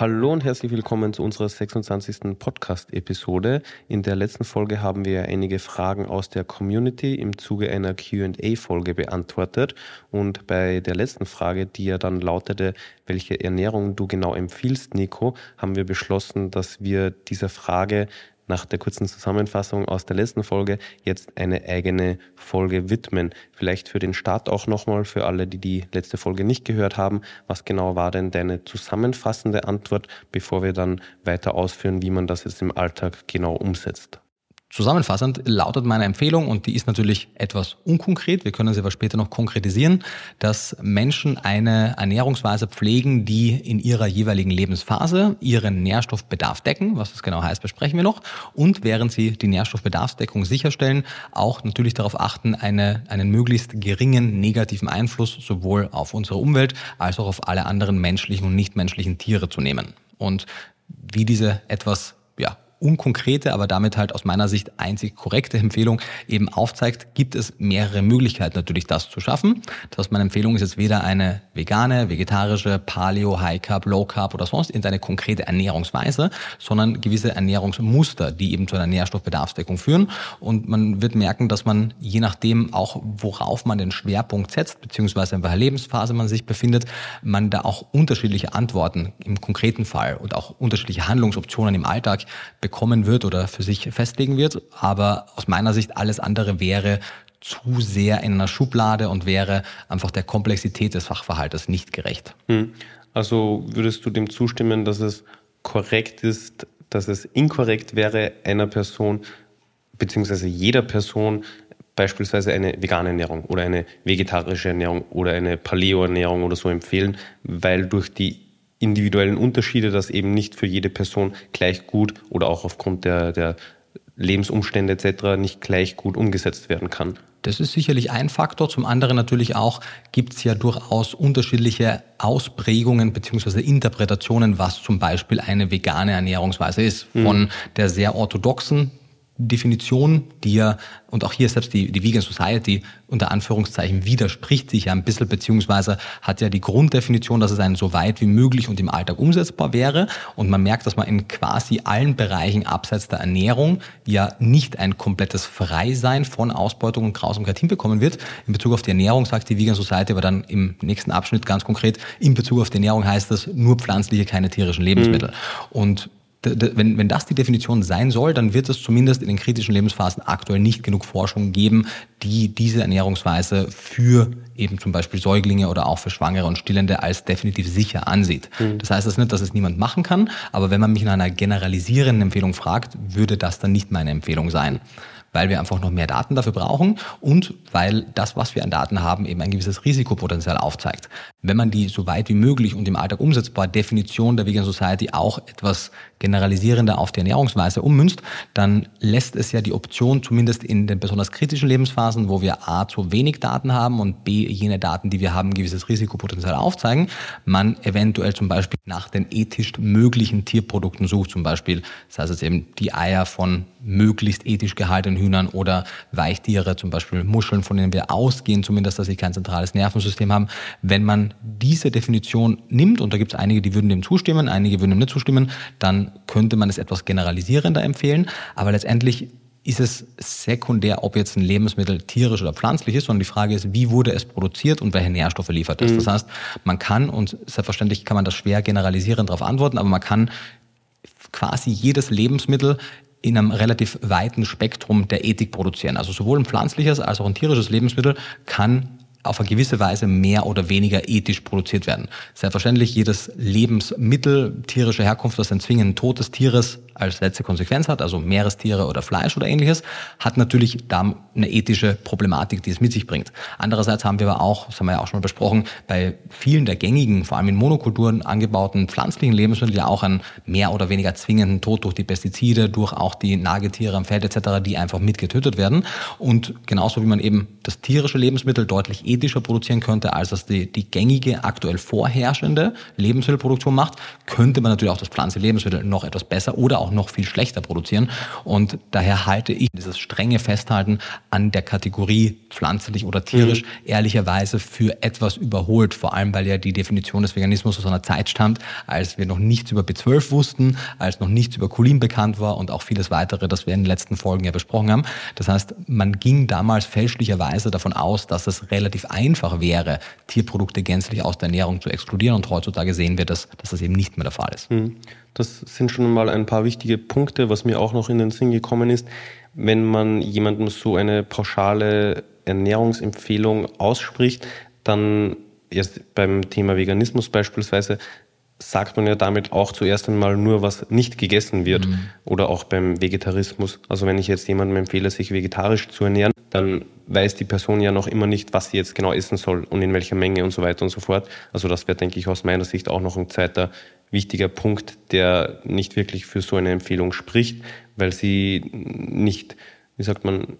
Hallo und herzlich willkommen zu unserer 26. Podcast-Episode. In der letzten Folge haben wir einige Fragen aus der Community im Zuge einer QA-Folge beantwortet. Und bei der letzten Frage, die ja dann lautete, welche Ernährung du genau empfiehlst, Nico, haben wir beschlossen, dass wir dieser Frage nach der kurzen Zusammenfassung aus der letzten Folge jetzt eine eigene Folge widmen. Vielleicht für den Start auch nochmal für alle, die die letzte Folge nicht gehört haben. Was genau war denn deine zusammenfassende Antwort, bevor wir dann weiter ausführen, wie man das jetzt im Alltag genau umsetzt? Zusammenfassend lautet meine Empfehlung, und die ist natürlich etwas unkonkret, wir können sie aber später noch konkretisieren, dass Menschen eine Ernährungsweise pflegen, die in ihrer jeweiligen Lebensphase ihren Nährstoffbedarf decken. Was das genau heißt, besprechen wir noch. Und während sie die Nährstoffbedarfsdeckung sicherstellen, auch natürlich darauf achten, eine, einen möglichst geringen negativen Einfluss sowohl auf unsere Umwelt als auch auf alle anderen menschlichen und nichtmenschlichen Tiere zu nehmen. Und wie diese etwas unkonkrete, aber damit halt aus meiner Sicht einzig korrekte Empfehlung eben aufzeigt, gibt es mehrere Möglichkeiten natürlich das zu schaffen. Das heißt, meine Empfehlung ist jetzt weder eine vegane, vegetarische, Paleo, High Carb, Low Carb oder sonst irgendeine konkrete Ernährungsweise, sondern gewisse Ernährungsmuster, die eben zu einer Nährstoffbedarfsdeckung führen. Und man wird merken, dass man je nachdem auch, worauf man den Schwerpunkt setzt, beziehungsweise in welcher Lebensphase man sich befindet, man da auch unterschiedliche Antworten im konkreten Fall und auch unterschiedliche Handlungsoptionen im Alltag bekommt bekommen wird oder für sich festlegen wird. Aber aus meiner Sicht alles andere wäre zu sehr in einer Schublade und wäre einfach der Komplexität des Fachverhaltes nicht gerecht. Hm. Also würdest du dem zustimmen, dass es korrekt ist, dass es inkorrekt wäre, einer Person beziehungsweise jeder Person beispielsweise eine vegane Ernährung oder eine vegetarische Ernährung oder eine Paleo-Ernährung oder so empfehlen, weil durch die individuellen Unterschiede, dass eben nicht für jede Person gleich gut oder auch aufgrund der, der Lebensumstände etc. nicht gleich gut umgesetzt werden kann. Das ist sicherlich ein Faktor. Zum anderen natürlich auch gibt es ja durchaus unterschiedliche Ausprägungen beziehungsweise Interpretationen, was zum Beispiel eine vegane Ernährungsweise ist. Mhm. Von der sehr orthodoxen Definition, die ja, und auch hier selbst die, die Vegan Society unter Anführungszeichen widerspricht sich ja ein bisschen, beziehungsweise hat ja die Grunddefinition, dass es ein so weit wie möglich und im Alltag umsetzbar wäre. Und man merkt, dass man in quasi allen Bereichen abseits der Ernährung ja nicht ein komplettes Freisein von Ausbeutung und Grausamkeit hinbekommen wird. In Bezug auf die Ernährung sagt die Vegan Society aber dann im nächsten Abschnitt ganz konkret, in Bezug auf die Ernährung heißt das nur pflanzliche, keine tierischen Lebensmittel. Mhm. Und wenn, wenn das die Definition sein soll, dann wird es zumindest in den kritischen Lebensphasen aktuell nicht genug Forschung geben, die diese Ernährungsweise für eben zum Beispiel Säuglinge oder auch für Schwangere und Stillende als definitiv sicher ansieht. Mhm. Das heißt das nicht, dass es niemand machen kann, aber wenn man mich in einer generalisierenden Empfehlung fragt, würde das dann nicht meine Empfehlung sein weil wir einfach noch mehr Daten dafür brauchen und weil das, was wir an Daten haben, eben ein gewisses Risikopotenzial aufzeigt. Wenn man die so weit wie möglich und im Alltag umsetzbar Definition der Vegan Society auch etwas generalisierender auf die Ernährungsweise ummünzt, dann lässt es ja die Option, zumindest in den besonders kritischen Lebensphasen, wo wir A zu wenig Daten haben und B jene Daten, die wir haben, gewisses Risikopotenzial aufzeigen, man eventuell zum Beispiel nach den ethisch möglichen Tierprodukten sucht, zum Beispiel, das heißt jetzt eben die Eier von möglichst ethisch gehaltenen Hühnern oder Weichtiere, zum Beispiel Muscheln, von denen wir ausgehen, zumindest, dass sie kein zentrales Nervensystem haben. Wenn man diese Definition nimmt, und da gibt es einige, die würden dem zustimmen, einige würden dem nicht zustimmen, dann könnte man es etwas generalisierender empfehlen. Aber letztendlich ist es sekundär, ob jetzt ein Lebensmittel tierisch oder pflanzlich ist, sondern die Frage ist, wie wurde es produziert und welche Nährstoffe liefert es. Mhm. Das heißt, man kann, und selbstverständlich kann man das schwer generalisierend darauf antworten, aber man kann quasi jedes Lebensmittel in einem relativ weiten Spektrum der Ethik produzieren. Also sowohl ein pflanzliches als auch ein tierisches Lebensmittel kann auf eine gewisse Weise mehr oder weniger ethisch produziert werden. Selbstverständlich jedes Lebensmittel tierischer Herkunft, das Tod des Tieres als letzte Konsequenz hat, also Meerestiere oder Fleisch oder ähnliches, hat natürlich da eine ethische Problematik, die es mit sich bringt. Andererseits haben wir aber auch, das haben wir ja auch schon mal besprochen, bei vielen der gängigen, vor allem in Monokulturen angebauten pflanzlichen Lebensmitteln ja auch einen mehr oder weniger zwingenden Tod durch die Pestizide, durch auch die Nagetiere am Feld etc., die einfach mitgetötet werden. Und genauso wie man eben das tierische Lebensmittel deutlich ethischer produzieren könnte, als das die, die gängige, aktuell vorherrschende Lebensmittelproduktion macht, könnte man natürlich auch das pflanzliche Lebensmittel noch etwas besser oder auch noch viel schlechter produzieren. Und daher halte ich dieses strenge Festhalten an der Kategorie pflanzlich oder tierisch mhm. ehrlicherweise für etwas überholt, vor allem weil ja die Definition des Veganismus aus einer Zeit stammt, als wir noch nichts über B12 wussten, als noch nichts über Cholin bekannt war und auch vieles weitere, das wir in den letzten Folgen ja besprochen haben. Das heißt, man ging damals fälschlicherweise davon aus, dass es relativ einfach wäre, Tierprodukte gänzlich aus der Ernährung zu exkludieren und heutzutage sehen wir, dass, dass das eben nicht mehr der Fall ist. Mhm. Das sind schon mal ein paar wichtige Punkte, was mir auch noch in den Sinn gekommen ist. Wenn man jemandem so eine pauschale Ernährungsempfehlung ausspricht, dann erst beim Thema Veganismus beispielsweise sagt man ja damit auch zuerst einmal nur, was nicht gegessen wird. Mhm. Oder auch beim Vegetarismus. Also wenn ich jetzt jemandem empfehle, sich vegetarisch zu ernähren, dann weiß die Person ja noch immer nicht, was sie jetzt genau essen soll und in welcher Menge und so weiter und so fort. Also das wäre, denke ich, aus meiner Sicht auch noch ein zweiter wichtiger Punkt, der nicht wirklich für so eine Empfehlung spricht, weil sie nicht, wie sagt man,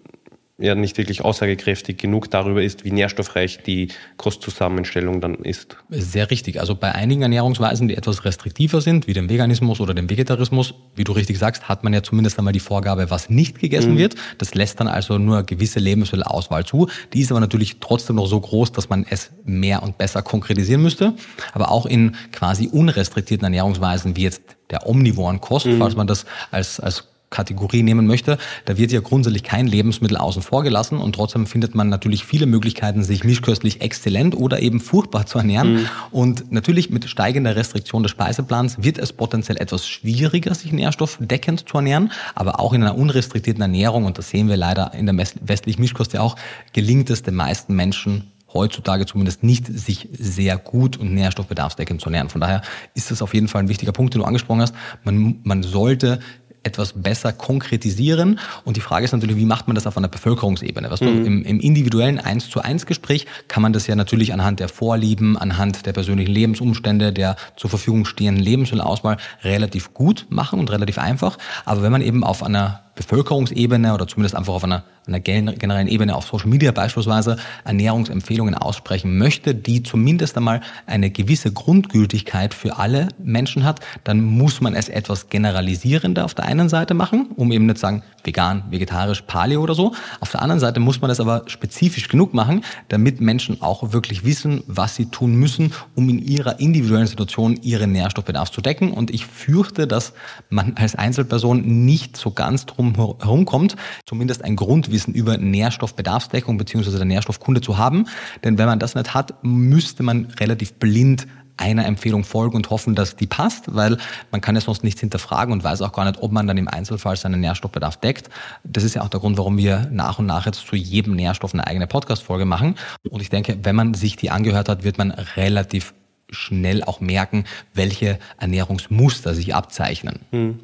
ja nicht wirklich aussagekräftig genug darüber ist, wie nährstoffreich die Kostzusammenstellung dann ist. Sehr richtig. Also bei einigen Ernährungsweisen, die etwas restriktiver sind, wie dem Veganismus oder dem Vegetarismus, wie du richtig sagst, hat man ja zumindest einmal die Vorgabe, was nicht gegessen mhm. wird. Das lässt dann also nur gewisse Lebensmittelauswahl zu. Die ist aber natürlich trotzdem noch so groß, dass man es mehr und besser konkretisieren müsste. Aber auch in quasi unrestriktierten Ernährungsweisen wie jetzt der omnivoren Kost, mhm. falls man das als, als Kategorie nehmen möchte, da wird ja grundsätzlich kein Lebensmittel außen vor gelassen und trotzdem findet man natürlich viele Möglichkeiten, sich mischköstlich exzellent oder eben furchtbar zu ernähren. Mhm. Und natürlich mit steigender Restriktion des Speiseplans wird es potenziell etwas schwieriger, sich nährstoffdeckend zu ernähren, aber auch in einer unrestriktierten Ernährung, und das sehen wir leider in der westlichen Mischkost ja auch, gelingt es den meisten Menschen heutzutage zumindest nicht sich sehr gut und nährstoffbedarfsdeckend zu ernähren. Von daher ist es auf jeden Fall ein wichtiger Punkt, den du angesprochen hast. Man, man sollte etwas besser konkretisieren. Und die Frage ist natürlich, wie macht man das auf einer Bevölkerungsebene? Was mhm. du, im, im individuellen eins zu eins Gespräch kann man das ja natürlich anhand der Vorlieben, anhand der persönlichen Lebensumstände, der zur Verfügung stehenden Lebensmittelauswahl relativ gut machen und relativ einfach. Aber wenn man eben auf einer Bevölkerungsebene oder zumindest einfach auf einer, einer generellen Ebene auf Social Media beispielsweise Ernährungsempfehlungen aussprechen möchte, die zumindest einmal eine gewisse Grundgültigkeit für alle Menschen hat, dann muss man es etwas generalisierender auf der einen Seite machen, um eben nicht sagen vegan, vegetarisch, paleo oder so. Auf der anderen Seite muss man es aber spezifisch genug machen, damit Menschen auch wirklich wissen, was sie tun müssen, um in ihrer individuellen Situation ihren Nährstoffbedarf zu decken. Und ich fürchte, dass man als Einzelperson nicht so ganz drum herumkommt, zumindest ein Grundwissen über Nährstoffbedarfsdeckung beziehungsweise der Nährstoffkunde zu haben. Denn wenn man das nicht hat, müsste man relativ blind einer Empfehlung folgen und hoffen, dass die passt, weil man kann ja sonst nichts hinterfragen und weiß auch gar nicht, ob man dann im Einzelfall seinen Nährstoffbedarf deckt. Das ist ja auch der Grund, warum wir nach und nach jetzt zu jedem Nährstoff eine eigene Podcast-Folge machen. Und ich denke, wenn man sich die angehört hat, wird man relativ schnell auch merken, welche Ernährungsmuster sich abzeichnen. Hm.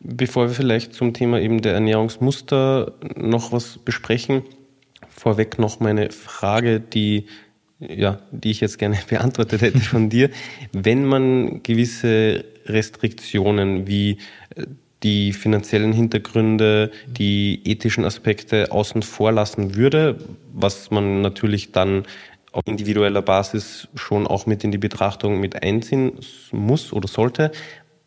Bevor wir vielleicht zum Thema eben der Ernährungsmuster noch was besprechen, vorweg noch meine Frage, die, ja, die ich jetzt gerne beantwortet hätte von dir. Wenn man gewisse Restriktionen wie äh, die finanziellen Hintergründe, die ethischen Aspekte außen vor lassen würde, was man natürlich dann auf individueller Basis schon auch mit in die Betrachtung mit einziehen muss oder sollte.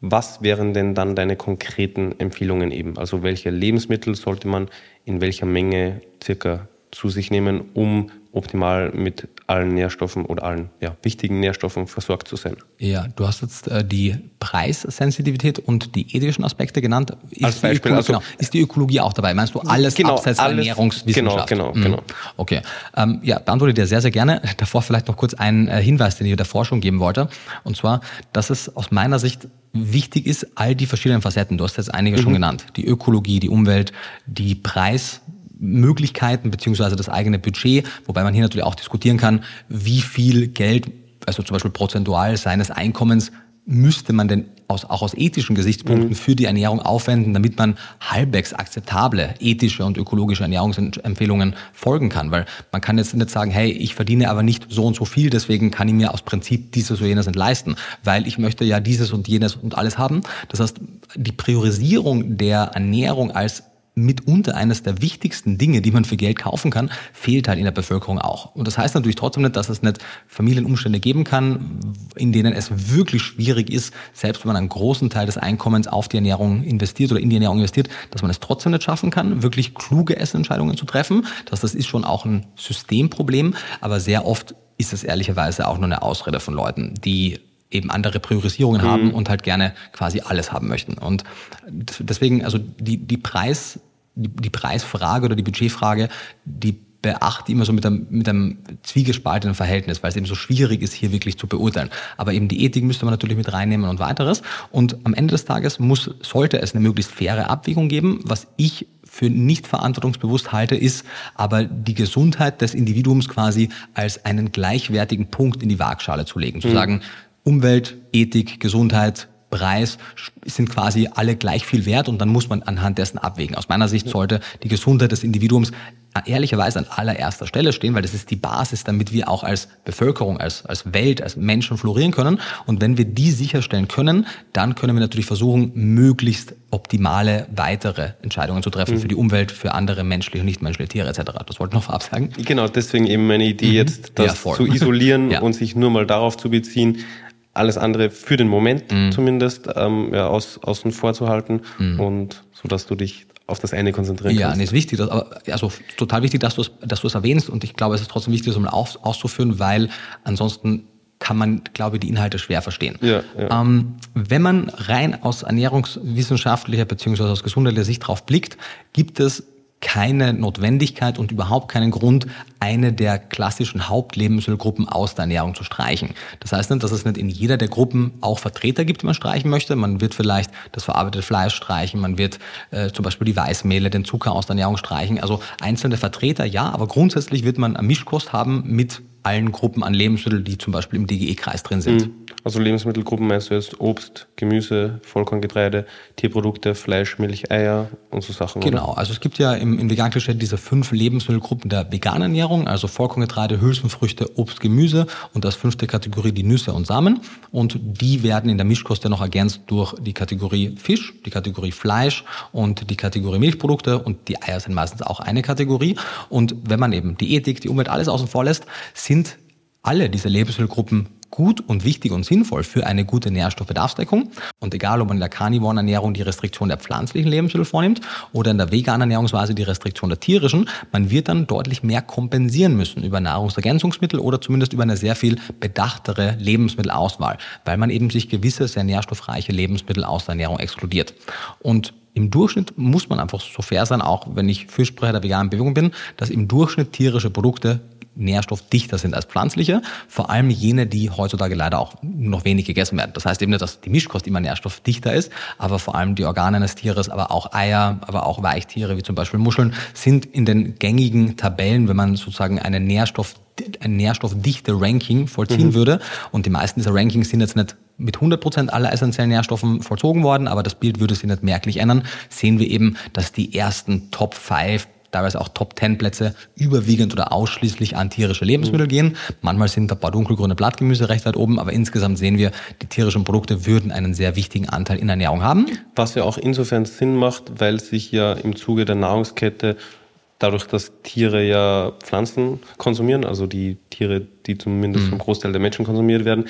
Was wären denn dann deine konkreten Empfehlungen eben? Also welche Lebensmittel sollte man in welcher Menge circa zu sich nehmen, um optimal mit allen Nährstoffen oder allen ja, wichtigen Nährstoffen versorgt zu sein. Ja, du hast jetzt äh, die Preissensitivität und die ethischen Aspekte genannt. Ist Als Beispiel, also, genau, ist die Ökologie auch dabei? Meinst du alles genau, abseits alles, der Ernährungswissenschaft? Genau, genau, mhm. genau. Okay, ähm, ja, beantworte dir sehr, sehr gerne. Davor vielleicht noch kurz einen äh, Hinweis, den ich der Forschung geben wollte. Und zwar, dass es aus meiner Sicht wichtig ist, all die verschiedenen Facetten, du hast jetzt einige mhm. schon genannt, die Ökologie, die Umwelt, die Preismöglichkeiten beziehungsweise das eigene Budget, wobei man hier natürlich auch diskutieren kann, wie viel Geld, also zum Beispiel prozentual seines Einkommens müsste man denn aus, auch aus ethischen Gesichtspunkten mhm. für die Ernährung aufwenden, damit man halbwegs akzeptable ethische und ökologische Ernährungsempfehlungen folgen kann. Weil man kann jetzt nicht sagen, hey, ich verdiene aber nicht so und so viel, deswegen kann ich mir aus Prinzip dieses oder jenes nicht leisten, weil ich möchte ja dieses und jenes und alles haben. Das heißt, die Priorisierung der Ernährung als mitunter eines der wichtigsten Dinge, die man für Geld kaufen kann, fehlt halt in der Bevölkerung auch. Und das heißt natürlich trotzdem nicht, dass es nicht Familienumstände geben kann, in denen es wirklich schwierig ist, selbst wenn man einen großen Teil des Einkommens auf die Ernährung investiert oder in die Ernährung investiert, dass man es trotzdem nicht schaffen kann, wirklich kluge Essensentscheidungen zu treffen. Das, das ist schon auch ein Systemproblem, aber sehr oft ist es ehrlicherweise auch nur eine Ausrede von Leuten, die eben andere Priorisierungen mhm. haben und halt gerne quasi alles haben möchten. Und deswegen, also die, die Preis, die, die Preisfrage oder die Budgetfrage, die beachte immer so mit einem, mit einem zwiegespaltenen Verhältnis, weil es eben so schwierig ist, hier wirklich zu beurteilen. Aber eben die Ethik müsste man natürlich mit reinnehmen und weiteres. Und am Ende des Tages muss, sollte es eine möglichst faire Abwägung geben. Was ich für nicht verantwortungsbewusst halte, ist aber die Gesundheit des Individuums quasi als einen gleichwertigen Punkt in die Waagschale zu legen. Zu mhm. sagen, Umwelt, Ethik, Gesundheit, Preis sind quasi alle gleich viel wert und dann muss man anhand dessen abwägen. Aus meiner Sicht sollte die Gesundheit des Individuums ehrlicherweise an allererster Stelle stehen, weil das ist die Basis, damit wir auch als Bevölkerung, als, als Welt, als Menschen florieren können. Und wenn wir die sicherstellen können, dann können wir natürlich versuchen, möglichst optimale weitere Entscheidungen zu treffen mhm. für die Umwelt, für andere menschliche und nichtmenschliche Tiere etc. Das wollte ich noch vorab sagen. Genau, deswegen eben meine Idee mhm. jetzt, das ja, zu isolieren ja. und sich nur mal darauf zu beziehen, alles andere für den Moment mhm. zumindest ähm, ja, aus, außen vor zu halten mhm. und so dass du dich auf das eine konzentrieren ja, kannst. Ja, ist wichtig, dass, aber, also total wichtig, dass du es dass du es erwähnst und ich glaube, es ist trotzdem wichtig, das mal aus, auszuführen, weil ansonsten kann man, glaube ich, die Inhalte schwer verstehen. Ja, ja. Ähm, wenn man rein aus ernährungswissenschaftlicher beziehungsweise aus gesundheitlicher Sicht drauf blickt, gibt es keine Notwendigkeit und überhaupt keinen Grund, eine der klassischen Hauptlebensmittelgruppen aus der Ernährung zu streichen. Das heißt nicht, dass es nicht in jeder der Gruppen auch Vertreter gibt, die man streichen möchte. Man wird vielleicht das verarbeitete Fleisch streichen, man wird äh, zum Beispiel die Weißmehle, den Zucker aus der Ernährung streichen. Also einzelne Vertreter ja, aber grundsätzlich wird man eine Mischkost haben mit allen Gruppen an Lebensmitteln, die zum Beispiel im DGE-Kreis drin sind. Mhm. Also Lebensmittelgruppen meinst du jetzt Obst, Gemüse, Vollkorngetreide, Tierprodukte, Fleisch, Milch, Eier und so Sachen. Genau, oder? also es gibt ja im, im vegan diese fünf Lebensmittelgruppen der veganen Ernährung, also Vollkorngetreide, Hülsenfrüchte, Obst, Gemüse und das fünfte Kategorie die Nüsse und Samen. Und die werden in der Mischkost ja noch ergänzt durch die Kategorie Fisch, die Kategorie Fleisch und die Kategorie Milchprodukte und die Eier sind meistens auch eine Kategorie. Und wenn man eben die Ethik, die Umwelt, alles außen vor lässt, sind alle diese Lebensmittelgruppen gut und wichtig und sinnvoll für eine gute Nährstoffbedarfsdeckung. Und egal, ob man in der karnivoren Ernährung die Restriktion der pflanzlichen Lebensmittel vornimmt oder in der veganen Ernährungsweise die Restriktion der tierischen, man wird dann deutlich mehr kompensieren müssen über Nahrungsergänzungsmittel oder zumindest über eine sehr viel bedachtere Lebensmittelauswahl, weil man eben sich gewisse sehr nährstoffreiche Lebensmittel aus der Ernährung exkludiert. Und im Durchschnitt muss man einfach so fair sein, auch wenn ich Fürsprecher der veganen Bewegung bin, dass im Durchschnitt tierische Produkte nährstoffdichter sind als pflanzliche, vor allem jene, die heutzutage leider auch noch wenig gegessen werden. Das heißt eben nicht, dass die Mischkost immer nährstoffdichter ist, aber vor allem die Organe eines Tieres, aber auch Eier, aber auch Weichtiere wie zum Beispiel Muscheln sind in den gängigen Tabellen, wenn man sozusagen eine Nährstoff ein nährstoffdichte Ranking vollziehen mhm. würde. Und die meisten dieser Rankings sind jetzt nicht mit 100% aller essentiellen Nährstoffen vollzogen worden, aber das Bild würde sich nicht merklich ändern. Sehen wir eben, dass die ersten Top 5 teilweise auch Top-10-Plätze überwiegend oder ausschließlich an tierische Lebensmittel mhm. gehen. Manchmal sind ein paar dunkelgrüne Blattgemüse recht weit oben, aber insgesamt sehen wir, die tierischen Produkte würden einen sehr wichtigen Anteil in der Ernährung haben. Was ja auch insofern Sinn macht, weil sich ja im Zuge der Nahrungskette dadurch, dass Tiere ja Pflanzen konsumieren, also die Tiere, die zumindest mhm. vom Großteil der Menschen konsumiert werden,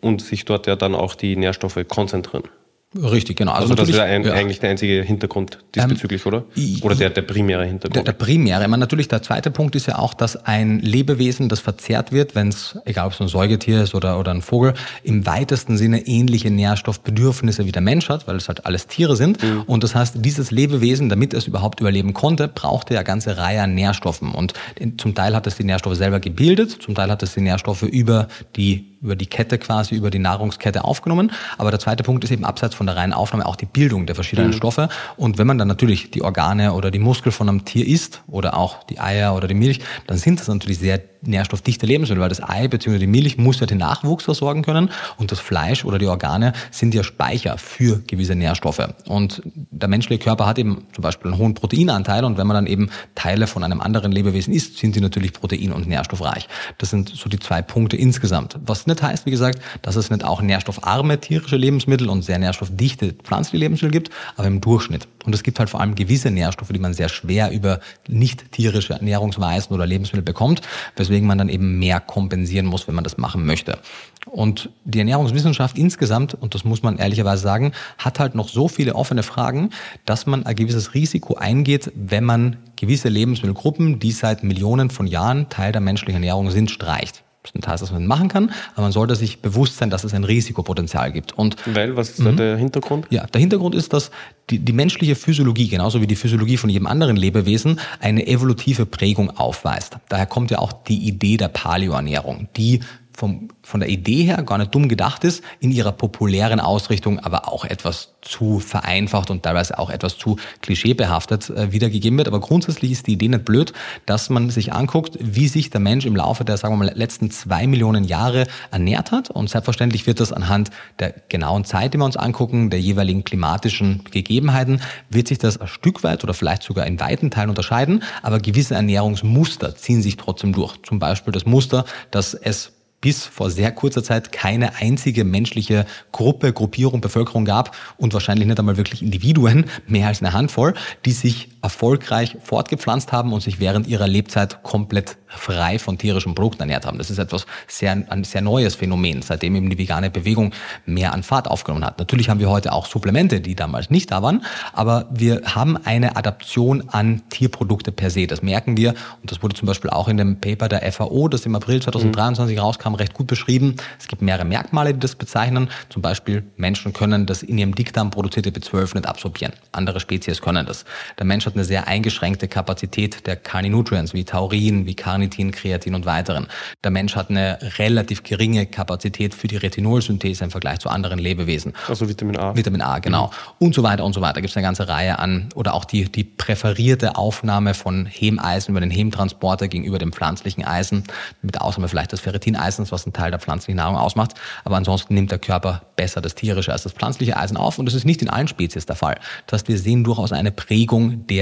und sich dort ja dann auch die Nährstoffe konzentrieren. Richtig, genau. Also, also das wäre ein, ja. eigentlich der einzige Hintergrund diesbezüglich, ähm, oder? Oder der, der primäre Hintergrund? Der, der primäre. Ich meine, natürlich, der zweite Punkt ist ja auch, dass ein Lebewesen, das verzehrt wird, wenn es, egal ob es ein Säugetier ist oder, oder ein Vogel, im weitesten Sinne ähnliche Nährstoffbedürfnisse wie der Mensch hat, weil es halt alles Tiere sind. Mhm. Und das heißt, dieses Lebewesen, damit es überhaupt überleben konnte, brauchte ja ganze Reihe an Nährstoffen. Und zum Teil hat es die Nährstoffe selber gebildet, zum Teil hat es die Nährstoffe über die über die Kette quasi, über die Nahrungskette aufgenommen. Aber der zweite Punkt ist eben abseits von der reinen Aufnahme auch die Bildung der verschiedenen mhm. Stoffe. Und wenn man dann natürlich die Organe oder die Muskel von einem Tier isst oder auch die Eier oder die Milch, dann sind das natürlich sehr nährstoffdichte Lebensmittel, weil das Ei bzw. die Milch muss ja den Nachwuchs versorgen können und das Fleisch oder die Organe sind ja Speicher für gewisse Nährstoffe. Und der menschliche Körper hat eben zum Beispiel einen hohen Proteinanteil und wenn man dann eben Teile von einem anderen Lebewesen isst, sind sie natürlich protein- und nährstoffreich. Das sind so die zwei Punkte insgesamt. Was nicht heißt, wie gesagt, dass es nicht auch nährstoffarme tierische Lebensmittel und sehr nährstoffdichte pflanzliche Lebensmittel gibt, aber im Durchschnitt. Und es gibt halt vor allem gewisse Nährstoffe, die man sehr schwer über nicht tierische Ernährungsweisen oder Lebensmittel bekommt, weswegen man dann eben mehr kompensieren muss, wenn man das machen möchte. Und die Ernährungswissenschaft insgesamt, und das muss man ehrlicherweise sagen, hat halt noch so viele offene Fragen, dass man ein gewisses Risiko eingeht, wenn man gewisse Lebensmittelgruppen, die seit Millionen von Jahren Teil der menschlichen Ernährung sind, streicht. Das ist ein Teil, das man machen kann, aber man sollte sich bewusst sein, dass es ein Risikopotenzial gibt. Und Weil, was ist da mhm. der Hintergrund? Ja, der Hintergrund ist, dass die, die menschliche Physiologie, genauso wie die Physiologie von jedem anderen Lebewesen, eine evolutive Prägung aufweist. Daher kommt ja auch die Idee der Paleoernährung, die vom, von der Idee her gar nicht dumm gedacht ist, in ihrer populären Ausrichtung aber auch etwas zu vereinfacht und teilweise auch etwas zu klischeebehaftet äh, wiedergegeben wird. Aber grundsätzlich ist die Idee nicht blöd, dass man sich anguckt, wie sich der Mensch im Laufe der, sagen wir mal, letzten zwei Millionen Jahre ernährt hat. Und selbstverständlich wird das anhand der genauen Zeit, die wir uns angucken, der jeweiligen klimatischen Gegebenheiten, wird sich das ein Stück weit oder vielleicht sogar in weiten Teilen unterscheiden. Aber gewisse Ernährungsmuster ziehen sich trotzdem durch. Zum Beispiel das Muster, dass es bis vor sehr kurzer Zeit keine einzige menschliche Gruppe, Gruppierung, Bevölkerung gab und wahrscheinlich nicht einmal wirklich Individuen, mehr als eine Handvoll, die sich erfolgreich fortgepflanzt haben und sich während ihrer Lebzeit komplett frei von tierischen Produkten ernährt haben. Das ist etwas sehr, ein sehr neues Phänomen, seitdem eben die vegane Bewegung mehr an Fahrt aufgenommen hat. Natürlich haben wir heute auch Supplemente, die damals nicht da waren, aber wir haben eine Adaption an Tierprodukte per se. Das merken wir und das wurde zum Beispiel auch in dem Paper der FAO, das im April 2023 mhm. rauskam, recht gut beschrieben. Es gibt mehrere Merkmale, die das bezeichnen. Zum Beispiel Menschen können das in ihrem Dickdarm produzierte B12 nicht absorbieren. Andere Spezies können das. Der Mensch hat eine sehr eingeschränkte Kapazität der Carninutrients wie Taurin, wie Carnitin, Kreatin und weiteren. Der Mensch hat eine relativ geringe Kapazität für die Retinolsynthese im Vergleich zu anderen Lebewesen. Also Vitamin A. Vitamin A, genau. Mhm. Und so weiter und so weiter. Gibt es eine ganze Reihe an oder auch die, die präferierte Aufnahme von Hemeisen über den Hementransporter gegenüber dem pflanzlichen Eisen, mit Ausnahme vielleicht des Ferritineisens, was ein Teil der pflanzlichen Nahrung ausmacht. Aber ansonsten nimmt der Körper besser das tierische als das pflanzliche Eisen auf und das ist nicht in allen Spezies der Fall. Das heißt, wir sehen durchaus eine Prägung der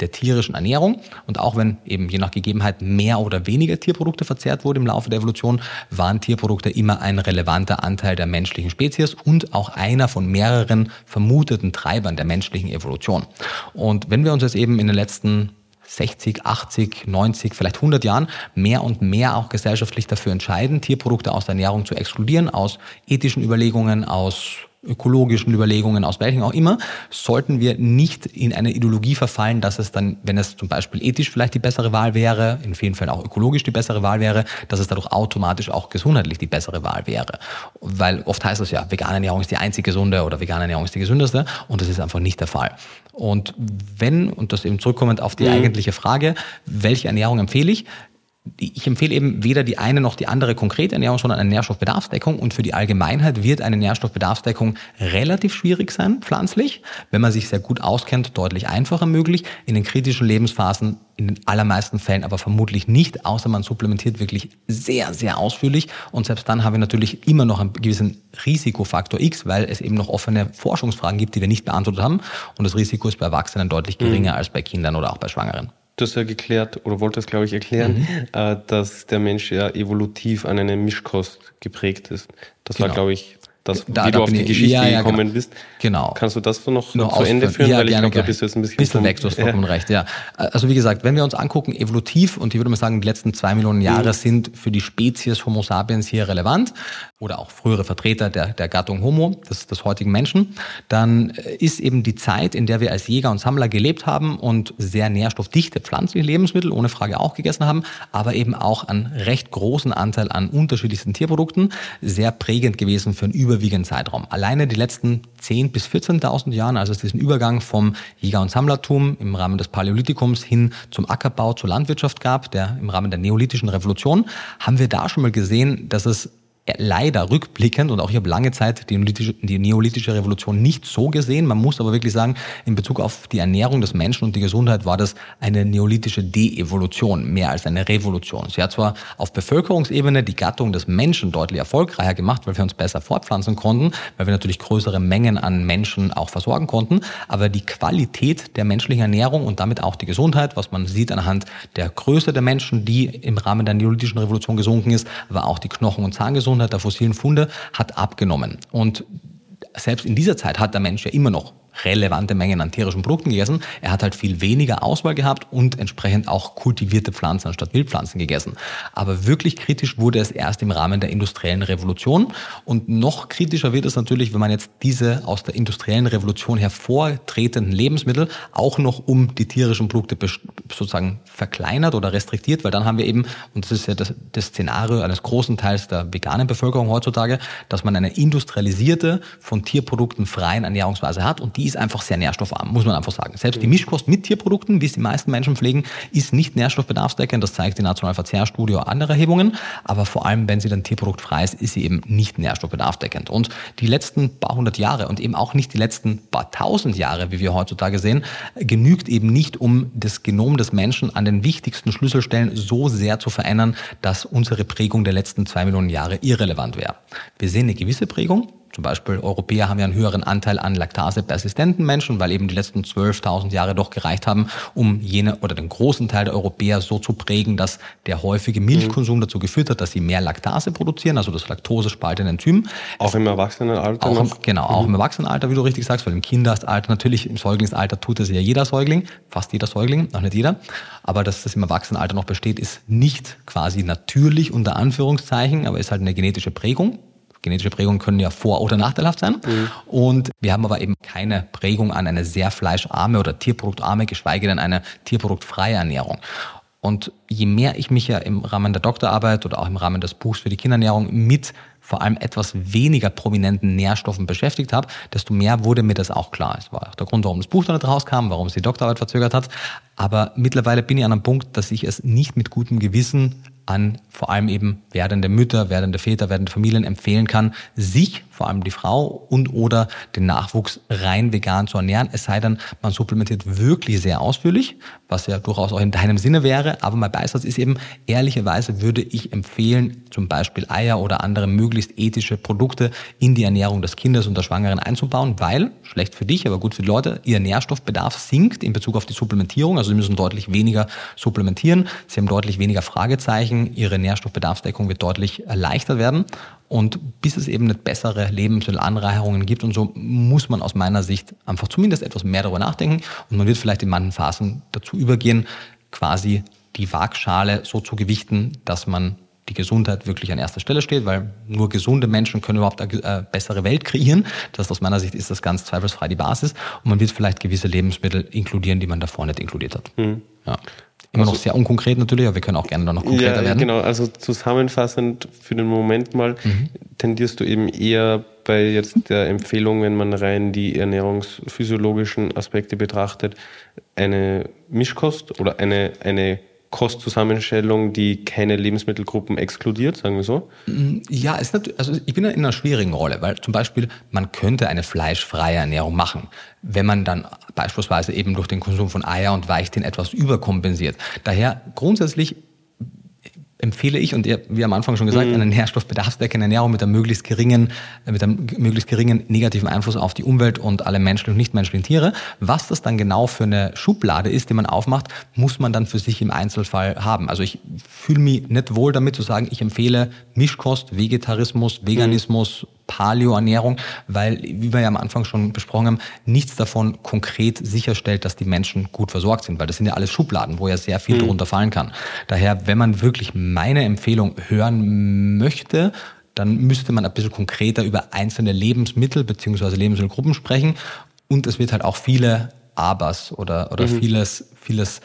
der tierischen Ernährung. Und auch wenn eben je nach Gegebenheit mehr oder weniger Tierprodukte verzehrt wurde im Laufe der Evolution, waren Tierprodukte immer ein relevanter Anteil der menschlichen Spezies und auch einer von mehreren vermuteten Treibern der menschlichen Evolution. Und wenn wir uns jetzt eben in den letzten 60, 80, 90, vielleicht 100 Jahren mehr und mehr auch gesellschaftlich dafür entscheiden, Tierprodukte aus der Ernährung zu exkludieren, aus ethischen Überlegungen, aus ökologischen Überlegungen, aus welchen auch immer, sollten wir nicht in eine Ideologie verfallen, dass es dann, wenn es zum Beispiel ethisch vielleicht die bessere Wahl wäre, in vielen Fällen auch ökologisch die bessere Wahl wäre, dass es dadurch automatisch auch gesundheitlich die bessere Wahl wäre. Weil oft heißt es ja, vegane Ernährung ist die einzig gesunde oder vegane Ernährung ist die gesündeste und das ist einfach nicht der Fall. Und wenn, und das eben zurückkommend auf die mhm. eigentliche Frage, welche Ernährung empfehle ich, ich empfehle eben weder die eine noch die andere konkrete Ernährung, sondern eine Nährstoffbedarfsdeckung. Und für die Allgemeinheit wird eine Nährstoffbedarfsdeckung relativ schwierig sein, pflanzlich. Wenn man sich sehr gut auskennt, deutlich einfacher möglich. In den kritischen Lebensphasen in den allermeisten Fällen aber vermutlich nicht, außer man supplementiert wirklich sehr, sehr ausführlich. Und selbst dann haben wir natürlich immer noch einen gewissen Risikofaktor X, weil es eben noch offene Forschungsfragen gibt, die wir nicht beantwortet haben. Und das Risiko ist bei Erwachsenen deutlich geringer mhm. als bei Kindern oder auch bei Schwangeren du hast ja geklärt oder wolltest, glaube ich, erklären, mhm. äh, dass der Mensch ja evolutiv an eine Mischkost geprägt ist. Das genau. war, glaube ich, das, da, wie da du auf die Geschichte ja, ja, gekommen genau. bist. Genau. Kannst du das noch, noch zu Ende führen? Ja, Weil ich glaube, da bist du jetzt ein bisschen, bisschen weg, du hast vollkommen ja. recht, ja. Also wie gesagt, wenn wir uns angucken, evolutiv, und ich würde mal sagen, die letzten zwei Millionen Jahre mhm. sind für die Spezies Homo sapiens hier relevant, oder auch frühere Vertreter der, der Gattung Homo, des, des heutigen Menschen, dann ist eben die Zeit, in der wir als Jäger und Sammler gelebt haben und sehr nährstoffdichte pflanzliche Lebensmittel ohne Frage auch gegessen haben, aber eben auch einen recht großen Anteil an unterschiedlichsten Tierprodukten, sehr prägend gewesen für einen überwiegenden Zeitraum. Alleine die letzten 10.000 bis 14.000 Jahren, also diesen Übergang vom Jäger- und Sammlertum im Rahmen des Paläolithikums hin zum Ackerbau, zur Landwirtschaft gab, der im Rahmen der neolithischen Revolution, haben wir da schon mal gesehen, dass es leider rückblickend und auch ich habe lange Zeit die neolithische, die neolithische Revolution nicht so gesehen. Man muss aber wirklich sagen, in Bezug auf die Ernährung des Menschen und die Gesundheit war das eine neolithische De-Evolution, mehr als eine Revolution. Sie hat zwar auf Bevölkerungsebene die Gattung des Menschen deutlich erfolgreicher gemacht, weil wir uns besser fortpflanzen konnten, weil wir natürlich größere Mengen an Menschen auch versorgen konnten, aber die Qualität der menschlichen Ernährung und damit auch die Gesundheit, was man sieht anhand der Größe der Menschen, die im Rahmen der neolithischen Revolution gesunken ist, war auch die Knochen- und Zahngesundheit der fossilen Funde, hat abgenommen. Und selbst in dieser Zeit hat der Mensch ja immer noch relevante Mengen an tierischen Produkten gegessen. Er hat halt viel weniger Auswahl gehabt und entsprechend auch kultivierte Pflanzen anstatt Wildpflanzen gegessen. Aber wirklich kritisch wurde es erst im Rahmen der industriellen Revolution. Und noch kritischer wird es natürlich, wenn man jetzt diese aus der industriellen Revolution hervortretenden Lebensmittel auch noch um die tierischen Produkte sozusagen verkleinert oder restriktiert, weil dann haben wir eben, und das ist ja das, das Szenario eines großen Teils der veganen Bevölkerung heutzutage, dass man eine industrialisierte, von Tierprodukten freien Ernährungsweise hat und die ist einfach sehr nährstoffarm, muss man einfach sagen. Selbst die Mischkost mit Tierprodukten, wie es die meisten Menschen pflegen, ist nicht nährstoffbedarfsdeckend. Das zeigt die Nationale Verzehrstudie oder andere Erhebungen. Aber vor allem, wenn sie dann tierproduktfrei ist, ist sie eben nicht nährstoffbedarfsdeckend. Und die letzten paar hundert Jahre und eben auch nicht die letzten paar tausend Jahre, wie wir heutzutage sehen, genügt eben nicht, um das Genom des Menschen an den wichtigsten Schlüsselstellen so sehr zu verändern, dass unsere Prägung der letzten zwei Millionen Jahre irrelevant wäre. Wir sehen eine gewisse Prägung, zum Beispiel Europäer haben ja einen höheren Anteil an laktasepersistenten Menschen, weil eben die letzten 12.000 Jahre doch gereicht haben, um jene oder den großen Teil der Europäer so zu prägen, dass der häufige Milchkonsum mhm. dazu geführt hat, dass sie mehr Laktase produzieren, also das laktosespaltende Enzym. Auch es, im Erwachsenenalter? Auch im, genau, auch mhm. im Erwachsenenalter, wie du richtig sagst, weil im Kindesalter, natürlich im Säuglingsalter tut es ja jeder Säugling, fast jeder Säugling, noch nicht jeder. Aber dass das im Erwachsenenalter noch besteht, ist nicht quasi natürlich unter Anführungszeichen, aber ist halt eine genetische Prägung. Genetische Prägungen können ja vor- oder nachteilhaft sein. Mhm. Und wir haben aber eben keine Prägung an eine sehr fleischarme oder tierproduktarme, geschweige denn eine tierproduktfreie Ernährung. Und je mehr ich mich ja im Rahmen der Doktorarbeit oder auch im Rahmen des Buchs für die Kinderernährung mit vor allem etwas weniger prominenten Nährstoffen beschäftigt habe, desto mehr wurde mir das auch klar. Es war auch der Grund, warum das Buch dann nicht rauskam, warum es die Doktorarbeit verzögert hat. Aber mittlerweile bin ich an einem Punkt, dass ich es nicht mit gutem Gewissen an vor allem eben werdende Mütter, werdende Väter, werdende Familien empfehlen kann, sich, vor allem die Frau und oder den Nachwuchs rein vegan zu ernähren. Es sei denn, man supplementiert wirklich sehr ausführlich, was ja durchaus auch in deinem Sinne wäre. Aber mein Beisatz ist eben, ehrlicherweise würde ich empfehlen, zum Beispiel Eier oder andere möglichst ethische Produkte in die Ernährung des Kindes und der Schwangeren einzubauen, weil, schlecht für dich, aber gut für die Leute, ihr Nährstoffbedarf sinkt in Bezug auf die Supplementierung. Also sie müssen deutlich weniger supplementieren. Sie haben deutlich weniger Fragezeichen. Ihre Nährstoffbedarfsdeckung wird deutlich erleichtert werden. Und bis es eben nicht bessere Lebensmittelanreicherungen gibt und so, muss man aus meiner Sicht einfach zumindest etwas mehr darüber nachdenken. Und man wird vielleicht in manchen Phasen dazu übergehen, quasi die Waagschale so zu gewichten, dass man die Gesundheit wirklich an erster Stelle steht, weil nur gesunde Menschen können überhaupt eine äh, bessere Welt kreieren. Das aus meiner Sicht ist das ganz zweifelsfrei die Basis. Und man wird vielleicht gewisse Lebensmittel inkludieren, die man davor nicht inkludiert hat. Mhm. Ja. Immer also, noch sehr unkonkret natürlich, aber wir können auch gerne da noch konkreter ja, werden. Genau, also zusammenfassend für den Moment mal mhm. tendierst du eben eher bei jetzt der Empfehlung, wenn man rein die ernährungsphysiologischen Aspekte betrachtet, eine Mischkost oder eine, eine Kostzusammenstellung, die keine Lebensmittelgruppen exkludiert, sagen wir so? Mm, ja, ist nicht, also ich bin in einer schwierigen Rolle, weil zum Beispiel man könnte eine fleischfreie Ernährung machen, wenn man dann beispielsweise eben durch den Konsum von Eier und Weichtin etwas überkompensiert. Daher grundsätzlich empfehle ich, und wie am Anfang schon gesagt, mhm. eine nährstoffbedarfsdeckende Ernährung mit einem möglichst geringen, mit einem möglichst geringen negativen Einfluss auf die Umwelt und alle menschlichen und nichtmenschlichen Tiere. Was das dann genau für eine Schublade ist, die man aufmacht, muss man dann für sich im Einzelfall haben. Also ich fühle mich nicht wohl damit zu sagen, ich empfehle Mischkost, Vegetarismus, Veganismus, mhm Paleo-Ernährung, weil, wie wir ja am Anfang schon besprochen haben, nichts davon konkret sicherstellt, dass die Menschen gut versorgt sind, weil das sind ja alles Schubladen, wo ja sehr viel mhm. drunter fallen kann. Daher, wenn man wirklich meine Empfehlung hören möchte, dann müsste man ein bisschen konkreter über einzelne Lebensmittel beziehungsweise Lebensmittelgruppen sprechen. Und es wird halt auch viele Abers oder, oder mhm. vieles, vieles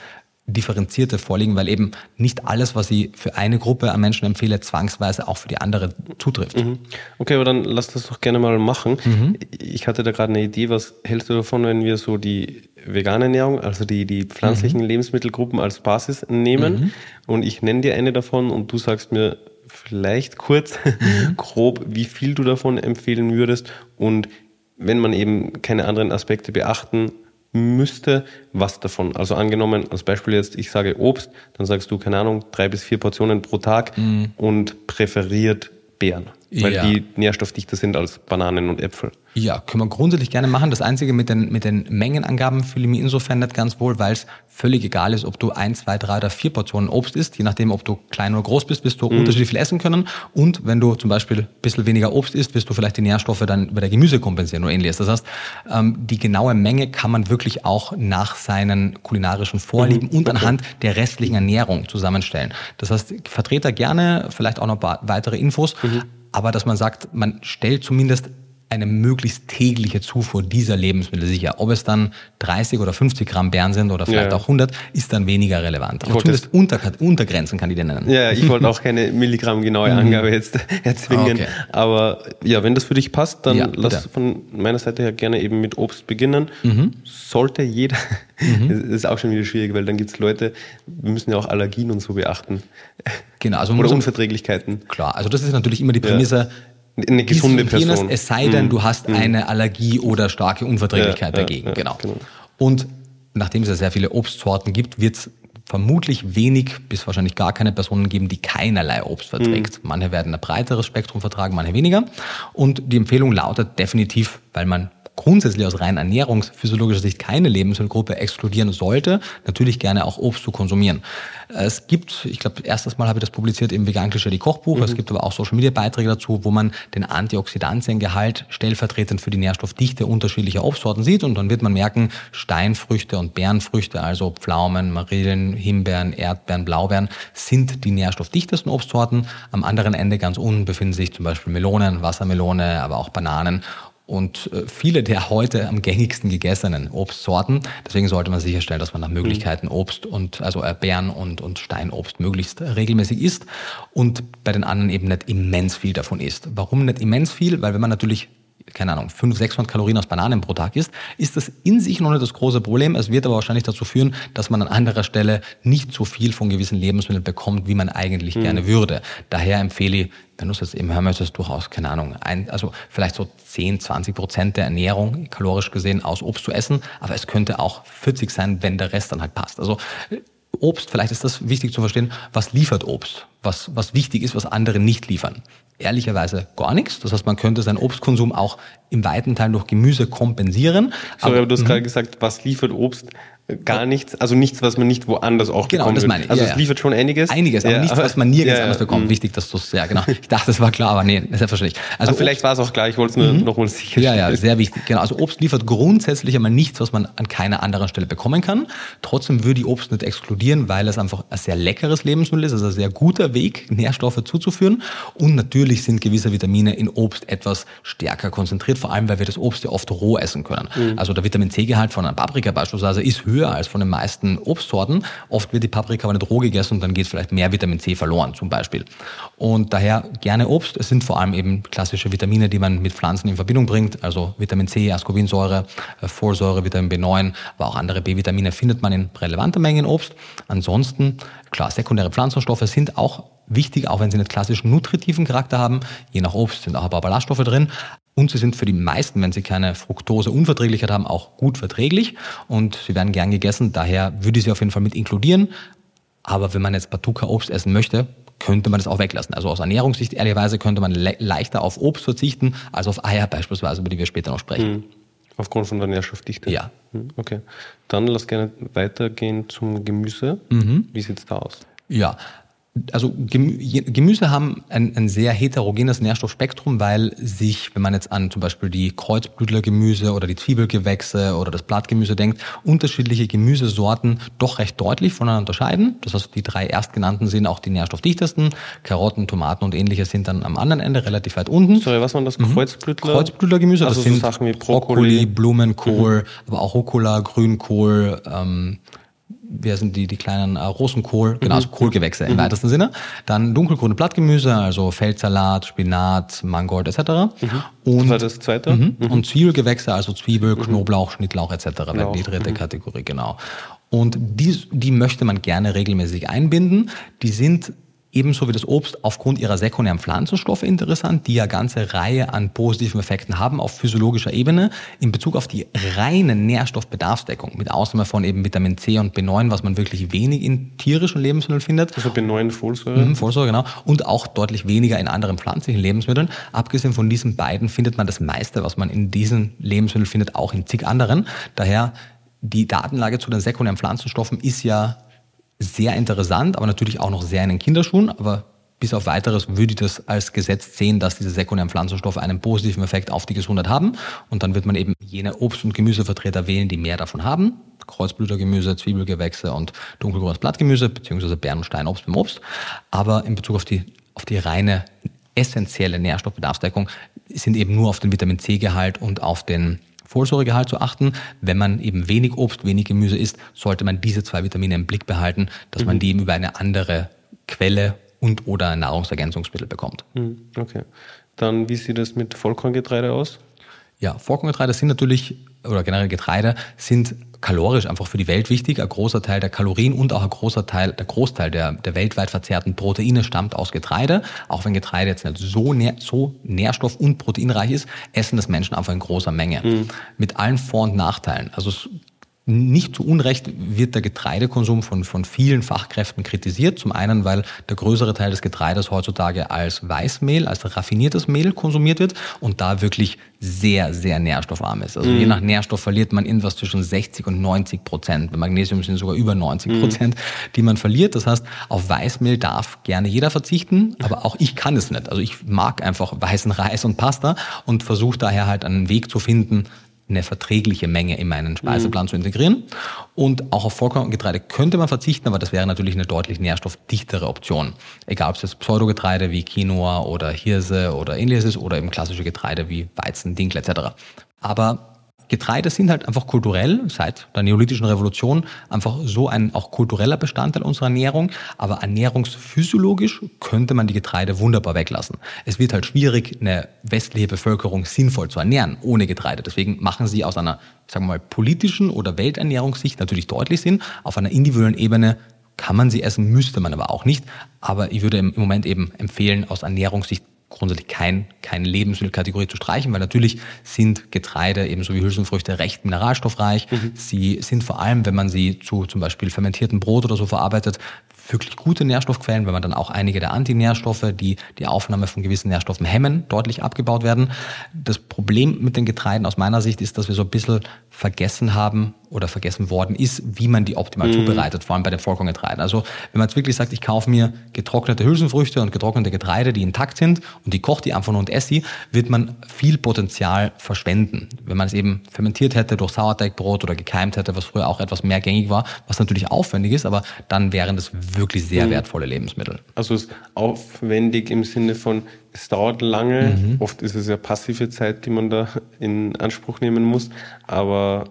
differenzierte vorliegen, weil eben nicht alles, was ich für eine Gruppe an Menschen empfehle, zwangsweise auch für die andere zutrifft. Mhm. Okay, aber dann lass das doch gerne mal machen. Mhm. Ich hatte da gerade eine Idee, was hältst du davon, wenn wir so die vegane Ernährung, also die, die pflanzlichen mhm. Lebensmittelgruppen als Basis nehmen mhm. und ich nenne dir eine davon und du sagst mir, vielleicht kurz, mhm. grob, wie viel du davon empfehlen würdest und wenn man eben keine anderen Aspekte beachten müsste, was davon. Also angenommen, als Beispiel jetzt, ich sage Obst, dann sagst du, keine Ahnung, drei bis vier Portionen pro Tag mhm. und präferiert Beeren weil ja. die nährstoffdichter sind als Bananen und Äpfel. Ja, können wir grundsätzlich gerne machen. Das Einzige mit den, mit den Mengenangaben fühle ich mich insofern nicht ganz wohl, weil es völlig egal ist, ob du ein, zwei, drei oder vier Portionen Obst isst. Je nachdem, ob du klein oder groß bist, wirst du mhm. unterschiedlich viel essen können. Und wenn du zum Beispiel ein bisschen weniger Obst isst, wirst du vielleicht die Nährstoffe dann über der Gemüse kompensieren oder ähnliches. Das heißt, ähm, die genaue Menge kann man wirklich auch nach seinen kulinarischen Vorlieben mhm. und okay. anhand der restlichen Ernährung zusammenstellen. Das heißt, Vertreter gerne, vielleicht auch noch weitere Infos. Mhm aber dass man sagt, man stellt zumindest eine möglichst tägliche Zufuhr dieser Lebensmittel sicher. Ob es dann 30 oder 50 Gramm Beeren sind oder vielleicht ja. auch 100, ist dann weniger relevant. Aber zumindest unter, Untergrenzen kann ich dir nennen. Ja, ich wollte auch keine Milligramm genaue mhm. Angabe jetzt erzwingen. Okay. Aber ja, wenn das für dich passt, dann ja, lass von meiner Seite her gerne eben mit Obst beginnen. Mhm. Sollte jeder, mhm. das ist auch schon wieder schwierig, weil dann gibt es Leute, wir müssen ja auch Allergien und so beachten. Genau, also oder Unverträglichkeiten. Klar, also das ist natürlich immer die Prämisse. Ja eine gesunde Person. es sei denn, mhm. du hast mhm. eine Allergie oder starke Unverträglichkeit ja, dagegen. Ja, ja, genau. genau. Und nachdem es ja sehr viele Obstsorten gibt, wird es vermutlich wenig bis wahrscheinlich gar keine Personen geben, die keinerlei Obst verträgt. Mhm. Manche werden ein breiteres Spektrum vertragen, manche weniger. Und die Empfehlung lautet definitiv, weil man grundsätzlich aus rein ernährungsphysiologischer Sicht keine Lebensmittelgruppe exkludieren sollte, natürlich gerne auch Obst zu konsumieren. Es gibt, ich glaube, erstes Mal habe ich das publiziert im Vegan Klischee Kochbuch. Mhm. Es gibt aber auch Social Media Beiträge dazu, wo man den Antioxidantiengehalt stellvertretend für die Nährstoffdichte unterschiedlicher Obstsorten sieht. Und dann wird man merken, Steinfrüchte und Beerenfrüchte, also Pflaumen, Marillen, Himbeeren, Erdbeeren, Blaubeeren, sind die nährstoffdichtesten Obstsorten. Am anderen Ende ganz unten befinden sich zum Beispiel Melonen, Wassermelone, aber auch Bananen und äh, viele der heute am gängigsten gegessenen Obstsorten. Deswegen sollte man sicherstellen, dass man nach Möglichkeiten Obst und also Beeren und, und Steinobst möglichst regelmäßig isst und bei den anderen eben nicht immens viel davon isst. Warum nicht immens viel? Weil wenn man natürlich keine Ahnung, 500, 600 Kalorien aus Bananen pro Tag isst, ist das in sich noch nicht das große Problem. Es wird aber wahrscheinlich dazu führen, dass man an anderer Stelle nicht so viel von gewissen Lebensmitteln bekommt, wie man eigentlich mhm. gerne würde. Daher empfehle ich, wenn du es jetzt eben hören möchtest, durchaus, keine Ahnung, ein, also vielleicht so 10, 20 Prozent der Ernährung, kalorisch gesehen, aus Obst zu essen. Aber es könnte auch 40 sein, wenn der Rest dann halt passt. Also Obst, vielleicht ist das wichtig zu verstehen, was liefert Obst? Was, was wichtig ist, was andere nicht liefern ehrlicherweise gar nichts. Das heißt, man könnte seinen Obstkonsum auch im weiten Teil durch Gemüse kompensieren. Sorry, aber du hast mhm. gerade gesagt, was liefert Obst? Gar nichts, also nichts, was man nicht woanders auch genau, bekommt. Genau, das meine ich. Also ja, es liefert schon einiges. Einiges, aber ja, nichts, was man nirgends anders bekommt. Mhm. Wichtig, dass du es, ja genau. Ich dachte, das war klar, aber nee, selbstverständlich. Also aber vielleicht war es auch klar, ich wollte es nur mhm. nochmal sicherstellen. Ja, ja, sehr wichtig. Genau, also Obst liefert grundsätzlich einmal nichts, was man an keiner anderen Stelle bekommen kann. Trotzdem würde ich Obst nicht exkludieren, weil es einfach ein sehr leckeres Lebensmittel ist, also ein sehr guter Weg, Nährstoffe zuzuführen. Und natürlich sind gewisse Vitamine in Obst etwas stärker konzentriert, vor allem, weil wir das Obst ja oft roh essen können. Mhm. Also der Vitamin C-Gehalt von einer Paprika beispielsweise ist höher als von den meisten Obstsorten. Oft wird die Paprika aber nicht roh gegessen und dann geht vielleicht mehr Vitamin C verloren zum Beispiel. Und daher gerne Obst. Es sind vor allem eben klassische Vitamine, die man mit Pflanzen in Verbindung bringt. Also Vitamin C, Ascorbinsäure, äh, Folsäure, Vitamin B9, aber auch andere B-Vitamine findet man in relevanter Menge in Obst. Ansonsten, klar, sekundäre Pflanzenstoffe sind auch wichtig, auch wenn sie nicht klassischen nutritiven Charakter haben. Je nach Obst sind auch ein paar Ballaststoffe drin. Und sie sind für die meisten, wenn sie keine Fructose-Unverträglichkeit haben, auch gut verträglich und sie werden gern gegessen. Daher würde ich sie auf jeden Fall mit inkludieren. Aber wenn man jetzt Batuka Obst essen möchte, könnte man das auch weglassen. Also aus Ernährungssicht ehrlicherweise könnte man le leichter auf Obst verzichten als auf Eier beispielsweise, über die wir später noch sprechen. Mhm. Aufgrund von der Nährstoffdichte? Ja. Hm, okay. Dann lass gerne weitergehen zum Gemüse. Mhm. Wie sieht's da aus? Ja, also Gemüse haben ein, ein, sehr heterogenes Nährstoffspektrum, weil sich, wenn man jetzt an zum Beispiel die Kreuzblütlergemüse oder die Zwiebelgewächse oder das Blattgemüse denkt, unterschiedliche Gemüsesorten doch recht deutlich voneinander unterscheiden. Das heißt, die drei erstgenannten sind auch die nährstoffdichtesten. Karotten, Tomaten und ähnliches sind dann am anderen Ende relativ weit unten. Sorry, was waren das? Mhm. Kreuzblütler? Kreuzblütlergemüse, also das sind so Sachen wie Brokkoli, Brokkoli Blumenkohl, mhm. aber auch Rucola, Grünkohl, ähm, wer sind die, die kleinen äh, Rosenkohl, genau, also Kohlgewächse im mhm. weitesten Sinne. Dann dunkelgrüne Blattgemüse, also Feldsalat, Spinat, Mangold etc. Mhm. Und, das war das zweite? Mhm. mhm. Und Zwiebelgewächse, also Zwiebel, mhm. Knoblauch, Schnittlauch etc. wäre die dritte mhm. Kategorie, genau. Und die, die möchte man gerne regelmäßig einbinden. Die sind Ebenso wie das Obst aufgrund ihrer sekundären Pflanzenstoffe interessant, die ja ganze Reihe an positiven Effekten haben auf physiologischer Ebene in Bezug auf die reine Nährstoffbedarfsdeckung, mit Ausnahme von eben Vitamin C und B9, was man wirklich wenig in tierischen Lebensmitteln findet. Also B9 Folsäure? Mhm, Folsäure, genau. Und auch deutlich weniger in anderen pflanzlichen Lebensmitteln. Abgesehen von diesen beiden findet man das meiste, was man in diesen Lebensmitteln findet, auch in zig anderen. Daher die Datenlage zu den sekundären Pflanzenstoffen ist ja sehr interessant, aber natürlich auch noch sehr in den Kinderschuhen. Aber bis auf weiteres würde ich das als Gesetz sehen, dass diese sekundären Pflanzenstoffe einen positiven Effekt auf die Gesundheit haben. Und dann wird man eben jene Obst- und Gemüsevertreter wählen, die mehr davon haben. Kreuzblütergemüse, Zwiebelgewächse und dunkelgrünes Blattgemüse, beziehungsweise Beeren- und Steinobst beim Obst. Aber in Bezug auf die, auf die reine essentielle Nährstoffbedarfsdeckung sind eben nur auf den Vitamin C-Gehalt und auf den Folsäuregehalt zu achten. Wenn man eben wenig Obst, wenig Gemüse isst, sollte man diese zwei Vitamine im Blick behalten, dass mhm. man die eben über eine andere Quelle und oder Nahrungsergänzungsmittel bekommt. Mhm. Okay. Dann, wie sieht es mit Vollkorngetreide aus? Ja, Vollkorngetreide sind natürlich, oder generell Getreide, sind kalorisch einfach für die Welt wichtig. Ein großer Teil der Kalorien und auch ein großer Teil, der Großteil der, der weltweit verzehrten Proteine stammt aus Getreide. Auch wenn Getreide jetzt nicht so, nähr, so nährstoff- und proteinreich ist, essen das Menschen einfach in großer Menge. Mhm. Mit allen Vor- und Nachteilen. Also nicht zu Unrecht wird der Getreidekonsum von, von vielen Fachkräften kritisiert. Zum einen, weil der größere Teil des Getreides heutzutage als Weißmehl, als raffiniertes Mehl konsumiert wird und da wirklich sehr, sehr nährstoffarm ist. Also mm. je nach Nährstoff verliert man irgendwas zwischen 60 und 90 Prozent. Bei Magnesium sind sogar über 90 Prozent, mm. die man verliert. Das heißt, auf Weißmehl darf gerne jeder verzichten, aber auch ich kann es nicht. Also ich mag einfach weißen Reis und Pasta und versuche daher halt einen Weg zu finden, eine verträgliche Menge in meinen Speiseplan mhm. zu integrieren. Und auch auf Vollkorngetreide könnte man verzichten, aber das wäre natürlich eine deutlich nährstoffdichtere Option. Egal ob es jetzt Pseudogetreide wie Quinoa oder Hirse oder ähnliches ist oder eben klassische Getreide wie Weizen, Dinkel etc. Aber Getreide sind halt einfach kulturell seit der neolithischen Revolution einfach so ein auch kultureller Bestandteil unserer Ernährung, aber ernährungsphysiologisch könnte man die Getreide wunderbar weglassen. Es wird halt schwierig, eine westliche Bevölkerung sinnvoll zu ernähren ohne Getreide. Deswegen machen sie aus einer, sagen wir mal, politischen oder Welternährungssicht natürlich deutlich Sinn. Auf einer individuellen Ebene kann man sie essen, müsste man aber auch nicht. Aber ich würde im Moment eben empfehlen, aus Ernährungssicht grundsätzlich kein, keine Lebensmittelkategorie zu streichen, weil natürlich sind Getreide ebenso wie Hülsenfrüchte recht mineralstoffreich. Mhm. Sie sind vor allem, wenn man sie zu zum Beispiel fermentierten Brot oder so verarbeitet, wirklich gute Nährstoffquellen, wenn man dann auch einige der Antinährstoffe, die die Aufnahme von gewissen Nährstoffen hemmen, deutlich abgebaut werden. Das Problem mit den Getreiden aus meiner Sicht ist, dass wir so ein bisschen vergessen haben oder vergessen worden ist, wie man die optimal mm. zubereitet, vor allem bei den Vollkorngetreiden. Also wenn man jetzt wirklich sagt, ich kaufe mir getrocknete Hülsenfrüchte und getrocknete Getreide, die intakt sind und die kocht die einfach nur und esse sie, wird man viel Potenzial verschwenden. Wenn man es eben fermentiert hätte durch Sauerteigbrot oder gekeimt hätte, was früher auch etwas mehr gängig war, was natürlich aufwendig ist, aber dann wären das wirklich sehr mhm. wertvolle Lebensmittel. Also es ist aufwendig im Sinne von, es dauert lange, mhm. oft ist es ja passive Zeit, die man da in Anspruch nehmen muss, aber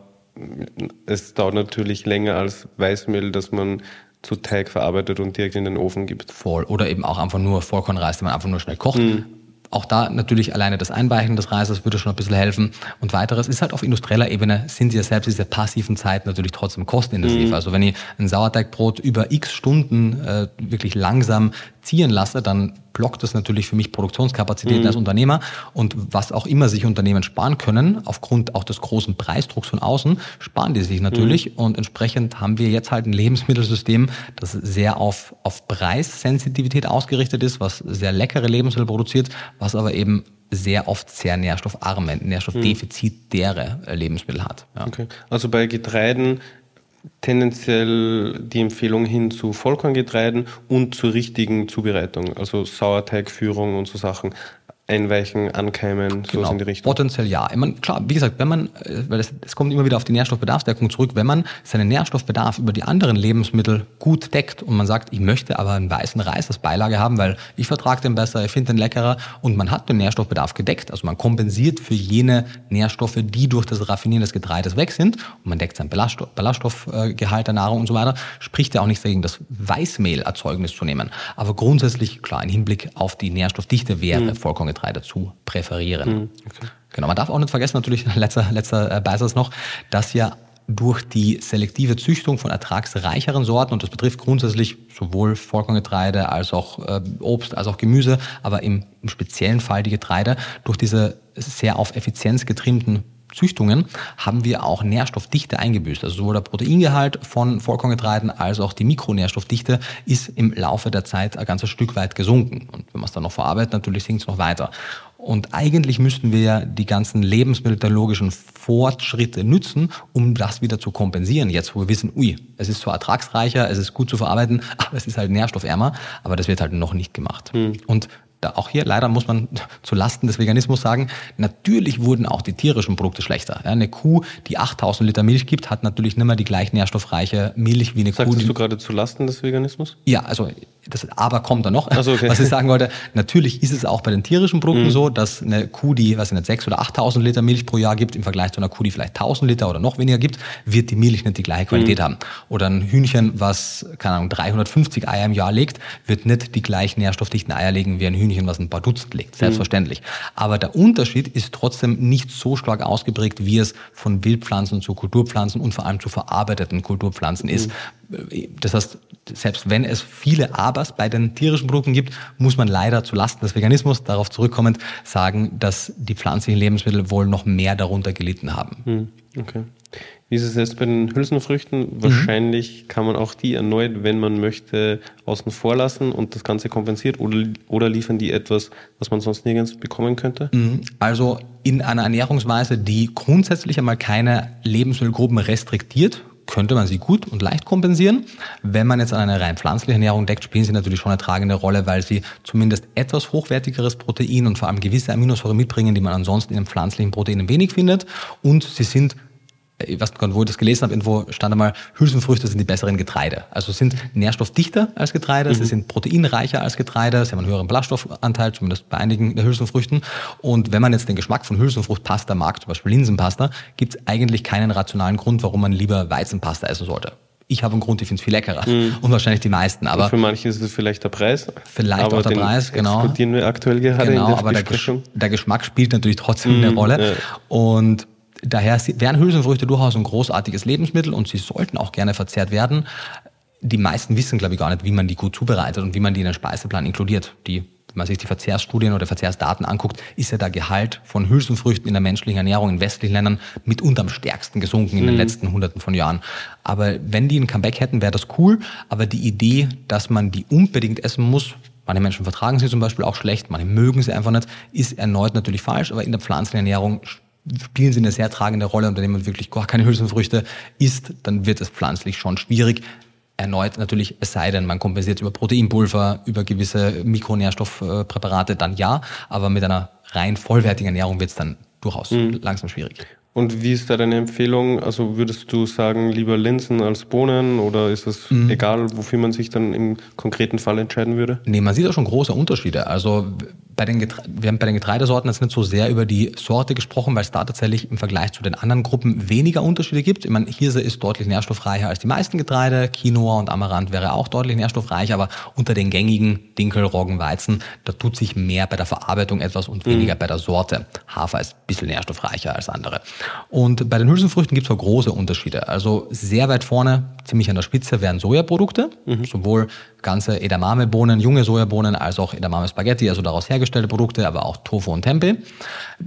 es dauert natürlich länger als Weißmehl, das man zu Teig verarbeitet und direkt in den Ofen gibt. Voll. Oder eben auch einfach nur Vollkornreis, den man einfach nur schnell kocht. Mhm. Auch da natürlich alleine das Einweichen des Reises würde schon ein bisschen helfen. Und weiteres ist halt auf industrieller Ebene sind ja selbst diese passiven Zeiten natürlich trotzdem kostenintensiv. Mhm. Also wenn ich ein Sauerteigbrot über x Stunden äh, wirklich langsam ziehen lasse, dann blockt das natürlich für mich Produktionskapazitäten mhm. als Unternehmer. Und was auch immer sich Unternehmen sparen können, aufgrund auch des großen Preisdrucks von außen, sparen die sich natürlich. Mhm. Und entsprechend haben wir jetzt halt ein Lebensmittelsystem, das sehr auf, auf Preissensitivität ausgerichtet ist, was sehr leckere Lebensmittel produziert, was aber eben sehr oft sehr nährstoffarme, nährstoffdefizitäre. Lebensmittel hat. Ja. Okay. Also bei Getreiden tendenziell die Empfehlung hin zu Vollkorngetreiden und zur richtigen Zubereitung, also Sauerteigführung und so Sachen einweichen, ankeimen, genau. so in die Richtung. Potenziell ja. Meine, klar, wie gesagt, wenn man, äh, weil es, es kommt immer wieder auf die Nährstoffbedarfsdeckung zurück, wenn man seinen Nährstoffbedarf über die anderen Lebensmittel gut deckt und man sagt, ich möchte aber einen weißen Reis als Beilage haben, weil ich vertrage den besser, ich finde den leckerer und man hat den Nährstoffbedarf gedeckt, also man kompensiert für jene Nährstoffe, die durch das Raffinieren des Getreides weg sind und man deckt sein Ballaststoff, Ballaststoffgehalt der Nahrung und so weiter, spricht ja auch nichts dagegen, das Weißmehlerzeugnis zu nehmen. Aber grundsätzlich, klar, im Hinblick auf die Nährstoffdichte wäre mhm. vollkommen Getreide zu präferieren. Mhm, okay. Genau, man darf auch nicht vergessen, natürlich, letzter, letzter äh, Beisatz noch, dass ja durch die selektive Züchtung von ertragsreicheren Sorten, und das betrifft grundsätzlich sowohl Vollkorngetreide als auch äh, Obst als auch Gemüse, aber im, im speziellen Fall die Getreide, durch diese sehr auf Effizienz getrimmten Züchtungen haben wir auch Nährstoffdichte eingebüßt. Also sowohl der Proteingehalt von Vollkorngetreiden als auch die Mikronährstoffdichte ist im Laufe der Zeit ein ganzes Stück weit gesunken. Und wenn man es dann noch verarbeitet, natürlich sinkt es noch weiter. Und eigentlich müssten wir ja die ganzen lebensmitteltechnologischen Fortschritte nützen, um das wieder zu kompensieren. Jetzt, wo wir wissen, ui, es ist zwar ertragsreicher, es ist gut zu verarbeiten, aber es ist halt nährstoffärmer, aber das wird halt noch nicht gemacht. Hm. Und auch hier leider muss man zu Lasten des Veganismus sagen, natürlich wurden auch die tierischen Produkte schlechter. Ja, eine Kuh, die 8000 Liter Milch gibt, hat natürlich nicht mehr die gleich nährstoffreiche Milch wie eine Sagtest Kuh. Sagst du gerade zu Lasten des Veganismus? Ja, also das Aber kommt da noch. So, okay. Was ich sagen wollte, natürlich ist es auch bei den tierischen Produkten mhm. so, dass eine Kuh, die was nicht, 6.000 oder 8.000 Liter Milch pro Jahr gibt, im Vergleich zu einer Kuh, die vielleicht 1.000 Liter oder noch weniger gibt, wird die Milch nicht die gleiche Qualität mhm. haben. Oder ein Hühnchen, was, keine Ahnung, 350 Eier im Jahr legt, wird nicht die gleich nährstoffdichten Eier legen wie ein Hühnchen, was ein paar Dutzend legt. Selbstverständlich. Mhm. Aber der Unterschied ist trotzdem nicht so stark ausgeprägt, wie es von Wildpflanzen zu Kulturpflanzen und vor allem zu verarbeiteten Kulturpflanzen ist. Mhm. Das heißt, selbst wenn es viele Abers bei den tierischen Produkten gibt, muss man leider zu Lasten des Veganismus, darauf zurückkommend, sagen, dass die pflanzlichen Lebensmittel wohl noch mehr darunter gelitten haben. Hm, okay. Wie ist es jetzt bei den Hülsenfrüchten? Mhm. Wahrscheinlich kann man auch die erneut, wenn man möchte, außen vor lassen und das Ganze kompensiert oder, oder liefern die etwas, was man sonst nirgends bekommen könnte? Mhm. Also in einer Ernährungsweise, die grundsätzlich einmal keine Lebensmittelgruppen restriktiert, könnte man sie gut und leicht kompensieren. Wenn man jetzt an eine rein pflanzliche Ernährung deckt, spielen sie natürlich schon eine tragende Rolle, weil sie zumindest etwas hochwertigeres Protein und vor allem gewisse Aminosäuren mitbringen, die man ansonsten in pflanzlichen Proteinen wenig findet. Und sie sind ich weiß gar nicht, wo ich das gelesen habe, irgendwo stand einmal, Hülsenfrüchte sind die besseren Getreide. Also sind nährstoffdichter als Getreide, mhm. sie sind proteinreicher als Getreide, sie haben einen höheren Ballaststoffanteil, zumindest bei einigen der Hülsenfrüchten. Und wenn man jetzt den Geschmack von Hülsenfruchtpasta mag, zum Beispiel Linsenpasta, gibt es eigentlich keinen rationalen Grund, warum man lieber Weizenpasta essen sollte. Ich habe einen Grund, ich finde es viel leckerer. Mhm. Und wahrscheinlich die meisten. Aber und für manche ist es vielleicht der Preis. Vielleicht aber auch der Preis, genau. Diskutieren wir aktuell gerade genau, in der aber der, der, Geschmack spielt natürlich trotzdem mhm, eine Rolle. Ja. Und Daher wären Hülsenfrüchte durchaus ein großartiges Lebensmittel und sie sollten auch gerne verzehrt werden. Die meisten wissen, glaube ich, gar nicht, wie man die gut zubereitet und wie man die in den Speiseplan inkludiert. Die, wenn man sich die Verzehrsstudien oder Verzehrsdaten anguckt, ist ja der Gehalt von Hülsenfrüchten in der menschlichen Ernährung in westlichen Ländern mitunter am stärksten gesunken in den mhm. letzten Hunderten von Jahren. Aber wenn die ein Comeback hätten, wäre das cool. Aber die Idee, dass man die unbedingt essen muss, Manche Menschen vertragen sie zum Beispiel auch schlecht, manche mögen sie einfach nicht, ist erneut natürlich falsch, aber in der pflanzlichen Ernährung spielen sie eine sehr tragende Rolle und wenn man wirklich gar keine Hülsenfrüchte isst, dann wird es pflanzlich schon schwierig. Erneut natürlich, es sei denn, man kompensiert über Proteinpulver, über gewisse Mikronährstoffpräparate, dann ja, aber mit einer rein vollwertigen Ernährung wird es dann durchaus mhm. langsam schwierig. Und wie ist da deine Empfehlung? Also würdest du sagen, lieber Linsen als Bohnen oder ist es mhm. egal, wofür man sich dann im konkreten Fall entscheiden würde? Nee, man sieht auch schon große Unterschiede. Also bei den wir haben bei den Getreidesorten jetzt nicht so sehr über die Sorte gesprochen, weil es da tatsächlich im Vergleich zu den anderen Gruppen weniger Unterschiede gibt. Ich meine, Hirse ist deutlich nährstoffreicher als die meisten Getreide. Quinoa und Amaranth wäre auch deutlich nährstoffreicher, aber unter den gängigen Dinkel, Roggen, Weizen, da tut sich mehr bei der Verarbeitung etwas und weniger mhm. bei der Sorte. Hafer ist ein bisschen nährstoffreicher als andere. Und bei den Hülsenfrüchten gibt es auch große Unterschiede. Also sehr weit vorne, ziemlich an der Spitze, wären Sojaprodukte, mhm. sowohl ganze Edamame-Bohnen, junge Sojabohnen, als auch Edamame-Spaghetti, also daraus hergestellte Produkte, aber auch Tofu und Tempeh.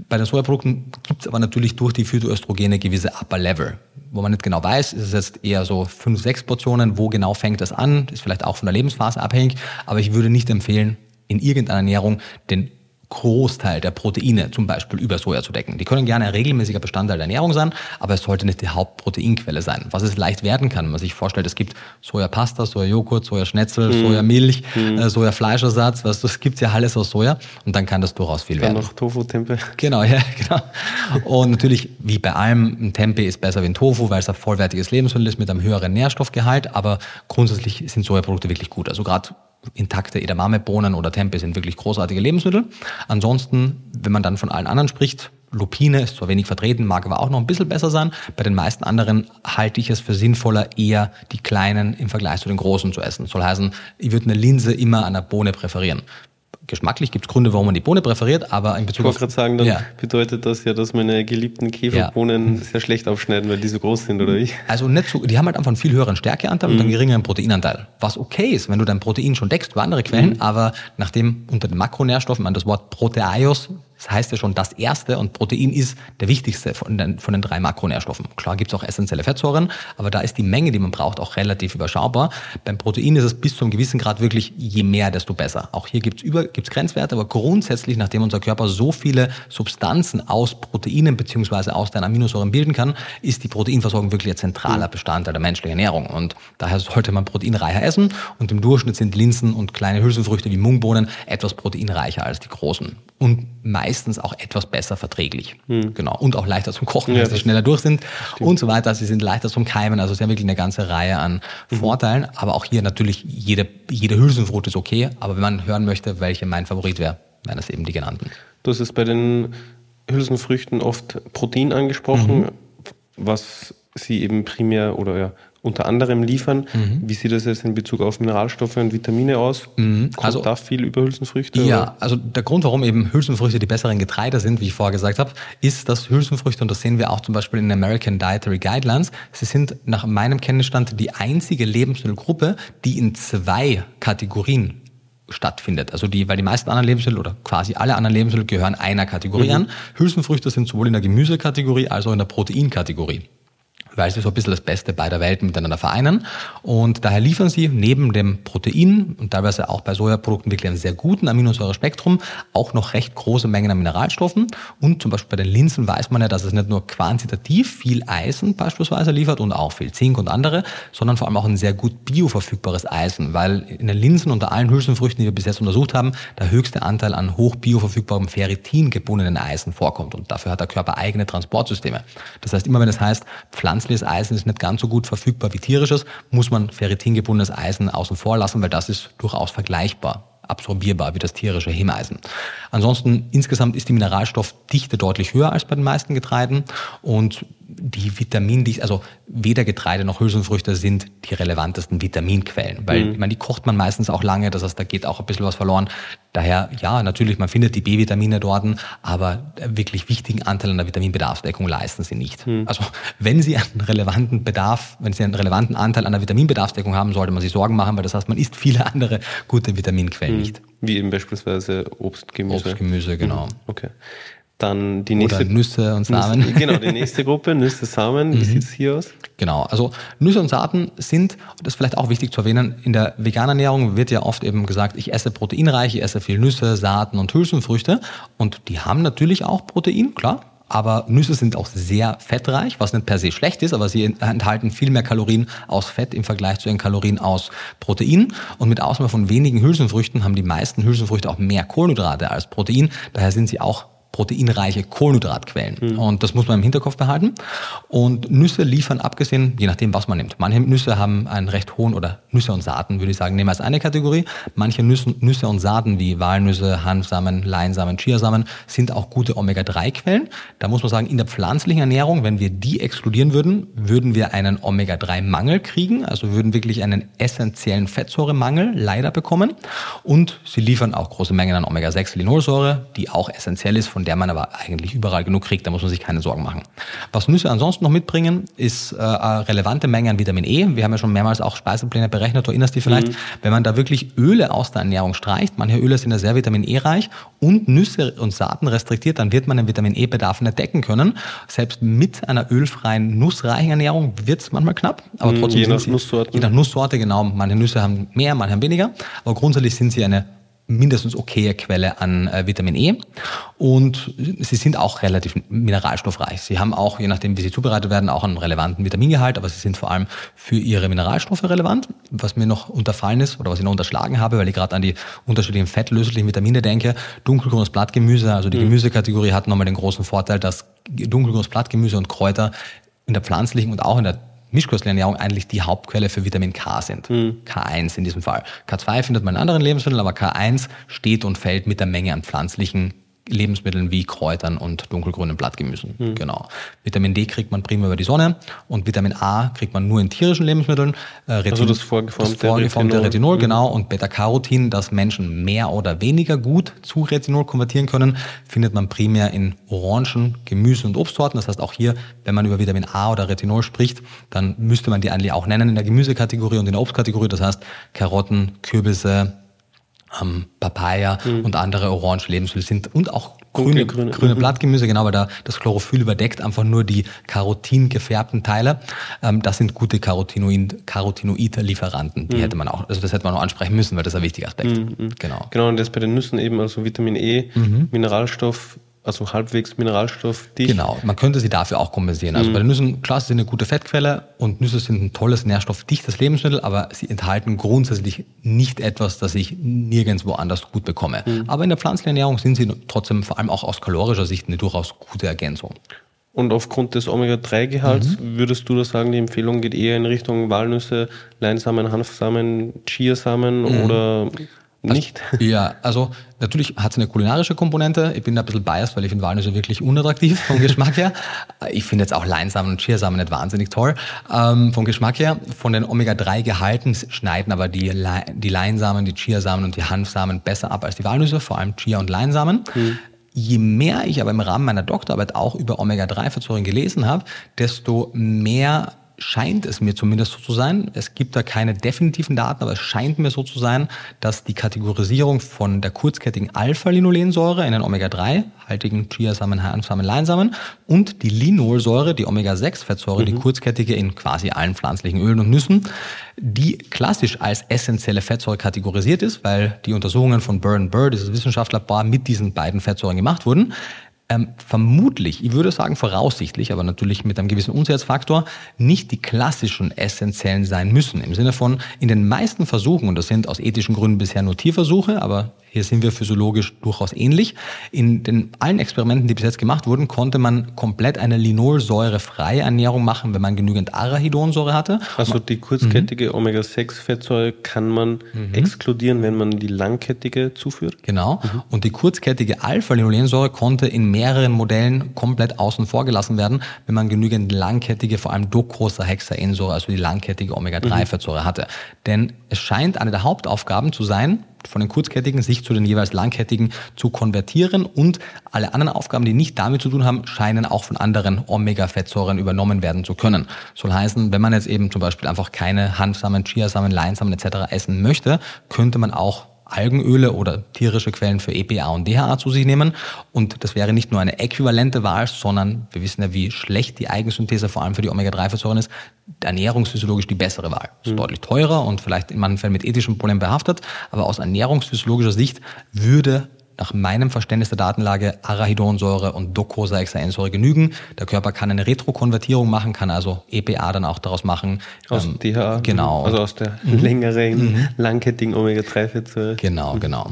Bei den Sojaprodukten gibt es aber natürlich durch die Phytoöstrogene gewisse Upper Level, wo man nicht genau weiß, ist es jetzt eher so fünf, sechs Portionen, wo genau fängt es an, ist vielleicht auch von der Lebensphase abhängig, aber ich würde nicht empfehlen, in irgendeiner Ernährung den Großteil der Proteine zum Beispiel über Soja zu decken. Die können gerne ein regelmäßiger Bestandteil der Ernährung sein, aber es sollte nicht die Hauptproteinquelle sein. Was es leicht werden kann, wenn man sich vorstellt, es gibt Sojapasta, Sojajoghurt, Sojaschnetzel, mm. Sojamilch, mm. äh, Sojafleischersatz, was das gibt's ja alles aus Soja und dann kann das durchaus viel dann werden. noch Tofu, Tempeh. Genau, ja, genau. Und natürlich, wie bei allem, ein Tempeh ist besser wie ein Tofu, weil es ein vollwertiges Lebensmittel ist mit einem höheren Nährstoffgehalt, aber grundsätzlich sind Sojaprodukte wirklich gut. Also gerade intakte Edamame-Bohnen oder Tempeh sind wirklich großartige Lebensmittel. Ansonsten, wenn man dann von allen anderen spricht, Lupine ist zwar wenig vertreten, mag aber auch noch ein bisschen besser sein. Bei den meisten anderen halte ich es für sinnvoller, eher die kleinen im Vergleich zu den großen zu essen. Soll heißen, ich würde eine Linse immer an einer Bohne präferieren. Geschmacklich gibt es Gründe, warum man die Bohne präferiert, aber in Bezug ich wollte gerade sagen, dann ja. bedeutet das ja, dass meine geliebten Käferbohnen ja. sehr schlecht aufschneiden, weil die so groß sind, oder wie? Also nicht so, die haben halt einfach einen viel höheren Stärkeanteil mhm. und einen geringeren Proteinanteil. Was okay ist, wenn du dein Protein schon deckst über andere Quellen, mhm. aber nachdem unter den Makronährstoffen man das Wort Proteaios das heißt ja schon das erste und Protein ist der wichtigste von den, von den drei Makronährstoffen. Klar gibt es auch essentielle Fettsäuren, aber da ist die Menge, die man braucht, auch relativ überschaubar. Beim Protein ist es bis zu einem gewissen Grad wirklich, je mehr, desto besser. Auch hier gibt es gibt's Grenzwerte, aber grundsätzlich, nachdem unser Körper so viele Substanzen aus Proteinen beziehungsweise aus den Aminosäuren bilden kann, ist die Proteinversorgung wirklich ein zentraler Bestandteil der menschlichen Ernährung. Und daher sollte man proteinreicher essen und im Durchschnitt sind Linsen und kleine Hülsenfrüchte wie Mungbohnen etwas proteinreicher als die großen. Und meistens auch etwas besser verträglich. Hm. Genau. Und auch leichter zum Kochen, ja, weil sie schneller durch sind stimmt. und so weiter. Sie sind leichter zum Keimen. Also sie haben wirklich eine ganze Reihe an mhm. Vorteilen. Aber auch hier natürlich jede, jede Hülsenfrucht ist okay. Aber wenn man hören möchte, welche mein Favorit wäre, wären es eben die genannten. Du hast es bei den Hülsenfrüchten oft Protein angesprochen, mhm. was sie eben primär oder ja, unter anderem liefern. Mhm. Wie sieht das jetzt in Bezug auf Mineralstoffe und Vitamine aus? Mhm. Kommt also, da viel über Hülsenfrüchte? Ja, oder? also der Grund, warum eben Hülsenfrüchte die besseren Getreide sind, wie ich vorher gesagt habe, ist, dass Hülsenfrüchte, und das sehen wir auch zum Beispiel in den American Dietary Guidelines, sie sind nach meinem Kenntnisstand die einzige Lebensmittelgruppe, die in zwei Kategorien stattfindet. Also die, weil die meisten anderen Lebensmittel oder quasi alle anderen Lebensmittel gehören einer Kategorie mhm. an. Hülsenfrüchte sind sowohl in der Gemüsekategorie als auch in der Proteinkategorie weil sie so ein bisschen das Beste beider Welten miteinander vereinen. Und daher liefern sie neben dem Protein und teilweise auch bei Sojaprodukten wirklich einen sehr guten Aminosäurespektrum auch noch recht große Mengen an Mineralstoffen. Und zum Beispiel bei den Linsen weiß man ja, dass es nicht nur quantitativ viel Eisen beispielsweise liefert und auch viel Zink und andere, sondern vor allem auch ein sehr gut bioverfügbares Eisen, weil in den Linsen unter allen Hülsenfrüchten, die wir bis jetzt untersucht haben, der höchste Anteil an hoch bioverfügbarem Ferritin gebundenen Eisen vorkommt. Und dafür hat der Körper eigene Transportsysteme. Das heißt, immer wenn es heißt, Pflanzen pflanzliches Eisen ist nicht ganz so gut verfügbar wie tierisches, muss man ferritingebundenes Eisen außen vor lassen, weil das ist durchaus vergleichbar absorbierbar wie das tierische Hemeisen. Ansonsten insgesamt ist die Mineralstoffdichte deutlich höher als bei den meisten Getreiden und die Vitamindichte, also weder Getreide noch Hülsenfrüchte sind die relevantesten Vitaminquellen, weil mhm. ich meine, die kocht man meistens auch lange, das heißt, da geht auch ein bisschen was verloren. Daher, ja, natürlich, man findet die B-Vitamine dort, aber wirklich wichtigen Anteil an der Vitaminbedarfsdeckung leisten sie nicht. Mhm. Also wenn sie einen relevanten Bedarf, wenn sie einen relevanten Anteil an der Vitaminbedarfsdeckung haben, sollte man sich Sorgen machen, weil das heißt, man isst viele andere gute Vitaminquellen mhm. nicht. Wie eben beispielsweise Obst, Gemüse. Obst, Gemüse, genau. Mhm. Okay. Dann die nächste. Oder Nüsse und Samen. Nüsse, genau, die nächste Gruppe, Nüsse, Samen. Wie mhm. sieht es hier aus? Genau, also Nüsse und Saaten sind, das ist vielleicht auch wichtig zu erwähnen, in der veganen Ernährung wird ja oft eben gesagt, ich esse proteinreich, ich esse viel Nüsse, Saaten und Hülsenfrüchte. Und die haben natürlich auch Protein, klar. Aber Nüsse sind auch sehr fettreich, was nicht per se schlecht ist, aber sie enthalten viel mehr Kalorien aus Fett im Vergleich zu den Kalorien aus Protein. Und mit Ausnahme von wenigen Hülsenfrüchten haben die meisten Hülsenfrüchte auch mehr Kohlenhydrate als Protein. Daher sind sie auch proteinreiche Kohlenhydratquellen. Mhm. Und das muss man im Hinterkopf behalten. Und Nüsse liefern abgesehen, je nachdem, was man nimmt. Manche Nüsse haben einen recht hohen, oder Nüsse und Saaten, würde ich sagen, nehmen wir als eine Kategorie. Manche Nüsse, Nüsse und Saaten wie Walnüsse, Hanfsamen, Leinsamen, Chiasamen sind auch gute Omega-3-Quellen. Da muss man sagen, in der pflanzlichen Ernährung, wenn wir die exkludieren würden, würden wir einen Omega-3-Mangel kriegen, also würden wirklich einen essentiellen Fettsäuremangel leider bekommen. Und sie liefern auch große Mengen an Omega-6-Linolsäure, die auch essentiell ist, von der man aber eigentlich überall genug kriegt, da muss man sich keine Sorgen machen. Was Nüsse ansonsten noch mitbringen, ist äh, eine relevante Menge an Vitamin E. Wir haben ja schon mehrmals auch Speisepläne berechnet, du erinnerst dich vielleicht, mhm. wenn man da wirklich Öle aus der Ernährung streicht, manche Öle sind ja sehr Vitamin E reich und Nüsse und Saaten restriktiert, dann wird man den Vitamin E-Bedarf nicht decken können. Selbst mit einer ölfreien, nussreichen Ernährung wird es manchmal knapp, aber mhm, trotzdem je nach Nusssorte. Je nach Nusssorte, genau. Manche Nüsse haben mehr, manche haben weniger, aber grundsätzlich sind sie eine mindestens okaye Quelle an äh, Vitamin E. Und sie sind auch relativ mineralstoffreich. Sie haben auch, je nachdem wie sie zubereitet werden, auch einen relevanten Vitamingehalt, aber sie sind vor allem für ihre Mineralstoffe relevant. Was mir noch unterfallen ist oder was ich noch unterschlagen habe, weil ich gerade an die unterschiedlichen fettlöslichen Vitamine denke, dunkelgrünes Blattgemüse, also die mhm. Gemüsekategorie hat nochmal den großen Vorteil, dass dunkelgrünes Blattgemüse und Kräuter in der pflanzlichen und auch in der Mischköstlerernährung eigentlich die Hauptquelle für Vitamin K sind. Mhm. K1 in diesem Fall. K2 findet man in anderen Lebensmitteln, aber K1 steht und fällt mit der Menge an pflanzlichen Lebensmitteln wie Kräutern und dunkelgrünen Blattgemüsen. Mhm. Genau. Vitamin D kriegt man prima über die Sonne und Vitamin A kriegt man nur in tierischen Lebensmitteln. Äh, Retin also das vorgeformte, das vorgeformte Retinol, Retinol mhm. genau, und Beta-Carotin, das Menschen mehr oder weniger gut zu Retinol konvertieren können, findet man primär in Orangen, Gemüse und Obstsorten. Das heißt auch hier, wenn man über Vitamin A oder Retinol spricht, dann müsste man die eigentlich auch nennen in der Gemüsekategorie und in der Obstkategorie. Das heißt Karotten, Kürbisse, ähm, Papaya mhm. und andere orange Lebensmittel sind und auch grüne, grüne, grüne mhm. Blattgemüse, genau, weil da das Chlorophyll überdeckt einfach nur die Carotin gefärbten Teile. Ähm, das sind gute Carotinoid-Lieferanten. Die mhm. hätte man auch, also das hätte man auch ansprechen müssen, weil das ein wichtiger Aspekt. Mhm. mhm. Genau. Genau, und das bei den Nüssen eben, also Vitamin E, mhm. Mineralstoff, also halbwegs mineralstoffdicht. Genau, man könnte sie dafür auch kompensieren. Also mhm. bei den Nüssen, klar, sie sind eine gute Fettquelle und Nüsse sind ein tolles nährstoffdichtes Lebensmittel, aber sie enthalten grundsätzlich nicht etwas, das ich nirgendwo anders gut bekomme. Mhm. Aber in der pflanzlichen Ernährung sind sie trotzdem vor allem auch aus kalorischer Sicht eine durchaus gute Ergänzung. Und aufgrund des Omega-3-Gehalts mhm. würdest du da sagen, die Empfehlung geht eher in Richtung Walnüsse, Leinsamen, Hanfsamen, Chiasamen mhm. oder nicht? Also, ja, also natürlich hat es eine kulinarische Komponente. Ich bin da ein bisschen biased, weil ich finde Walnüsse wirklich unattraktiv vom Geschmack her. Ich finde jetzt auch Leinsamen und Chiasamen nicht wahnsinnig toll ähm, vom Geschmack her. Von den Omega-3-Gehalten schneiden aber die, Le die Leinsamen, die Chiasamen und die Hanfsamen besser ab als die Walnüsse, vor allem Chia und Leinsamen. Hm. Je mehr ich aber im Rahmen meiner Doktorarbeit auch über Omega-3-Fettsäuren gelesen habe, desto mehr scheint es mir zumindest so zu sein. Es gibt da keine definitiven Daten, aber es scheint mir so zu sein, dass die Kategorisierung von der kurzkettigen Alpha-Linolensäure in den Omega-3-haltigen Chiasamen, Harnsamen, Leinsamen und die Linolsäure, die Omega-6-Fettsäure, mhm. die kurzkettige in quasi allen pflanzlichen Ölen und Nüssen, die klassisch als essentielle Fettsäure kategorisiert ist, weil die Untersuchungen von Burn Burr, dieses Wissenschaftslabor, mit diesen beiden Fettsäuren gemacht wurden. Ähm, vermutlich, ich würde sagen voraussichtlich, aber natürlich mit einem gewissen Unsicherheitsfaktor, nicht die klassischen essentiellen sein müssen. Im Sinne von, in den meisten Versuchen, und das sind aus ethischen Gründen bisher nur Tierversuche, aber hier sind wir physiologisch durchaus ähnlich. In den allen Experimenten, die bis jetzt gemacht wurden, konnte man komplett eine linolsäurefreie Ernährung machen, wenn man genügend Arachidonsäure hatte. Also die kurzkettige mhm. Omega-6-Fettsäure kann man mhm. exkludieren, wenn man die langkettige zuführt? Genau. Mhm. Und die kurzkettige Alpha-Linolensäure konnte in mehreren Modellen komplett außen vor gelassen werden, wenn man genügend langkettige, vor allem Docosahexaensäure, also die langkettige Omega-3-Fettsäure hatte. Denn es scheint eine der Hauptaufgaben zu sein, von den kurzkettigen sich zu den jeweils langkettigen zu konvertieren und alle anderen Aufgaben, die nicht damit zu tun haben, scheinen auch von anderen Omega-Fettsäuren übernommen werden zu können. Soll heißen, wenn man jetzt eben zum Beispiel einfach keine Hanfsamen, Chiasamen, Leinsamen etc. essen möchte, könnte man auch Algenöle oder tierische Quellen für EPA und DHA zu sich nehmen. Und das wäre nicht nur eine äquivalente Wahl, sondern wir wissen ja, wie schlecht die Eigensynthese vor allem für die Omega-3-Fettsäuren ist, ernährungsphysiologisch die bessere Wahl. Ist mhm. deutlich teurer und vielleicht in manchen Fällen mit ethischen Problemen behaftet, aber aus ernährungsphysiologischer Sicht würde nach meinem Verständnis der Datenlage Arachidonsäure und Docosahexaensäure genügen. Der Körper kann eine Retrokonvertierung machen, kann also EPA dann auch daraus machen. Aus ähm, DHA? Genau. Also aus der mhm. längeren, mhm. langkettigen Omega-3-Fettsäure? Genau, mhm. genau.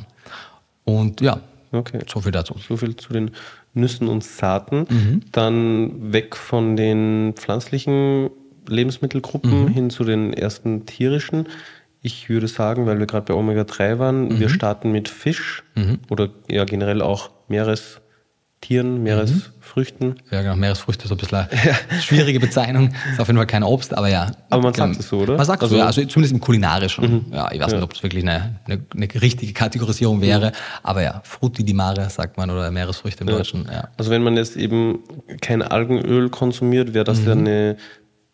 Und ja, okay. so viel dazu. So viel zu den Nüssen und Saaten. Mhm. Dann weg von den pflanzlichen Lebensmittelgruppen mhm. hin zu den ersten tierischen. Ich würde sagen, weil wir gerade bei Omega-3 waren, mhm. wir starten mit Fisch mhm. oder ja generell auch Meerestieren, Meeresfrüchten. Mhm. Ja, genau, Meeresfrüchte ist so ein bisschen eine schwierige Bezeichnung. Ist auf jeden Fall kein Obst, aber ja. Aber man genau. sagt es so, oder? Man sagt also, so, ja, also zumindest im kulinarischen. Mhm. Ja, ich weiß ja. nicht, ob es wirklich eine, eine, eine, richtige Kategorisierung wäre, mhm. aber ja, Frutti di mare sagt man oder Meeresfrüchte im ja. Deutschen. Ja. Also wenn man jetzt eben kein Algenöl konsumiert, wäre das ja eine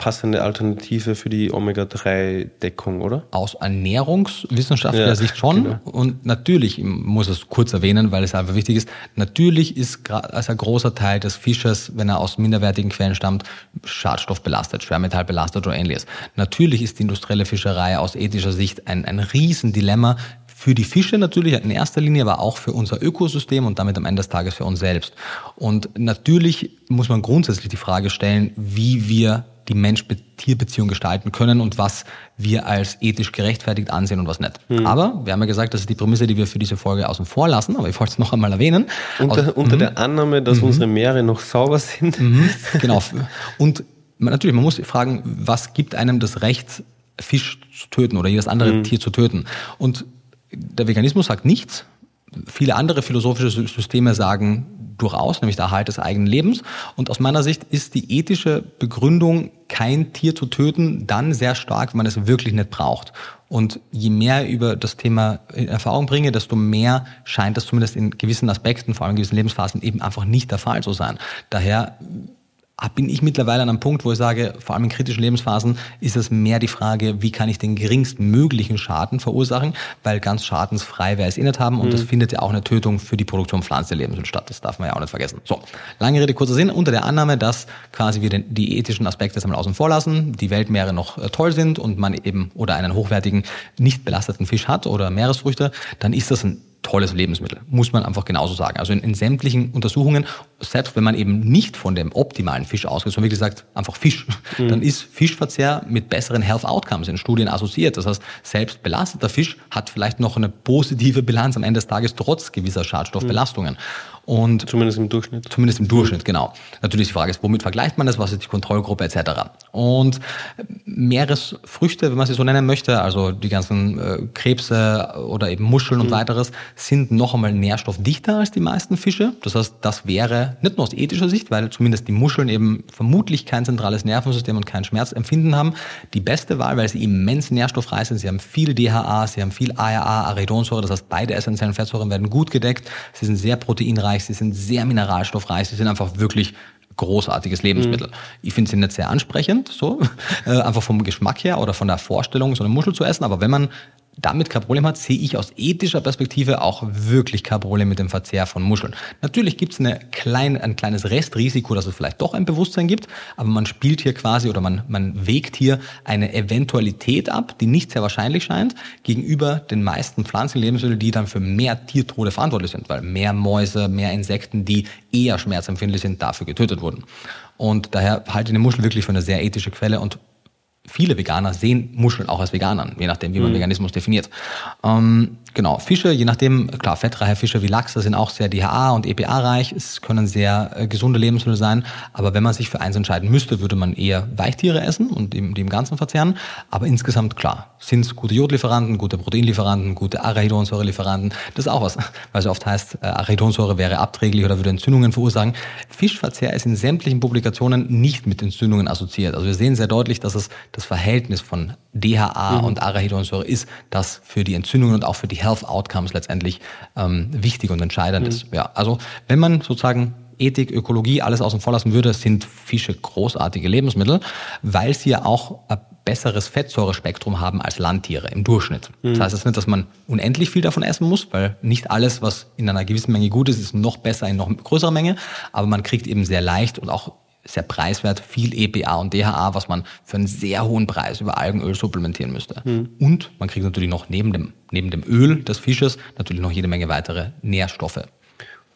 passende Alternative für die Omega-3-Deckung, oder? Aus ernährungswissenschaftlicher ja, Sicht schon. Genau. Und natürlich, ich muss es kurz erwähnen, weil es einfach wichtig ist, natürlich ist als ein großer Teil des Fisches, wenn er aus minderwertigen Quellen stammt, schadstoffbelastet, schwermetallbelastet oder ähnliches. Natürlich ist die industrielle Fischerei aus ethischer Sicht ein, ein Riesendilemma, für die Fische natürlich in erster Linie, aber auch für unser Ökosystem und damit am Ende des Tages für uns selbst. Und natürlich muss man grundsätzlich die Frage stellen, wie wir die Mensch-Tier-Beziehung gestalten können und was wir als ethisch gerechtfertigt ansehen und was nicht. Mhm. Aber wir haben ja gesagt, das ist die Prämisse, die wir für diese Folge außen vor lassen, aber ich wollte es noch einmal erwähnen. Unter, Aus, unter der Annahme, dass mhm. unsere Meere noch sauber sind. Mhm. Genau. Und natürlich, man muss fragen, was gibt einem das Recht, Fisch zu töten oder jedes andere mhm. Tier zu töten? Und der Veganismus sagt nichts, Viele andere philosophische Systeme sagen durchaus, nämlich der Erhalt des eigenen Lebens. Und aus meiner Sicht ist die ethische Begründung, kein Tier zu töten, dann sehr stark, wenn man es wirklich nicht braucht. Und je mehr über das Thema in Erfahrung bringe, desto mehr scheint das zumindest in gewissen Aspekten, vor allem in gewissen Lebensphasen, eben einfach nicht der Fall zu sein. Daher bin ich mittlerweile an einem Punkt, wo ich sage, vor allem in kritischen Lebensphasen ist es mehr die Frage, wie kann ich den geringstmöglichen Schaden verursachen, weil ganz schadensfrei wir es nicht haben und mhm. das findet ja auch eine Tötung für die Produktion pflanzlicher Lebensmittel statt. Das darf man ja auch nicht vergessen. So, lange Rede, kurzer Sinn, unter der Annahme, dass quasi wir den, die ethischen Aspekte einmal außen vor lassen, die Weltmeere noch äh, toll sind und man eben oder einen hochwertigen, nicht belasteten Fisch hat oder Meeresfrüchte, dann ist das ein tolles Lebensmittel, muss man einfach genauso sagen. Also in, in, sämtlichen Untersuchungen, selbst wenn man eben nicht von dem optimalen Fisch ausgeht, sondern wie gesagt einfach Fisch, mhm. dann ist Fischverzehr mit besseren Health Outcomes in Studien assoziiert. Das heißt, selbst belasteter Fisch hat vielleicht noch eine positive Bilanz am Ende des Tages trotz gewisser Schadstoffbelastungen. Mhm. Und zumindest im Durchschnitt. Zumindest im Durchschnitt, genau. Natürlich die Frage ist, womit vergleicht man das, was ist die Kontrollgruppe etc. Und Meeresfrüchte, wenn man sie so nennen möchte, also die ganzen äh, Krebse oder eben Muscheln mhm. und weiteres, sind noch einmal nährstoffdichter als die meisten Fische. Das heißt, das wäre nicht nur aus ethischer Sicht, weil zumindest die Muscheln eben vermutlich kein zentrales Nervensystem und kein Schmerzempfinden haben, die beste Wahl, weil sie immens nährstoffreich sind. Sie haben viel DHA, sie haben viel ARA, Arachidonsäure, das heißt, beide essentiellen Fettsäuren werden gut gedeckt. Sie sind sehr proteinreich nährstoffreich, sie sind sehr mineralstoffreich, sie sind einfach wirklich großartiges Lebensmittel. Mhm. Ich finde sie nicht sehr ansprechend, so äh, einfach vom Geschmack her oder von der Vorstellung, so eine Muschel zu essen. Aber wenn man damit kein Problem hat, sehe ich aus ethischer Perspektive auch wirklich kein Problem mit dem Verzehr von Muscheln. Natürlich gibt es klein, ein kleines Restrisiko, dass es vielleicht doch ein Bewusstsein gibt, aber man spielt hier quasi oder man, man wägt hier eine Eventualität ab, die nicht sehr wahrscheinlich scheint, gegenüber den meisten Pflanzenlebensmitteln, die dann für mehr Tiertode verantwortlich sind, weil mehr Mäuse, mehr Insekten, die eher schmerzempfindlich sind, dafür getötet wurden. Und daher halte ich eine Muschel wirklich für eine sehr ethische Quelle und viele Veganer sehen Muscheln auch als Veganer, je nachdem, wie man mhm. Veganismus definiert. Ähm, Genau, Fische, je nachdem, klar, fettreiche Fische wie Lachse sind auch sehr DHA und EPA-reich. Es können sehr äh, gesunde Lebensmittel sein. Aber wenn man sich für eins entscheiden müsste, würde man eher Weichtiere essen und die, die im Ganzen verzehren. Aber insgesamt, klar, sind es gute Jodlieferanten, gute Proteinlieferanten, gute Arachidonsäurelieferanten. Das ist auch was, weil es oft heißt, äh, Arachidonsäure wäre abträglich oder würde Entzündungen verursachen. Fischverzehr ist in sämtlichen Publikationen nicht mit Entzündungen assoziiert. Also wir sehen sehr deutlich, dass es das Verhältnis von DHA mhm. und Arachidonsäure ist, das für die Entzündungen und auch für die Health Outcomes letztendlich ähm, wichtig und entscheidend mhm. ist. Ja, also wenn man sozusagen Ethik, Ökologie, alles außen vor lassen würde, sind Fische großartige Lebensmittel, weil sie ja auch ein besseres Fettsäurespektrum haben als Landtiere im Durchschnitt. Mhm. Das heißt es nicht, dass man unendlich viel davon essen muss, weil nicht alles, was in einer gewissen Menge gut ist, ist noch besser in noch größerer Menge, aber man kriegt eben sehr leicht und auch sehr preiswert, viel EPA und DHA, was man für einen sehr hohen Preis über Algenöl supplementieren müsste. Mhm. Und man kriegt natürlich noch neben dem, neben dem Öl des Fisches natürlich noch jede Menge weitere Nährstoffe.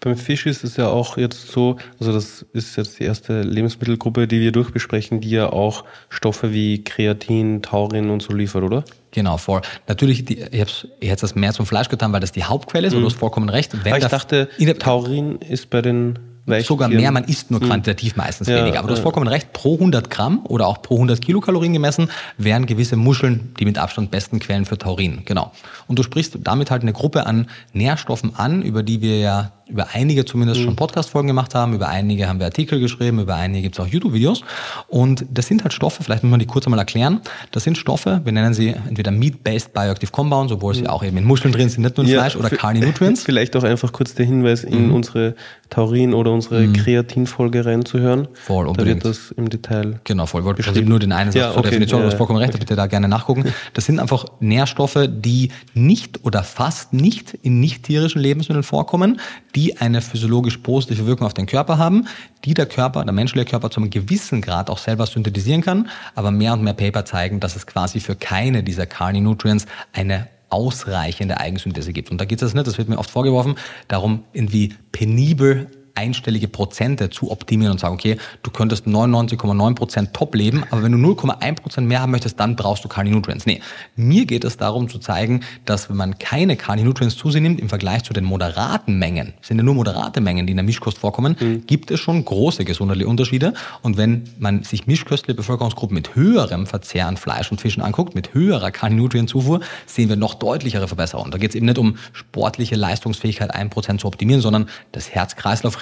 Beim Fisch ist es ja auch jetzt so, also das ist jetzt die erste Lebensmittelgruppe, die wir durchbesprechen, die ja auch Stoffe wie Kreatin, Taurin und so liefert, oder? Genau, voll. Natürlich, die, ich, ich hätte das mehr zum Fleisch getan, weil das die Hauptquelle ist, mhm. und du hast vollkommen recht. Wenn Aber ich dachte, Taurin ist bei den Sogar mehr, man isst nur hm. quantitativ meistens ja, weniger. Aber du hast vollkommen recht, pro 100 Gramm oder auch pro 100 Kilokalorien gemessen wären gewisse Muscheln die mit Abstand besten Quellen für Taurin. Genau. Und du sprichst damit halt eine Gruppe an Nährstoffen an, über die wir ja über einige zumindest mhm. schon Podcast-Folgen gemacht haben, über einige haben wir Artikel geschrieben, über einige gibt es auch YouTube-Videos. Und das sind halt Stoffe, vielleicht muss man die kurz einmal erklären. Das sind Stoffe, wir nennen sie entweder Meat-Based Bioactive Compounds, obwohl mhm. sie auch eben in Muscheln drin sind, nicht nur in ja, Fleisch oder Carni-Nutrients. Vielleicht auch einfach kurz der Hinweis, in mhm. unsere Taurin- oder unsere mhm. Kreatin-Folge reinzuhören. Voll, unbedingt. Da wird das im Detail Genau, voll. Ich wollte nur den einen Satz ja, zur okay, Definition, du hast vollkommen recht, okay. bitte da gerne nachgucken. Das sind einfach Nährstoffe, die nicht oder fast nicht in nicht tierischen Lebensmitteln vorkommen, die eine physiologisch positive Wirkung auf den Körper haben, die der Körper, der menschliche Körper zu einem gewissen Grad auch selber synthetisieren kann. Aber mehr und mehr Paper zeigen, dass es quasi für keine dieser Carni-Nutrients eine ausreichende Eigensynthese gibt. Und da geht es nicht, das wird mir oft vorgeworfen, darum irgendwie penibel einstellige Prozente zu optimieren und sagen, okay, du könntest 99,9 Prozent top leben, aber wenn du 0,1 Prozent mehr haben möchtest, dann brauchst du Kali Nutrients. Nee, mir geht es darum zu zeigen, dass wenn man keine Kali Nutrients zu sich nimmt, im Vergleich zu den moderaten Mengen, sind ja nur moderate Mengen, die in der Mischkost vorkommen, mhm. gibt es schon große gesundheitliche Unterschiede. Und wenn man sich mischköstliche Bevölkerungsgruppen mit höherem Verzehr an Fleisch und Fischen anguckt, mit höherer Kali Nutrient Zufuhr, sehen wir noch deutlichere Verbesserungen. Da geht es eben nicht um sportliche Leistungsfähigkeit 1% zu optimieren, sondern das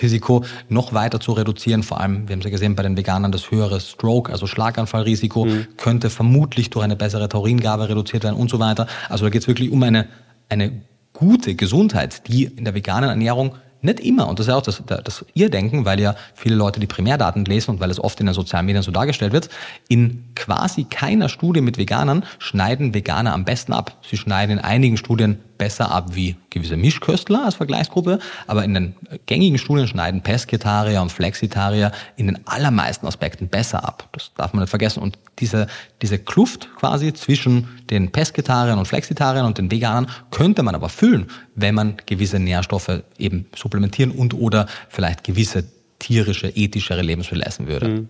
Herz-Kreislauf-Risiko noch weiter zu reduzieren. Vor allem, wir haben es ja gesehen bei den Veganern, das höhere Stroke, also Schlaganfallrisiko, mhm. könnte vermutlich durch eine bessere Tauringabe reduziert werden und so weiter. Also da geht es wirklich um eine, eine gute Gesundheit, die in der veganen Ernährung nicht immer, und das ist ja auch das, das ihr Denken, weil ja viele Leute die Primärdaten lesen und weil es oft in den sozialen Medien so dargestellt wird, in quasi keiner Studie mit Veganern schneiden Veganer am besten ab. Sie schneiden in einigen Studien besser ab wie gewisse Mischköstler als Vergleichsgruppe, aber in den gängigen Studien schneiden Pesketarier und Flexitarier in den allermeisten Aspekten besser ab. Das darf man nicht vergessen. Und diese, diese Kluft quasi zwischen den Pesketariern und Flexitariern und den Veganern könnte man aber füllen, wenn man gewisse Nährstoffe eben supplementieren und oder vielleicht gewisse tierische, ethischere Lebensmittel essen würde. Mhm.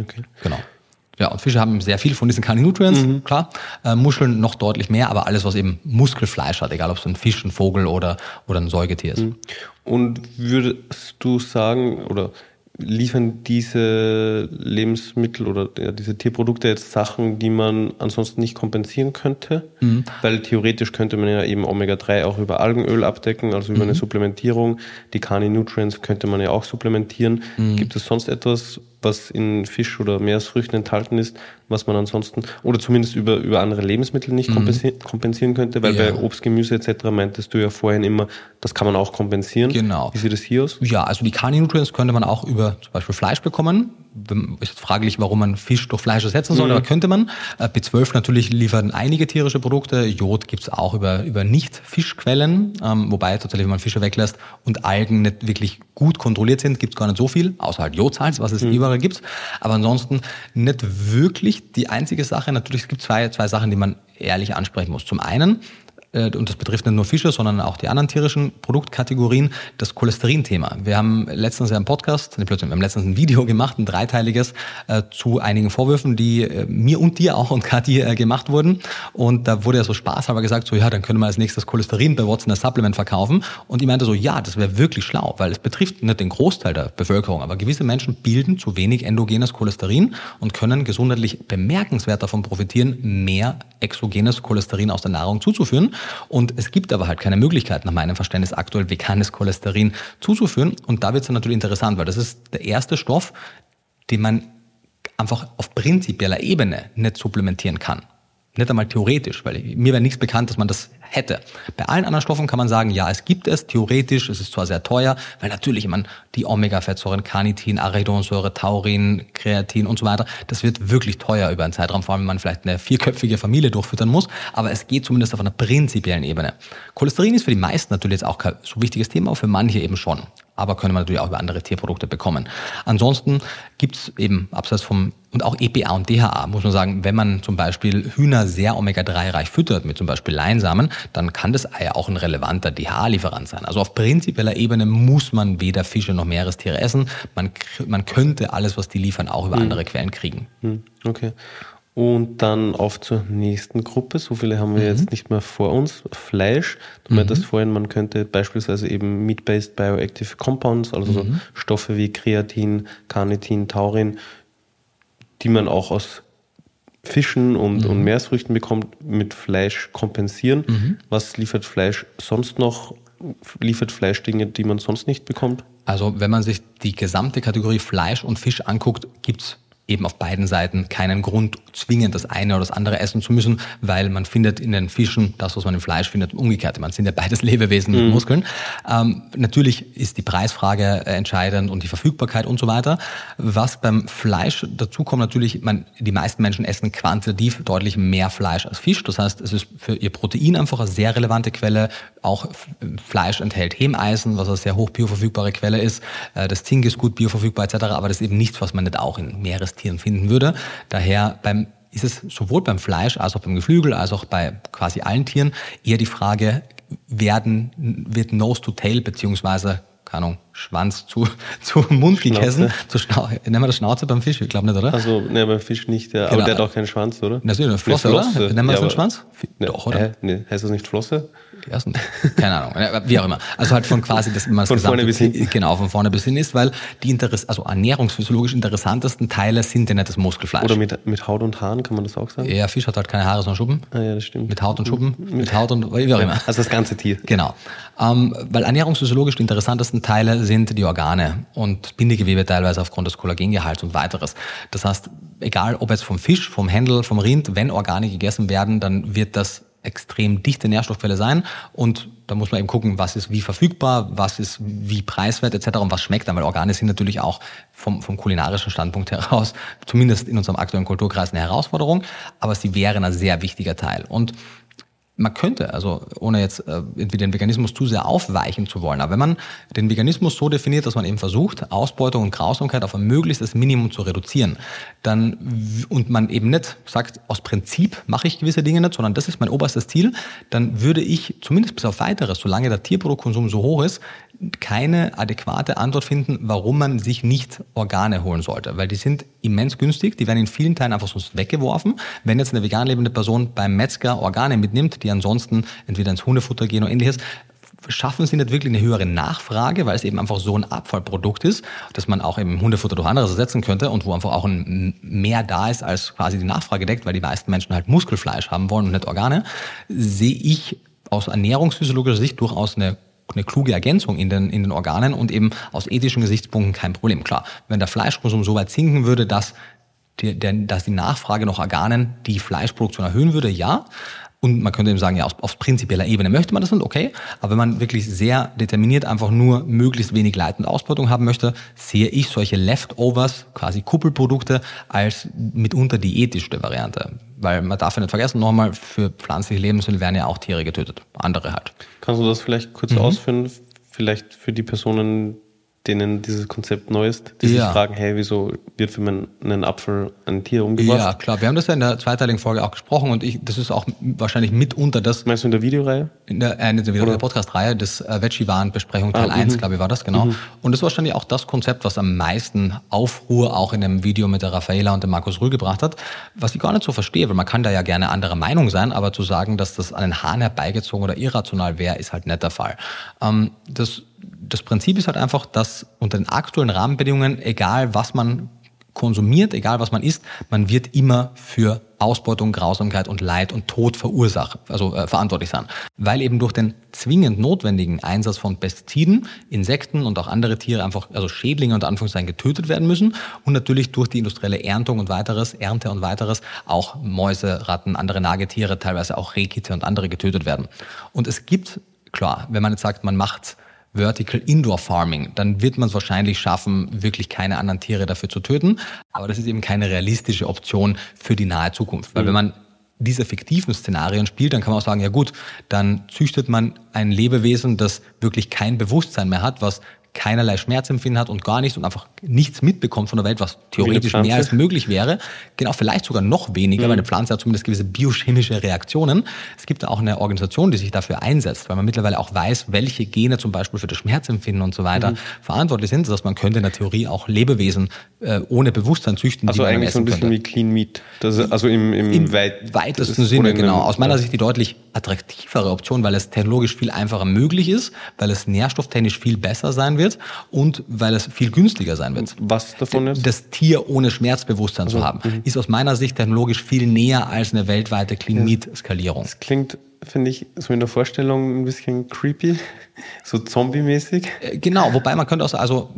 Okay. Genau. Ja, und Fische haben sehr viel von diesen Kali-Nutrients, mhm. klar. Äh, Muscheln noch deutlich mehr, aber alles, was eben Muskelfleisch hat, egal ob es ein Fisch, ein Vogel oder, oder ein Säugetier ist. Mhm. Und würdest du sagen, oder liefern diese Lebensmittel oder ja, diese Tierprodukte jetzt Sachen, die man ansonsten nicht kompensieren könnte? Mhm. Weil theoretisch könnte man ja eben Omega-3 auch über Algenöl abdecken, also über mhm. eine Supplementierung. Die Kani-Nutrients könnte man ja auch supplementieren. Mhm. Gibt es sonst etwas, was in Fisch oder Meeresfrüchten enthalten ist, was man ansonsten oder zumindest über, über andere Lebensmittel nicht mhm. kompensieren könnte, weil ja. bei Obst, Gemüse etc. meintest du ja vorhin immer, das kann man auch kompensieren. Genau. Wie sieht das hier aus? Ja, also die Kani-Nutrients könnte man auch über zum Beispiel Fleisch bekommen ist jetzt fraglich, warum man Fisch durch Fleisch ersetzen soll, mhm. aber könnte man. Äh, B12 natürlich liefern einige tierische Produkte. Jod gibt's auch über, über Nicht-Fischquellen, ähm, wobei tatsächlich, wenn man Fische weglässt und Algen nicht wirklich gut kontrolliert sind, gibt's gar nicht so viel, außer halt Jodsalz, was es mhm. überall gibt. Aber ansonsten nicht wirklich die einzige Sache. Natürlich es gibt zwei, zwei Sachen, die man ehrlich ansprechen muss. Zum einen und das betrifft nicht nur Fische, sondern auch die anderen tierischen Produktkategorien, das Cholesterin-Thema. Wir haben letztens ja einen Podcast, wir haben letztens ein Video gemacht, ein dreiteiliges, äh, zu einigen Vorwürfen, die äh, mir und dir auch und Kathi äh, gemacht wurden. Und da wurde ja so spaßhalber gesagt, so ja, dann können wir als nächstes Cholesterin bei Watson das Supplement verkaufen. Und ich meinte so, ja, das wäre wirklich schlau, weil es betrifft nicht den Großteil der Bevölkerung, aber gewisse Menschen bilden zu wenig endogenes Cholesterin und können gesundheitlich bemerkenswert davon profitieren, mehr exogenes Cholesterin aus der Nahrung zuzuführen. Und es gibt aber halt keine Möglichkeit, nach meinem Verständnis aktuell veganes Cholesterin zuzuführen. Und da wird es natürlich interessant, weil das ist der erste Stoff, den man einfach auf prinzipieller Ebene nicht supplementieren kann. Nicht einmal theoretisch, weil mir wäre nichts bekannt, dass man das hätte. Bei allen anderen Stoffen kann man sagen, ja, es gibt es theoretisch, es ist zwar sehr teuer, weil natürlich, ich meine, die Omega-Fettsäuren, Carnitin, Arachidonsäure, Taurin, Kreatin und so weiter, das wird wirklich teuer über einen Zeitraum, vor allem wenn man vielleicht eine vierköpfige Familie durchfüttern muss, aber es geht zumindest auf einer prinzipiellen Ebene. Cholesterin ist für die meisten natürlich jetzt auch kein so wichtiges Thema, für manche eben schon aber können wir natürlich auch über andere Tierprodukte bekommen. Ansonsten gibt es eben abseits vom und auch EPA und DHA, muss man sagen, wenn man zum Beispiel Hühner sehr Omega-3-reich füttert, mit zum Beispiel Leinsamen, dann kann das Ei auch ein relevanter DHA-Lieferant sein. Also auf prinzipieller Ebene muss man weder Fische noch Meerestiere essen. Man, man könnte alles, was die liefern, auch über hm. andere Quellen kriegen. Hm. Okay. Und dann auf zur nächsten Gruppe. So viele haben wir mhm. jetzt nicht mehr vor uns. Fleisch. Du mhm. meintest vorhin, man könnte beispielsweise eben Meat-Based Bioactive Compounds, also mhm. so Stoffe wie Kreatin, Carnitin, Taurin, die man auch aus Fischen und, mhm. und Meeresfrüchten bekommt, mit Fleisch kompensieren. Mhm. Was liefert Fleisch sonst noch? Liefert Fleisch Dinge, die man sonst nicht bekommt? Also wenn man sich die gesamte Kategorie Fleisch und Fisch anguckt, gibt's eben auf beiden Seiten keinen Grund, zwingend das eine oder das andere essen zu müssen, weil man findet in den Fischen das, was man im Fleisch findet, umgekehrt. Man sind ja beides Lebewesen mit mhm. Muskeln. Ähm, natürlich ist die Preisfrage entscheidend und die Verfügbarkeit und so weiter. Was beim Fleisch dazu kommt, natürlich, man, die meisten Menschen essen quantitativ deutlich mehr Fleisch als Fisch. Das heißt, es ist für ihr Protein einfach eine sehr relevante Quelle. Auch Fleisch enthält Hemeisen, was eine sehr hoch bioverfügbare Quelle ist. Äh, das Zink ist gut bioverfügbar etc., aber das ist eben nichts, was man nicht auch in Meeres Tieren finden würde. Daher beim ist es sowohl beim Fleisch als auch beim Geflügel als auch bei quasi allen Tieren eher die Frage, werden, wird Nose to Tail beziehungsweise keine Ahnung, Schwanz zu, zu Mund Schnauze. gegessen. Zu Schnau Nennen wir das Schnauze beim Fisch? Ich glaube nicht, oder? Also, ne, beim Fisch nicht, ja. Genau. Aber der hat auch keinen Schwanz, oder? Das ist eine Flosse, eine Flosse. oder? Nennen wir ja, das einen Schwanz? Ne, Doch, oder? Hä? Nee, heißt das nicht Flosse? Ersten, keine Ahnung, wie auch immer. Also halt von quasi, dass man von vorne bis hinten. Genau, von vorne bis hinten ist, weil die Interess also ernährungsphysiologisch interessantesten Teile sind ja nicht das Muskelfleisch. Oder mit, mit Haut und Haaren, kann man das auch sagen? Ja, Fisch hat halt keine Haare, sondern Schuppen. Ah ja, das stimmt. Mit Haut und Schuppen, mit Haut und wie auch immer. Also das ganze Tier. Genau. Ähm, weil ernährungsphysiologisch die interessantesten Teile sind die Organe und Bindegewebe teilweise aufgrund des Kollagengehalts und weiteres. Das heißt, egal ob jetzt vom Fisch, vom Händel, vom Rind, wenn Organe gegessen werden, dann wird das extrem dichte Nährstoffquelle sein und da muss man eben gucken, was ist wie verfügbar, was ist wie preiswert etc. und was schmeckt dann, weil Organe sind natürlich auch vom, vom kulinarischen Standpunkt heraus, zumindest in unserem aktuellen Kulturkreis, eine Herausforderung, aber sie wären ein sehr wichtiger Teil. Und man könnte, also ohne jetzt äh, irgendwie den Veganismus zu sehr aufweichen zu wollen, aber wenn man den Veganismus so definiert, dass man eben versucht, Ausbeutung und Grausamkeit auf ein möglichstes Minimum zu reduzieren, dann und man eben nicht sagt, aus Prinzip mache ich gewisse Dinge nicht, sondern das ist mein oberstes Ziel, dann würde ich zumindest bis auf weiteres, solange der Tierproduktkonsum so hoch ist, keine adäquate Antwort finden, warum man sich nicht Organe holen sollte, weil die sind immens günstig, die werden in vielen Teilen einfach sonst weggeworfen. Wenn jetzt eine vegan lebende Person beim Metzger Organe mitnimmt, die ansonsten entweder ins Hundefutter gehen oder ähnliches, schaffen sie nicht wirklich eine höhere Nachfrage, weil es eben einfach so ein Abfallprodukt ist, dass man auch im Hundefutter durch anderes ersetzen könnte und wo einfach auch ein mehr da ist, als quasi die Nachfrage deckt, weil die meisten Menschen halt Muskelfleisch haben wollen und nicht Organe, sehe ich aus ernährungsphysiologischer Sicht durchaus eine eine kluge Ergänzung in den, in den Organen und eben aus ethischen Gesichtspunkten kein Problem. Klar, wenn der Fleischkonsum so weit sinken würde, dass die, dass die Nachfrage nach Organen die Fleischproduktion erhöhen würde, ja. Und man könnte eben sagen, ja, auf, auf prinzipieller Ebene möchte man das nicht, okay. Aber wenn man wirklich sehr determiniert einfach nur möglichst wenig Leit- und Ausbeutung haben möchte, sehe ich solche Leftovers, quasi Kuppelprodukte, als mitunter die ethischste Variante. Weil man darf ja nicht vergessen, nochmal, für pflanzliche Lebensmittel werden ja auch Tiere getötet. Andere halt. Kannst du das vielleicht kurz mhm. ausführen? Vielleicht für die Personen, denen dieses Konzept neu ist, die ja. sich fragen, hey, wieso wird für einen Apfel ein Tier umgebracht? Ja, klar. Wir haben das ja in der zweiteiligen Folge auch gesprochen und ich, das ist auch wahrscheinlich mitunter das. Meinst du in der Videoreihe? In der, äh, in der, der Podcast-Reihe des äh, Veggie-Waren-Besprechung Teil ah, 1, mhm. glaube ich, war das, genau. Mhm. Und das war wahrscheinlich auch das Konzept, was am meisten Aufruhr auch in dem Video mit der Raffaela und dem Markus Rühl gebracht hat, was ich gar nicht so verstehe, weil man kann da ja gerne anderer Meinung sein, aber zu sagen, dass das an den Hahn herbeigezogen oder irrational wäre, ist halt nicht der Fall. Ähm, das das Prinzip ist halt einfach, dass unter den aktuellen Rahmenbedingungen, egal was man konsumiert, egal was man isst, man wird immer für Ausbeutung, Grausamkeit und Leid und Tod verursacht, also äh, verantwortlich sein. Weil eben durch den zwingend notwendigen Einsatz von Pestiziden Insekten und auch andere Tiere einfach, also Schädlinge unter Anführungszeichen getötet werden müssen und natürlich durch die industrielle Erntung und weiteres, Ernte und weiteres auch Mäuse, Ratten, andere Nagetiere, teilweise auch Rehkitze und andere getötet werden. Und es gibt, klar, wenn man jetzt sagt, man macht Vertical Indoor Farming, dann wird man es wahrscheinlich schaffen, wirklich keine anderen Tiere dafür zu töten. Aber das ist eben keine realistische Option für die nahe Zukunft. Weil mhm. wenn man diese fiktiven Szenarien spielt, dann kann man auch sagen, ja gut, dann züchtet man ein Lebewesen, das wirklich kein Bewusstsein mehr hat, was keinerlei Schmerzempfinden hat und gar nichts und einfach nichts mitbekommt von der Welt, was theoretisch mehr als möglich wäre. Genau, vielleicht sogar noch weniger, mhm. weil eine Pflanze hat zumindest gewisse biochemische Reaktionen. Es gibt da auch eine Organisation, die sich dafür einsetzt, weil man mittlerweile auch weiß, welche Gene zum Beispiel für das Schmerzempfinden und so weiter mhm. verantwortlich sind. Das heißt, man könnte in der Theorie auch Lebewesen äh, ohne Bewusstsein züchten. Also eigentlich so ein bisschen könnte. wie Clean Meat. Das also im, im, Im weit, weitesten Sinne, genau. Aus meiner Sicht die deutlich attraktivere Option, weil es technologisch viel einfacher möglich ist, weil es nährstofftechnisch viel besser sein wird und weil es viel günstiger sein wird. Was davon ist? Das Tier ohne Schmerzbewusstsein also, zu haben, mh. ist aus meiner Sicht technologisch viel näher als eine weltweite Clean Meat Skalierung. Das klingt finde ich, so in der Vorstellung ein bisschen creepy, so zombie-mäßig. Äh, genau, wobei man könnte auch sagen, also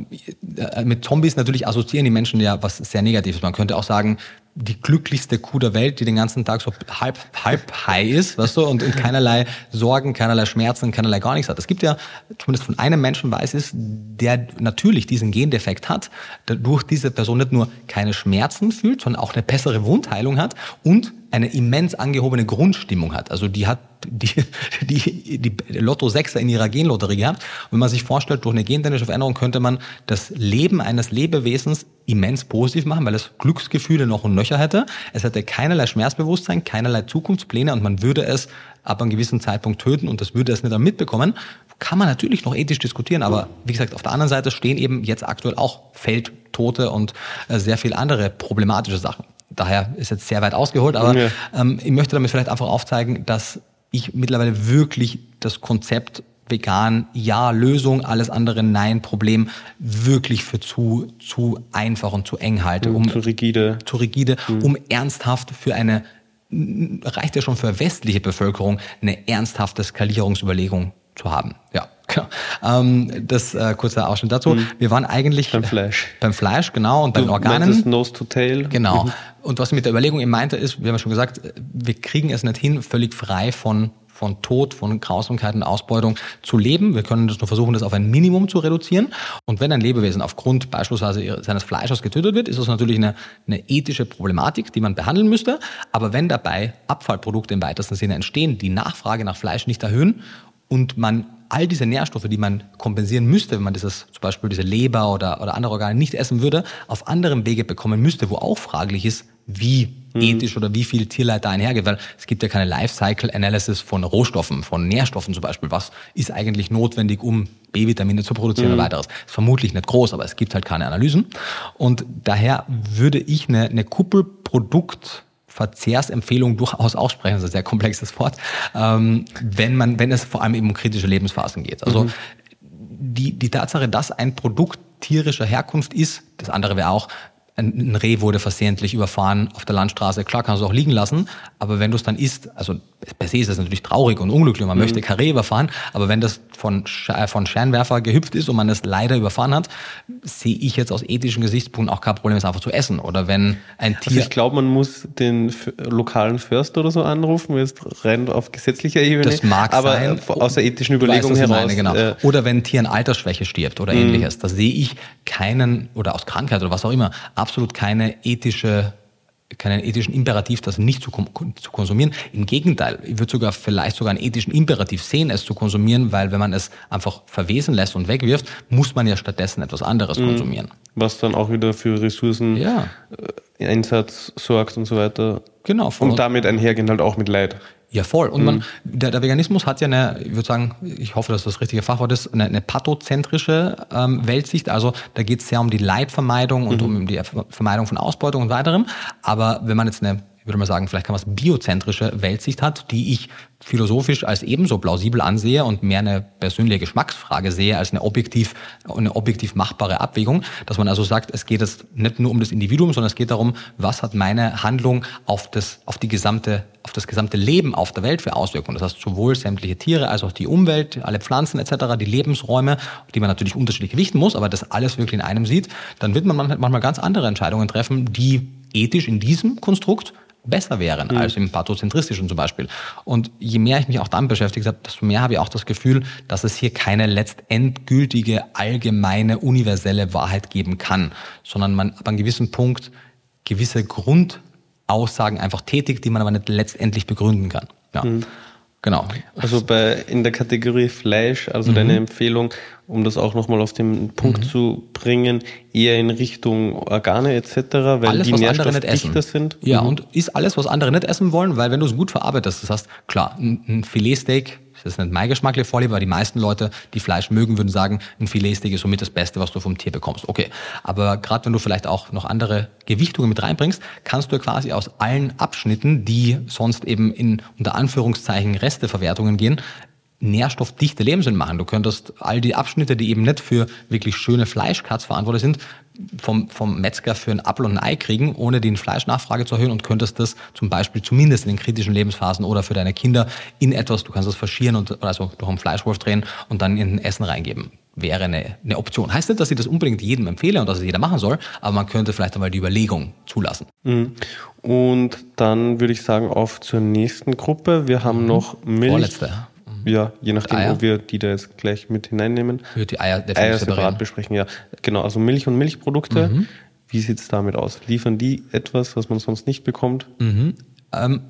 äh, mit Zombies natürlich assoziieren die Menschen ja was sehr Negatives. Man könnte auch sagen, die glücklichste Kuh der Welt, die den ganzen Tag so halb, halb high ist, weißt du, und, und keinerlei Sorgen, keinerlei Schmerzen, keinerlei gar nichts hat. Es gibt ja, zumindest von einem Menschen weiß es, der natürlich diesen Gendefekt hat, dadurch diese Person nicht nur keine Schmerzen fühlt, sondern auch eine bessere Wundheilung hat und eine immens angehobene Grundstimmung hat. Also die hat die, die, die Lotto 6er in ihrer Genlotterie gehabt. Und wenn man sich vorstellt, durch eine gentechnische Veränderung könnte man das Leben eines Lebewesens immens positiv machen, weil es Glücksgefühle noch und nöcher hätte. Es hätte keinerlei Schmerzbewusstsein, keinerlei Zukunftspläne und man würde es ab einem gewissen Zeitpunkt töten und das würde es nicht dann mitbekommen. kann man natürlich noch ethisch diskutieren, aber wie gesagt, auf der anderen Seite stehen eben jetzt aktuell auch Feldtote und äh, sehr viel andere problematische Sachen. Daher ist jetzt sehr weit ausgeholt, aber ja. ähm, ich möchte damit vielleicht einfach aufzeigen, dass ich mittlerweile wirklich das Konzept vegan, ja, Lösung, alles andere, nein, Problem, wirklich für zu, zu einfach und zu eng halte. Um, zu rigide. Zu rigide, mhm. um ernsthaft für eine, reicht ja schon für westliche Bevölkerung, eine ernsthafte Skalierungsüberlegung zu haben. Ja, genau. Ähm, das äh, kurzer Ausschnitt dazu. Mhm. Wir waren eigentlich beim Fleisch. Beim Fleisch, genau, und bei den Organen. Nose to Tail. Genau. Mhm. Und was ich mit der Überlegung eben meinte, ist, wir haben ja schon gesagt, wir kriegen es nicht hin, völlig frei von von Tod, von Grausamkeit und Ausbeutung zu leben. Wir können das nur versuchen, das auf ein Minimum zu reduzieren. Und wenn ein Lebewesen aufgrund beispielsweise seines Fleisches getötet wird, ist das natürlich eine, eine ethische Problematik, die man behandeln müsste. Aber wenn dabei Abfallprodukte im weitesten Sinne entstehen, die Nachfrage nach Fleisch nicht erhöhen und man all diese Nährstoffe, die man kompensieren müsste, wenn man dieses, zum Beispiel diese Leber oder, oder andere Organe nicht essen würde, auf anderem Wege bekommen müsste, wo auch fraglich ist, wie mhm. ethisch oder wie viel Tierleid da einhergeht, weil es gibt ja keine Lifecycle-Analysis von Rohstoffen, von Nährstoffen zum Beispiel. Was ist eigentlich notwendig, um B-Vitamine zu produzieren mhm. und weiteres? Ist vermutlich nicht groß, aber es gibt halt keine Analysen. Und daher würde ich eine, eine Kuppelprodukt Verzehrsempfehlung durchaus aussprechen, das ist ein sehr komplexes Wort, ähm, wenn man, wenn es vor allem eben um kritische Lebensphasen geht. Also mhm. die, die Tatsache, dass ein Produkt tierischer Herkunft ist, das andere wäre auch, ein Reh wurde versehentlich überfahren auf der Landstraße, klar kannst du es auch liegen lassen, aber wenn du es dann isst, also per se ist das natürlich traurig und unglücklich und man mhm. möchte Reh überfahren, aber wenn das von, äh, von Scheinwerfer gehüpft ist und man es leider überfahren hat, sehe ich jetzt aus ethischen Gesichtspunkten auch kein Problem, es einfach zu essen. Oder wenn ein also Tier... Also ich glaube, man muss den lokalen Förster oder so anrufen, jetzt rein auf gesetzlicher Ebene. Das mag aber sein. aus der ethischen Überlegung weiß, heraus. Meine, genau. Äh, oder wenn ein Tier an Altersschwäche stirbt oder mhm. ähnliches. Da sehe ich keinen, oder aus Krankheit oder was auch immer, absolut keine ethische keinen ethischen Imperativ, das nicht zu, zu, konsumieren. Im Gegenteil, ich würde sogar vielleicht sogar einen ethischen Imperativ sehen, es zu konsumieren, weil wenn man es einfach verwesen lässt und wegwirft, muss man ja stattdessen etwas anderes mhm. konsumieren. Was dann auch wieder für Ressourcen ja. Einsatz sorgt und so weiter. Genau. Und damit einhergehend halt auch mit Leid. Ja, voll. Und man, mhm. der, der, Veganismus hat ja eine, ich würde sagen, ich hoffe, dass das das richtige Fachwort ist, eine, eine pathozentrische ähm, Weltsicht. Also da geht es sehr um die Leidvermeidung und mhm. um die Vermeidung von Ausbeutung und weiterem. Aber wenn man jetzt eine ich würde mal sagen, vielleicht kann man es biozentrische Weltsicht hat, die ich philosophisch als ebenso plausibel ansehe und mehr eine persönliche Geschmacksfrage sehe als eine objektiv, eine objektiv machbare Abwägung, dass man also sagt, es geht jetzt nicht nur um das Individuum, sondern es geht darum, was hat meine Handlung auf das, auf die gesamte, auf das gesamte Leben auf der Welt für Auswirkungen. Das heißt, sowohl sämtliche Tiere als auch die Umwelt, alle Pflanzen etc., die Lebensräume, die man natürlich unterschiedlich gewichten muss, aber das alles wirklich in einem sieht, dann wird man manchmal ganz andere Entscheidungen treffen, die ethisch in diesem Konstrukt besser wären mhm. als im pathozentristischen zum Beispiel. Und je mehr ich mich auch damit beschäftigt habe, desto mehr habe ich auch das Gefühl, dass es hier keine letztendgültige, allgemeine, universelle Wahrheit geben kann, sondern man ab einem gewissen Punkt gewisse Grundaussagen einfach tätigt, die man aber nicht letztendlich begründen kann. Ja. Mhm. Genau. Also bei in der Kategorie Fleisch, also mhm. deine Empfehlung, um das auch nochmal auf den Punkt mhm. zu bringen, eher in Richtung Organe etc., weil alles, die nährstoffdichter sind. Ja, mhm. und ist alles, was andere nicht essen wollen, weil wenn du es gut verarbeitest, das heißt, klar, ein, ein Filetsteak das ist nicht mein Geschmack, Vorliebe, aber die meisten Leute, die Fleisch mögen, würden sagen, ein Filetsteak ist somit das Beste, was du vom Tier bekommst. Okay, aber gerade wenn du vielleicht auch noch andere Gewichtungen mit reinbringst, kannst du quasi aus allen Abschnitten, die sonst eben in unter Anführungszeichen Resteverwertungen gehen, nährstoffdichte Lebensmittel machen. Du könntest all die Abschnitte, die eben nicht für wirklich schöne Fleischcuts verantwortlich sind, vom, vom Metzger für ein Apfel und ein Ei kriegen, ohne die Fleischnachfrage zu erhöhen und könntest das zum Beispiel zumindest in den kritischen Lebensphasen oder für deine Kinder in etwas, du kannst das verschieren und also durch einen Fleischwurf drehen und dann in ein Essen reingeben. Wäre eine, eine Option. Heißt nicht, dass ich das unbedingt jedem empfehle und dass es jeder machen soll, aber man könnte vielleicht einmal die Überlegung zulassen. Mhm. Und dann würde ich sagen, auf zur nächsten Gruppe. Wir haben mhm. noch Milch. Vorletzte. Ja, je nachdem, ob wir die da jetzt gleich mit hineinnehmen. Die Eier, Eier separat besprechen, ja. Genau, also Milch und Milchprodukte. Mhm. Wie sieht es damit aus? Liefern die etwas, was man sonst nicht bekommt? Mhm. Ähm,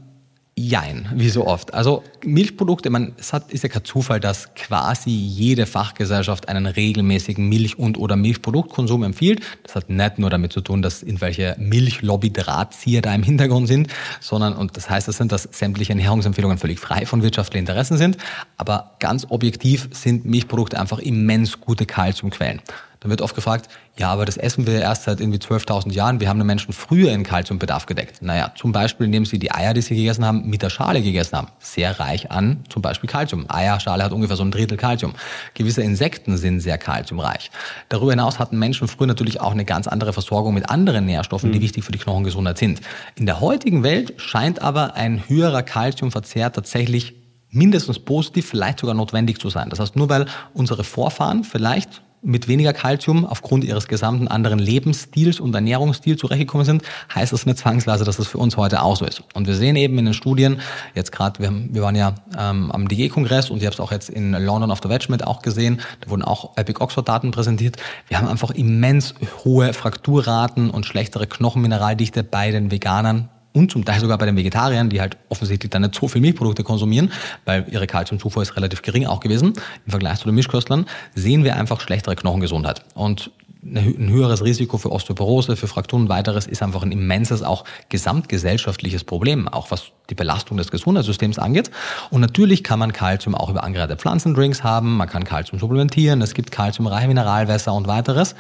Jein, wie so oft. Also Milchprodukte, man, es hat, ist ja kein Zufall, dass quasi jede Fachgesellschaft einen regelmäßigen Milch- und oder Milchproduktkonsum empfiehlt. Das hat nicht nur damit zu tun, dass irgendwelche Milchlobby-Drahtzieher da im Hintergrund sind, sondern, und das heißt, das sind, dass sämtliche Ernährungsempfehlungen völlig frei von wirtschaftlichen Interessen sind. Aber ganz objektiv sind Milchprodukte einfach immens gute Kalziumquellen. Dann wird oft gefragt, ja, aber das essen wir erst seit irgendwie 12.000 Jahren. Wir haben den Menschen früher in Kalziumbedarf gedeckt. Naja, zum Beispiel, indem sie die Eier, die sie gegessen haben, mit der Schale gegessen haben. Sehr reich an zum Beispiel Kalzium. Eierschale hat ungefähr so ein Drittel Kalzium. Gewisse Insekten sind sehr kalziumreich. Darüber hinaus hatten Menschen früher natürlich auch eine ganz andere Versorgung mit anderen Nährstoffen, die mhm. wichtig für die Knochengesundheit sind. In der heutigen Welt scheint aber ein höherer Kalziumverzehr tatsächlich mindestens positiv, vielleicht sogar notwendig zu sein. Das heißt, nur weil unsere Vorfahren vielleicht mit weniger Kalzium aufgrund ihres gesamten anderen Lebensstils und Ernährungsstils zurechtgekommen sind, heißt das nicht zwangsweise, dass das für uns heute auch so ist. Und wir sehen eben in den Studien, jetzt gerade, wir, wir waren ja ähm, am DG-Kongress und ich habe es auch jetzt in London auf der Wedgmet auch gesehen, da wurden auch Epic Oxford-Daten präsentiert. Wir haben einfach immens hohe Frakturraten und schlechtere Knochenmineraldichte bei den Veganern und zum Teil sogar bei den Vegetariern, die halt offensichtlich dann nicht so viel Milchprodukte konsumieren, weil ihre Kalziumzufuhr ist relativ gering auch gewesen im Vergleich zu den Mischköstlern, sehen wir einfach schlechtere Knochengesundheit. Und ein höheres Risiko für Osteoporose, für Frakturen und weiteres ist einfach ein immenses, auch gesamtgesellschaftliches Problem, auch was die Belastung des Gesundheitssystems angeht. Und natürlich kann man Kalzium auch über angereihte Pflanzendrinks haben, man kann Kalzium supplementieren, es gibt kalziumreiche Mineralwässer und weiteres.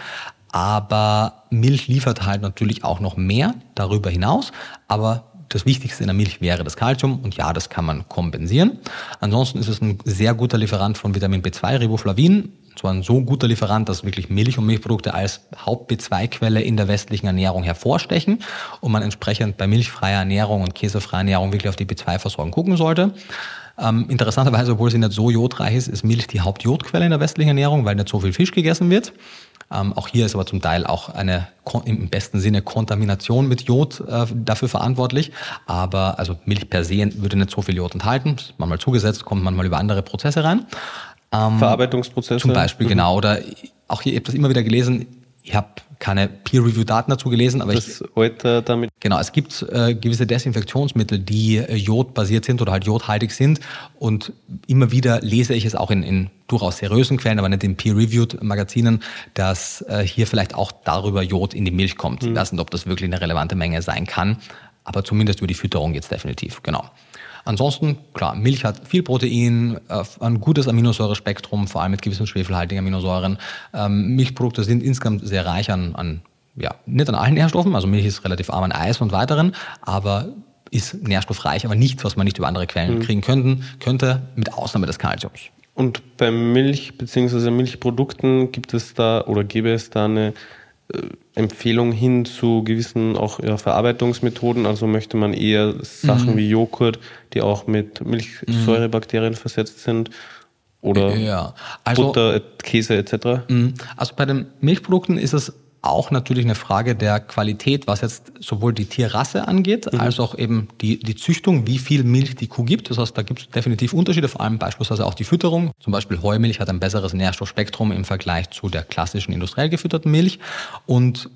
Aber Milch liefert halt natürlich auch noch mehr darüber hinaus. Aber das Wichtigste in der Milch wäre das Kalzium und ja, das kann man kompensieren. Ansonsten ist es ein sehr guter Lieferant von Vitamin B2, Riboflavin. Zwar ein so guter Lieferant, dass wirklich Milch und Milchprodukte als Haupt-B2-Quelle in der westlichen Ernährung hervorstechen und man entsprechend bei milchfreier Ernährung und käsefreier Ernährung wirklich auf die B2-Versorgung gucken sollte. Ähm, interessanterweise, obwohl sie nicht so jodreich ist, ist Milch die Hauptjodquelle in der westlichen Ernährung, weil nicht so viel Fisch gegessen wird. Ähm, auch hier ist aber zum Teil auch eine im besten Sinne Kontamination mit Jod äh, dafür verantwortlich. Aber also Milch per se würde nicht so viel Jod enthalten. Ist manchmal zugesetzt, kommt manchmal über andere Prozesse rein. Ähm, Verarbeitungsprozesse. Zum Beispiel, mhm. genau. Oder auch hier, ich habe das immer wieder gelesen, ich habe keine Peer-Review-Daten dazu gelesen, aber das ich, heute damit. Genau, es gibt äh, gewisse Desinfektionsmittel, die äh, jodbasiert sind oder halt jodhaltig sind. Und immer wieder lese ich es auch in, in durchaus seriösen Quellen, aber nicht in Peer-Reviewed Magazinen, dass äh, hier vielleicht auch darüber Jod in die Milch kommt. Mhm. Ich weiß nicht, ob das wirklich eine relevante Menge sein kann, aber zumindest über die Fütterung jetzt definitiv, genau. Ansonsten, klar, Milch hat viel Protein, äh, ein gutes Aminosäurespektrum, vor allem mit gewissen schwefelhaltigen Aminosäuren. Ähm, Milchprodukte sind insgesamt sehr reich an, an ja, nicht an allen Nährstoffen, also Milch ist relativ arm an Eis und weiteren, aber ist nährstoffreich, aber nichts, was man nicht über andere Quellen mhm. kriegen könnten, könnte, mit Ausnahme des Kalziums. Und bei Milch bzw. Milchprodukten gibt es da oder gäbe es da eine Empfehlung hin zu gewissen auch ja, Verarbeitungsmethoden. Also möchte man eher Sachen mhm. wie Joghurt, die auch mit Milchsäurebakterien mhm. versetzt sind, oder ja. also, Butter, Käse etc. Mhm. Also bei den Milchprodukten ist es auch natürlich eine Frage der Qualität, was jetzt sowohl die Tierrasse angeht, mhm. als auch eben die, die Züchtung, wie viel Milch die Kuh gibt. Das heißt, da gibt es definitiv Unterschiede, vor allem beispielsweise auch die Fütterung. Zum Beispiel Heumilch hat ein besseres Nährstoffspektrum im Vergleich zu der klassischen industriell gefütterten Milch. Und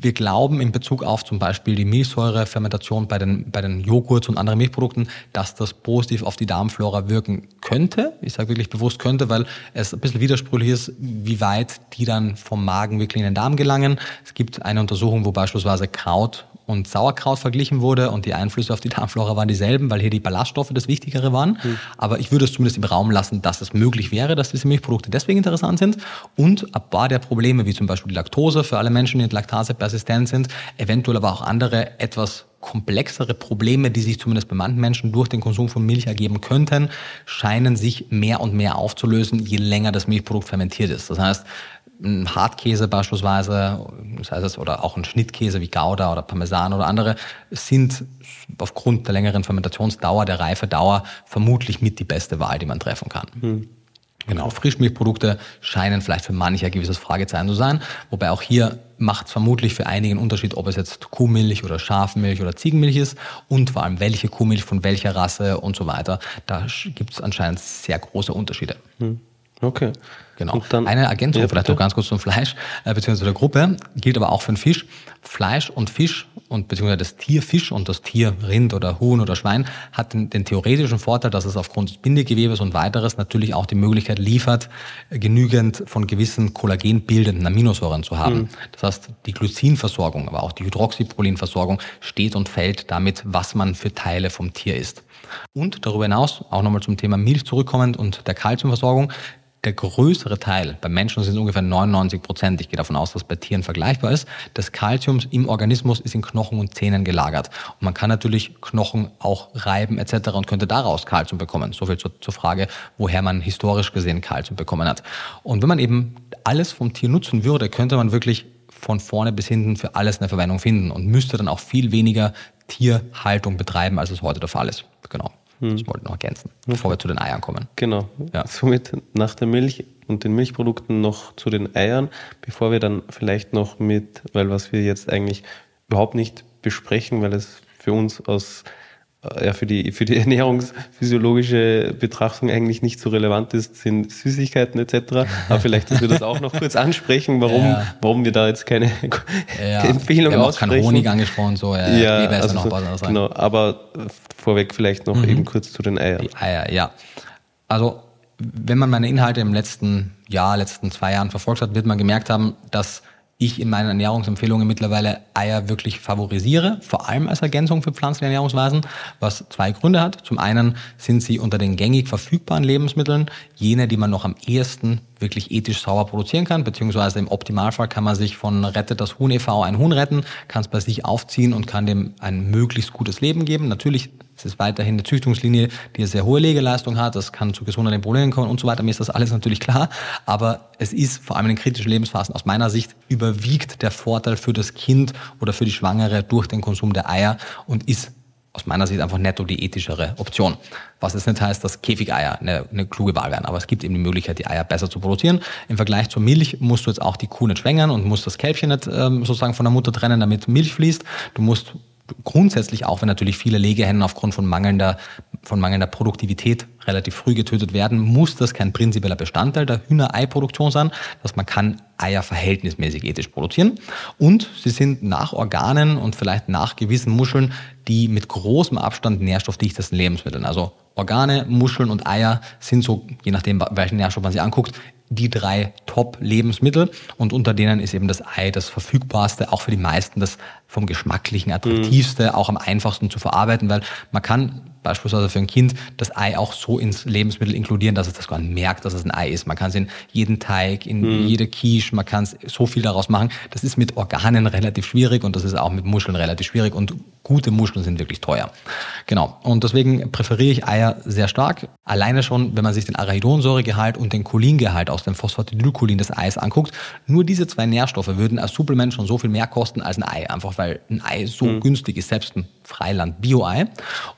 wir glauben in Bezug auf zum Beispiel die Milchsäurefermentation bei den, bei den Joghurts und anderen Milchprodukten, dass das positiv auf die Darmflora wirken könnte. Ich sage wirklich bewusst könnte, weil es ein bisschen widersprüchlich ist, wie weit die dann vom Magen wirklich in den Darm gelangen. Es gibt eine Untersuchung, wo beispielsweise Kraut und Sauerkraut verglichen wurde und die Einflüsse auf die Darmflora waren dieselben, weil hier die Ballaststoffe das Wichtigere waren. Mhm. Aber ich würde es zumindest im Raum lassen, dass es möglich wäre, dass diese Milchprodukte deswegen interessant sind und ein paar der Probleme, wie zum Beispiel die Laktose für alle Menschen, die laktasepersistent sind, eventuell aber auch andere etwas komplexere Probleme, die sich zumindest bei manchen Menschen durch den Konsum von Milch ergeben könnten, scheinen sich mehr und mehr aufzulösen, je länger das Milchprodukt fermentiert ist. Das heißt, ein Hartkäse beispielsweise, das heißt, oder auch ein Schnittkäse wie Gouda oder Parmesan oder andere, sind aufgrund der längeren Fermentationsdauer, der Reifedauer vermutlich mit die beste Wahl, die man treffen kann. Hm. Genau, Frischmilchprodukte scheinen vielleicht für manche ein gewisses Fragezeichen zu sein, wobei auch hier macht es vermutlich für einige einen Unterschied, ob es jetzt Kuhmilch oder Schafmilch oder Ziegenmilch ist und vor allem welche Kuhmilch von welcher Rasse und so weiter. Da gibt es anscheinend sehr große Unterschiede. Hm. Okay. Genau. Dann, Eine Ergänzung ja, vielleicht noch ganz kurz zum Fleisch, äh, beziehungsweise der Gruppe, gilt aber auch für den Fisch. Fleisch und Fisch und beziehungsweise das Tier Fisch und das Tier Rind oder Huhn oder Schwein hat den, den theoretischen Vorteil, dass es aufgrund des Bindegewebes und weiteres natürlich auch die Möglichkeit liefert, genügend von gewissen kollagenbildenden Aminosäuren zu haben. Mhm. Das heißt, die Glycinversorgung, aber auch die Hydroxyprolinversorgung steht und fällt damit, was man für Teile vom Tier isst. Und darüber hinaus, auch nochmal zum Thema Milch zurückkommend und der Kalziumversorgung, der größere Teil, bei Menschen sind es ungefähr 99 Prozent, ich gehe davon aus, dass bei Tieren vergleichbar ist, des Kalziums im Organismus ist in Knochen und Zähnen gelagert. Und man kann natürlich Knochen auch reiben etc. und könnte daraus Kalzium bekommen. Soviel zur, zur Frage, woher man historisch gesehen Kalzium bekommen hat. Und wenn man eben alles vom Tier nutzen würde, könnte man wirklich von vorne bis hinten für alles eine Verwendung finden und müsste dann auch viel weniger Tierhaltung betreiben, als es heute der Fall ist. Genau. Hm. Das wollte ich noch ergänzen, bevor wir zu den Eiern kommen. Genau. Ja. Somit nach der Milch und den Milchprodukten noch zu den Eiern, bevor wir dann vielleicht noch mit, weil was wir jetzt eigentlich überhaupt nicht besprechen, weil es für uns aus ja, für die, für die ernährungsphysiologische Betrachtung eigentlich nicht so relevant ist, sind Süßigkeiten etc. Aber vielleicht, dass wir das auch noch kurz ansprechen, warum, ja. warum wir da jetzt keine ja. Empfehlung wir haben aussprechen. auch keinen Honig angesprochen, so, ja, ja also noch was genau, aber vorweg vielleicht noch mhm. eben kurz zu den Eiern. Die Eier, ja. Also, wenn man meine Inhalte im letzten Jahr, letzten zwei Jahren verfolgt hat, wird man gemerkt haben, dass ich in meinen Ernährungsempfehlungen mittlerweile Eier wirklich favorisiere, vor allem als Ergänzung für pflanzliche Ernährungsweisen, was zwei Gründe hat. Zum einen sind sie unter den gängig verfügbaren Lebensmitteln jene, die man noch am ehesten wirklich ethisch sauber produzieren kann, beziehungsweise im Optimalfall kann man sich von Rettet das Huhn e.V. ein Huhn retten, kann es bei sich aufziehen und kann dem ein möglichst gutes Leben geben. Natürlich ist es weiterhin eine Züchtungslinie, die eine sehr hohe Legeleistung hat, das kann zu gesundheitlichen Problemen kommen und so weiter. Mir ist das alles natürlich klar, aber es ist vor allem in kritischen Lebensphasen aus meiner Sicht überwiegt der Vorteil für das Kind oder für die Schwangere durch den Konsum der Eier und ist aus meiner Sicht einfach netto die ethischere Option. Was jetzt nicht heißt, dass Käfigeier eine, eine kluge Wahl wären, aber es gibt eben die Möglichkeit, die Eier besser zu produzieren. Im Vergleich zur Milch musst du jetzt auch die Kuh nicht schwängern und musst das Kälbchen nicht ähm, sozusagen von der Mutter trennen, damit Milch fließt. Du musst grundsätzlich auch, wenn natürlich viele Legehennen aufgrund von mangelnder, von mangelnder Produktivität relativ früh getötet werden, muss das kein prinzipieller Bestandteil der Hühnereiproduktion sein, dass man kann Eier verhältnismäßig ethisch produzieren. Und sie sind nach Organen und vielleicht nach gewissen Muscheln die mit großem Abstand nährstoffdichtesten Lebensmitteln. Also Organe, Muscheln und Eier sind so, je nachdem, welchen Nährstoff man sich anguckt, die drei Top-Lebensmittel und unter denen ist eben das Ei das verfügbarste, auch für die meisten das vom geschmacklichen attraktivste, mhm. auch am einfachsten zu verarbeiten, weil man kann beispielsweise für ein Kind das Ei auch so ins Lebensmittel inkludieren, dass es das gar nicht merkt, dass es ein Ei ist. Man kann es in jeden Teig, in mhm. jede Quiche, man kann es so viel daraus machen. Das ist mit Organen relativ schwierig und das ist auch mit Muscheln relativ schwierig und gute Muscheln sind wirklich teuer. Genau. Und deswegen präferiere ich Eier sehr stark. Alleine schon, wenn man sich den Arachidonsäuregehalt und den Cholingehalt aus dem Phosphatidylcholin des Eis anguckt, nur diese zwei Nährstoffe würden als Supplement schon so viel mehr kosten als ein Ei, einfach weil ein Ei so mhm. günstig ist, selbst ein Freiland-Bio-Ei.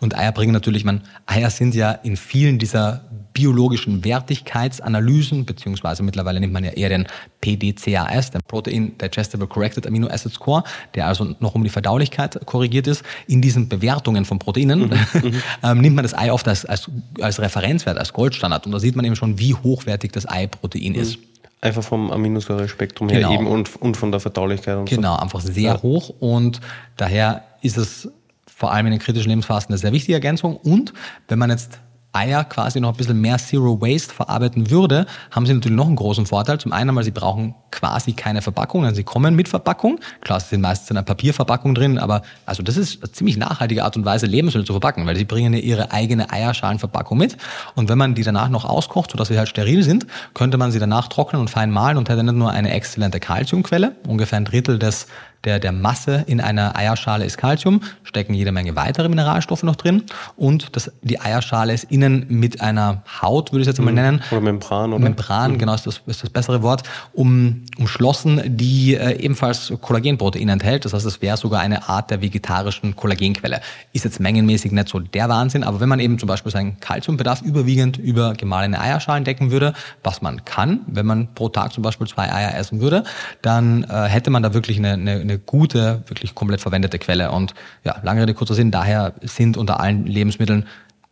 Und Eier bringen natürlich, man, Eier sind ja in vielen dieser biologischen Wertigkeitsanalysen, beziehungsweise mittlerweile nimmt man ja eher den PDCAS, den Protein Digestible Corrected Amino Acid Score, der also noch um die Verdaulichkeit korrigiert ist. In diesen Bewertungen von Proteinen mhm, mhm. ähm, nimmt man das Ei oft als, als, als Referenzwert, als Goldstandard. Und da sieht man eben schon, wie hochwertig das Eiprotein mhm. ist. Einfach vom Aminosäurespektrum her genau. eben und, und von der Verdaulichkeit und Genau, so. einfach sehr ja. hoch und daher ist es vor allem in den kritischen Lebensphasen eine sehr wichtige Ergänzung. Und wenn man jetzt Eier quasi noch ein bisschen mehr Zero Waste verarbeiten würde, haben sie natürlich noch einen großen Vorteil. Zum einen weil sie brauchen quasi keine Verpackung, denn sie kommen mit Verpackung. Klar, sie sind meistens in einer Papierverpackung drin, aber also das ist eine ziemlich nachhaltige Art und Weise, Lebensmittel zu verpacken, weil sie bringen ja ihre eigene Eierschalenverpackung mit. Und wenn man die danach noch auskocht, sodass sie halt steril sind, könnte man sie danach trocknen und fein mahlen und hätte nicht nur eine exzellente Kalziumquelle, ungefähr ein Drittel des der, der Masse in einer Eierschale ist Calcium, stecken jede Menge weitere Mineralstoffe noch drin und das, die Eierschale ist innen mit einer Haut, würde ich es jetzt mal mhm. nennen. Oder Membran, oder? Membran, mhm. genau, ist das, ist das bessere Wort, um, umschlossen, die äh, ebenfalls Kollagenproteine enthält. Das heißt, es wäre sogar eine Art der vegetarischen Kollagenquelle. Ist jetzt mengenmäßig nicht so der Wahnsinn, aber wenn man eben zum Beispiel seinen Kalziumbedarf überwiegend über gemahlene Eierschalen decken würde, was man kann, wenn man pro Tag zum Beispiel zwei Eier essen würde, dann äh, hätte man da wirklich eine, eine, eine eine gute, wirklich komplett verwendete Quelle. Und ja, lange Rede, kurzer Sinn, daher sind unter allen Lebensmitteln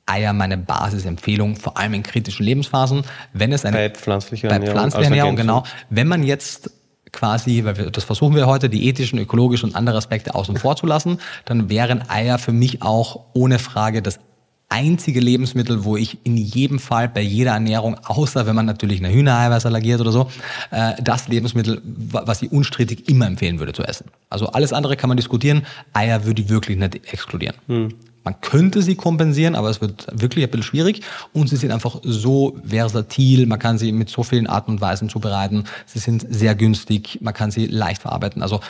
Eier meine Basisempfehlung, vor allem in kritischen Lebensphasen. Wenn es eine, bei pflanzlicher bei Ernährung. pflanzlicher Ernährung, genau. Wenn man jetzt quasi, weil wir, das versuchen wir heute, die ethischen, ökologischen und andere Aspekte außen vor zu lassen, dann wären Eier für mich auch ohne Frage das einzige Lebensmittel, wo ich in jedem Fall bei jeder Ernährung, außer wenn man natürlich eine Hühnereiweiß allergiert oder so, äh, das Lebensmittel, was ich unstrittig immer empfehlen würde zu essen. Also alles andere kann man diskutieren, Eier würde ich wirklich nicht exkludieren. Hm. Man könnte sie kompensieren, aber es wird wirklich ein bisschen schwierig. Und sie sind einfach so versatil. Man kann sie mit so vielen Arten und Weisen zubereiten. Sie sind sehr günstig. Man kann sie leicht verarbeiten. Also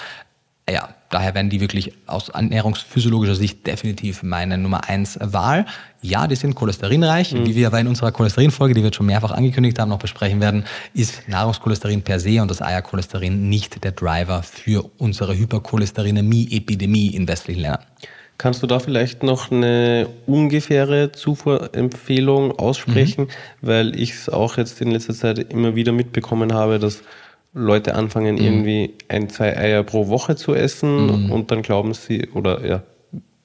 ja, daher werden die wirklich aus ernährungsphysiologischer Sicht definitiv meine Nummer eins Wahl. Ja, die sind cholesterinreich. Mhm. Wie wir aber in unserer Cholesterinfolge, die wir schon mehrfach angekündigt haben, noch besprechen werden, ist Nahrungscholesterin per se und das Eiercholesterin nicht der Driver für unsere Hypercholesterinämie-Epidemie in westlichen Ländern. Kannst du da vielleicht noch eine ungefähre Zufuhrempfehlung aussprechen, mhm. weil ich es auch jetzt in letzter Zeit immer wieder mitbekommen habe, dass Leute anfangen, mhm. irgendwie ein, zwei Eier pro Woche zu essen mhm. und dann glauben sie, oder ja,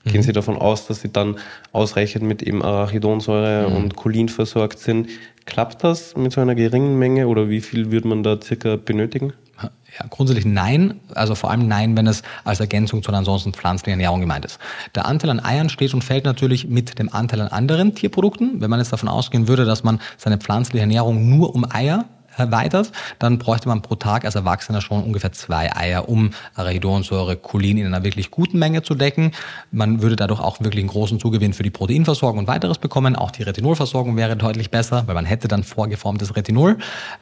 gehen mhm. sie davon aus, dass sie dann ausreichend mit eben Arachidonsäure mhm. und Cholin versorgt sind. Klappt das mit so einer geringen Menge oder wie viel würde man da circa benötigen? Ja, grundsätzlich nein, also vor allem nein, wenn es als Ergänzung zu einer ansonsten pflanzlichen Ernährung gemeint ist. Der Anteil an Eiern steht und fällt natürlich mit dem Anteil an anderen Tierprodukten. Wenn man jetzt davon ausgehen würde, dass man seine pflanzliche Ernährung nur um Eier erweitert, dann bräuchte man pro Tag als Erwachsener schon ungefähr zwei Eier, um Arachidonsäure, Cholin in einer wirklich guten Menge zu decken. Man würde dadurch auch wirklich einen großen Zugewinn für die Proteinversorgung und weiteres bekommen. Auch die Retinolversorgung wäre deutlich besser, weil man hätte dann vorgeformtes Retinol.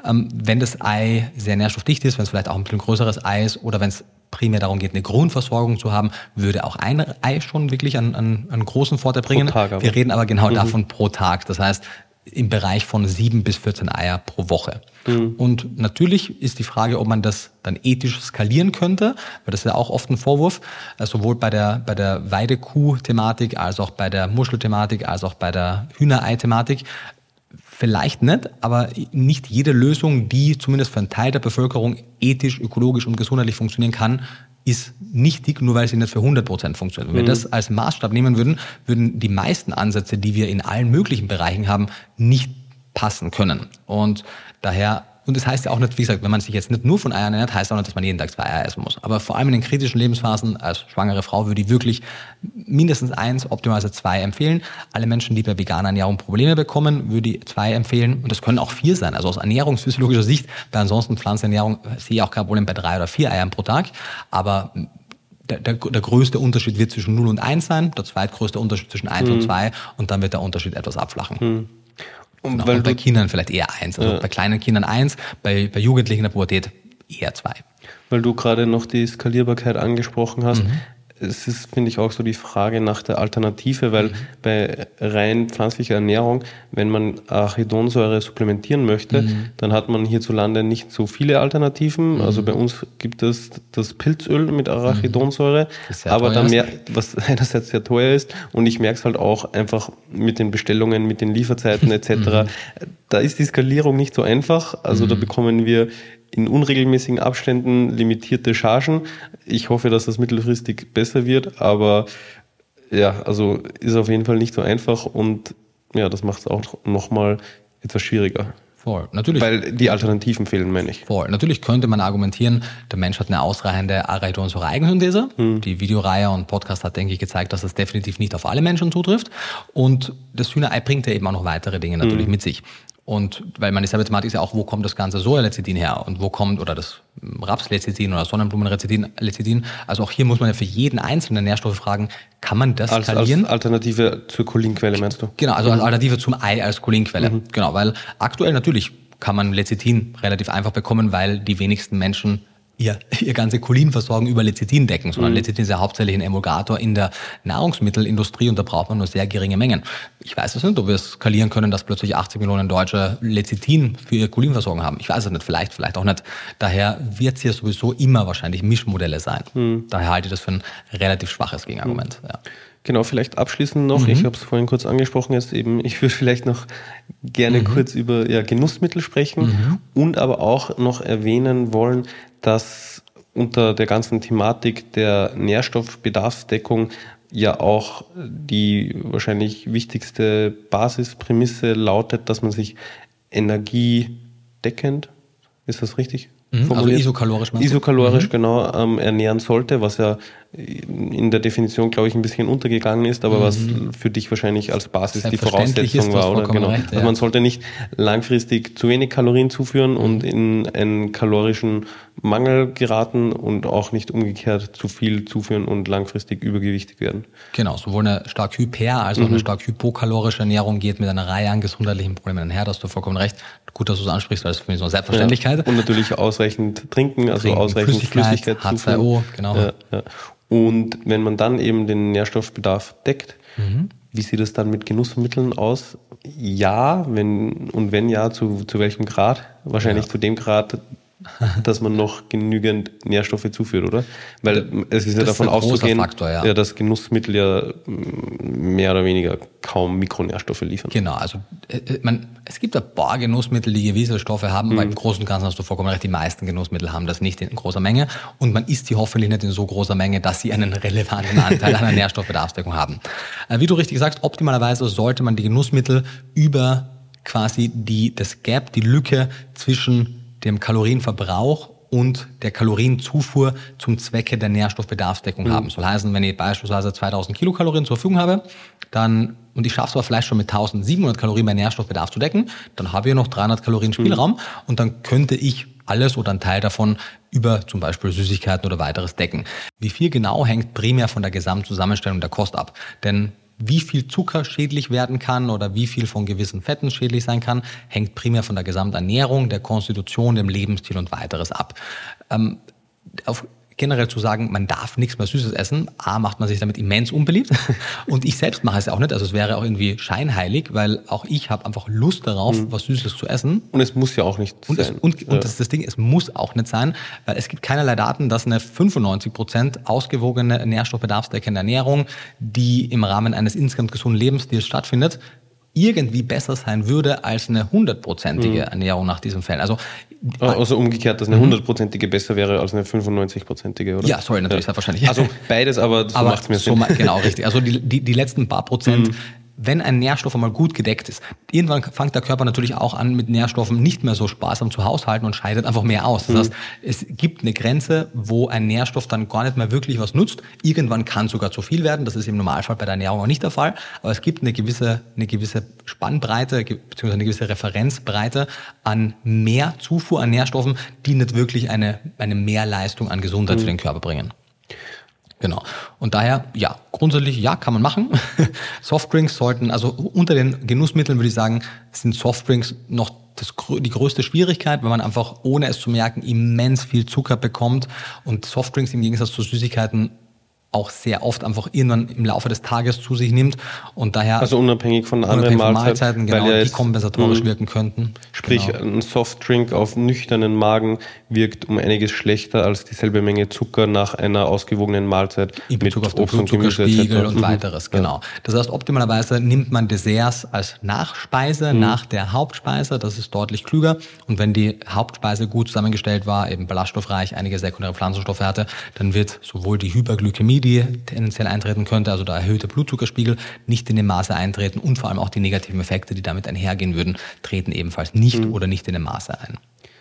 Ähm, wenn das Ei sehr nährstoffdicht ist, wenn es vielleicht auch ein bisschen größeres Ei ist oder wenn es primär darum geht, eine Grundversorgung zu haben, würde auch ein Ei schon wirklich einen, einen, einen großen Vorteil bringen. Wir reden aber genau mhm. davon pro Tag. Das heißt, im Bereich von sieben bis 14 Eier pro Woche. Mhm. Und natürlich ist die Frage, ob man das dann ethisch skalieren könnte, weil das ist ja auch oft ein Vorwurf, äh, sowohl bei der, bei der Weidekuh-Thematik als auch bei der Muschelthematik als auch bei der Hühnerei-Thematik. Vielleicht nicht, aber nicht jede Lösung, die zumindest für einen Teil der Bevölkerung ethisch, ökologisch und gesundheitlich funktionieren kann, ist nichtig, nur weil sie nicht für 100 Prozent funktioniert. Wenn wir mhm. das als Maßstab nehmen würden, würden die meisten Ansätze, die wir in allen möglichen Bereichen haben, nicht passen können. Und daher und das heißt ja auch nicht, wie gesagt, wenn man sich jetzt nicht nur von Eiern ernährt, heißt auch nicht, dass man jeden Tag zwei Eier essen muss. Aber vor allem in den kritischen Lebensphasen als schwangere Frau würde ich wirklich mindestens eins, optimalerweise zwei empfehlen. Alle Menschen, die bei veganer Ernährung Probleme bekommen, würde ich zwei empfehlen. Und das können auch vier sein. Also aus ernährungsphysiologischer Sicht, bei ansonsten Pflanzenernährung sehe ich auch kein Problem bei drei oder vier Eiern pro Tag. Aber der, der, der größte Unterschied wird zwischen 0 und 1 sein, der zweitgrößte Unterschied zwischen 1 mhm. und 2 und dann wird der Unterschied etwas abflachen. Mhm. Und, genau. und bei Kindern vielleicht eher eins. Also ja. bei kleinen Kindern eins, bei, bei Jugendlichen in der Pubertät eher zwei. Weil du gerade noch die Skalierbarkeit angesprochen hast. Mhm es ist, finde ich, auch so die Frage nach der Alternative, weil mhm. bei rein pflanzlicher Ernährung, wenn man Arachidonsäure supplementieren möchte, mhm. dann hat man hierzulande nicht so viele Alternativen. Mhm. Also bei uns gibt es das Pilzöl mit Arachidonsäure, mhm. aber dann mehr, was einerseits sehr teuer ist und ich merke es halt auch einfach mit den Bestellungen, mit den Lieferzeiten etc. Mhm. Da ist die Skalierung nicht so einfach. Also da mhm. bekommen wir in unregelmäßigen Abständen limitierte Chargen. Ich hoffe, dass das mittelfristig besser wird, aber ja, also ist auf jeden Fall nicht so einfach und ja, das macht es auch nochmal etwas schwieriger. Voll, natürlich. Weil die Alternativen fehlen, meine ich. Voll. Natürlich könnte man argumentieren, der Mensch hat eine ausreichende Arachidonsäure-Eigensynthese. Hm. Die Videoreihe und Podcast hat, denke ich, gezeigt, dass das definitiv nicht auf alle Menschen zutrifft. Und das Hühnerei bringt ja eben auch noch weitere Dinge natürlich hm. mit sich. Und weil meine Thematik ist ja auch, wo kommt das ganze Sojalecithin her und wo kommt, oder das Rapslecithin oder Sonnenblumenlecithin. Also auch hier muss man ja für jeden einzelnen Nährstoff fragen, kann man das als, skalieren? Als Alternative zur Cholinquelle meinst du? Genau, also als mhm. Alternative zum Ei als Cholinquelle. Mhm. Genau, weil aktuell natürlich kann man Lecithin relativ einfach bekommen, weil die wenigsten Menschen ihr, ihr ganze Cholinversorgung über Lecithin decken, sondern mhm. Lecithin ist ja hauptsächlich ein Emulgator in der Nahrungsmittelindustrie und da braucht man nur sehr geringe Mengen. Ich weiß es nicht, ob wir es skalieren können, dass plötzlich 80 Millionen Deutsche Lecithin für ihre Cholinversorgung haben. Ich weiß es nicht, vielleicht, vielleicht auch nicht. Daher wird es hier sowieso immer wahrscheinlich Mischmodelle sein. Mhm. Daher halte ich das für ein relativ schwaches Gegenargument. Mhm. Ja. Genau, vielleicht abschließend noch, mhm. ich habe es vorhin kurz angesprochen, jetzt eben, ich würde vielleicht noch gerne mhm. kurz über ja, Genussmittel sprechen mhm. und aber auch noch erwähnen wollen, dass unter der ganzen Thematik der Nährstoffbedarfsdeckung ja auch die wahrscheinlich wichtigste Basisprämisse lautet, dass man sich energiedeckend, ist das richtig? Mhm, also isokalorisch. Isokalorisch, mhm. genau, ähm, ernähren sollte, was ja in der Definition, glaube ich, ein bisschen untergegangen ist, aber mhm. was für dich wahrscheinlich als Basis die Voraussetzung war, oder? Genau. Recht, ja. Also man sollte nicht langfristig zu wenig Kalorien zuführen und mhm. in einen kalorischen Mangel geraten und auch nicht umgekehrt zu viel zuführen und langfristig übergewichtig werden. Genau, sowohl eine stark hyper- als auch mhm. eine stark hypokalorische Ernährung geht mit einer Reihe an gesundheitlichen Problemen einher, da hast du vollkommen recht. Gut, dass du es ansprichst, weil das ist für mich so eine Selbstverständlichkeit. Ja. Und natürlich ausreichend trinken, also trinken, ausreichend Flüssigkeit, Flüssigkeit H2O, genau. Ja, ja. Und wenn man dann eben den Nährstoffbedarf deckt, mhm. wie sieht es dann mit Genussmitteln aus? Ja, wenn und wenn ja, zu, zu welchem Grad? Wahrscheinlich zu dem Grad, dass man noch genügend Nährstoffe zuführt, oder? Weil es ist ja davon ist auszugehen, Faktor, ja. ja. dass Genussmittel ja mm, mehr oder weniger kaum Mikronährstoffe liefern. Genau, also äh, äh, man, es gibt ein paar Genussmittel, die gewisse Stoffe haben, mhm. aber im Großen und Ganzen hast du vollkommen recht, die meisten Genussmittel haben das nicht in großer Menge und man isst sie hoffentlich nicht in so großer Menge, dass sie einen relevanten Anteil an der Nährstoffbedarfsdeckung haben. Äh, wie du richtig sagst, optimalerweise sollte man die Genussmittel über quasi die, das Gap, die Lücke zwischen dem Kalorienverbrauch und der Kalorienzufuhr zum Zwecke der Nährstoffbedarfsdeckung mhm. haben. Soll heißen, wenn ich beispielsweise 2000 Kilokalorien zur Verfügung habe, dann, und ich schaffe es aber vielleicht schon mit 1700 Kalorien bei Nährstoffbedarf zu decken, dann habe ich noch 300 Kalorien Spielraum mhm. und dann könnte ich alles oder einen Teil davon über zum Beispiel Süßigkeiten oder weiteres decken. Wie viel genau hängt primär von der Gesamtzusammenstellung der Kost ab. Denn wie viel Zucker schädlich werden kann oder wie viel von gewissen Fetten schädlich sein kann, hängt primär von der Gesamternährung, der Konstitution, dem Lebensstil und weiteres ab. Ähm, auf generell zu sagen, man darf nichts mehr Süßes essen, A, macht man sich damit immens unbeliebt und ich selbst mache es auch nicht, also es wäre auch irgendwie scheinheilig, weil auch ich habe einfach Lust darauf, mhm. was Süßes zu essen. Und es muss ja auch nicht und sein. Es, und, ja. und das ist das Ding, es muss auch nicht sein, weil es gibt keinerlei Daten, dass eine 95 Prozent ausgewogene nährstoffbedarfsdeckende Ernährung, die im Rahmen eines insgesamt gesunden Lebensstils stattfindet, irgendwie besser sein würde als eine hundertprozentige mhm. Ernährung nach diesem Fällen. Also, ah, also umgekehrt, dass eine mhm. hundertprozentige besser wäre als eine 95-prozentige, oder? Ja, sorry, natürlich, ja. wahrscheinlich. Also beides, aber so macht es mir Sinn. So, genau, richtig. Also die, die, die letzten paar Prozent mhm wenn ein Nährstoff einmal gut gedeckt ist, irgendwann fängt der Körper natürlich auch an, mit Nährstoffen nicht mehr so sparsam zu haushalten und scheidet einfach mehr aus. Das mhm. heißt, es gibt eine Grenze, wo ein Nährstoff dann gar nicht mehr wirklich was nutzt. Irgendwann kann sogar zu viel werden. Das ist im Normalfall bei der Ernährung auch nicht der Fall. Aber es gibt eine gewisse, eine gewisse Spannbreite beziehungsweise eine gewisse Referenzbreite an mehr Zufuhr an Nährstoffen, die nicht wirklich eine, eine Mehrleistung an Gesundheit mhm. für den Körper bringen. Genau. Und daher, ja, grundsätzlich, ja, kann man machen. Softdrinks sollten, also unter den Genussmitteln würde ich sagen, sind Softdrinks noch das, die größte Schwierigkeit, weil man einfach, ohne es zu merken, immens viel Zucker bekommt und Softdrinks im Gegensatz zu Süßigkeiten auch sehr oft einfach irgendwann im Laufe des Tages zu sich nimmt und daher also unabhängig von anderen Mahlzeiten, Mahlzeiten genau, die kompensatorisch mh, wirken könnten. Sprich, genau. ein Softdrink auf nüchternen Magen wirkt um einiges schlechter als dieselbe Menge Zucker nach einer ausgewogenen Mahlzeit in Bezug auf den Obst und Gemüse und, und mhm. weiteres. Genau. Das heißt, optimalerweise nimmt man Desserts als Nachspeise mhm. nach der Hauptspeise. Das ist deutlich klüger. Und wenn die Hauptspeise gut zusammengestellt war, eben ballaststoffreich, einige sekundäre Pflanzenstoffe hatte, dann wird sowohl die Hyperglykämie die tendenziell eintreten könnte, also der erhöhte Blutzuckerspiegel, nicht in dem Maße eintreten und vor allem auch die negativen Effekte, die damit einhergehen würden, treten ebenfalls nicht mhm. oder nicht in dem Maße ein.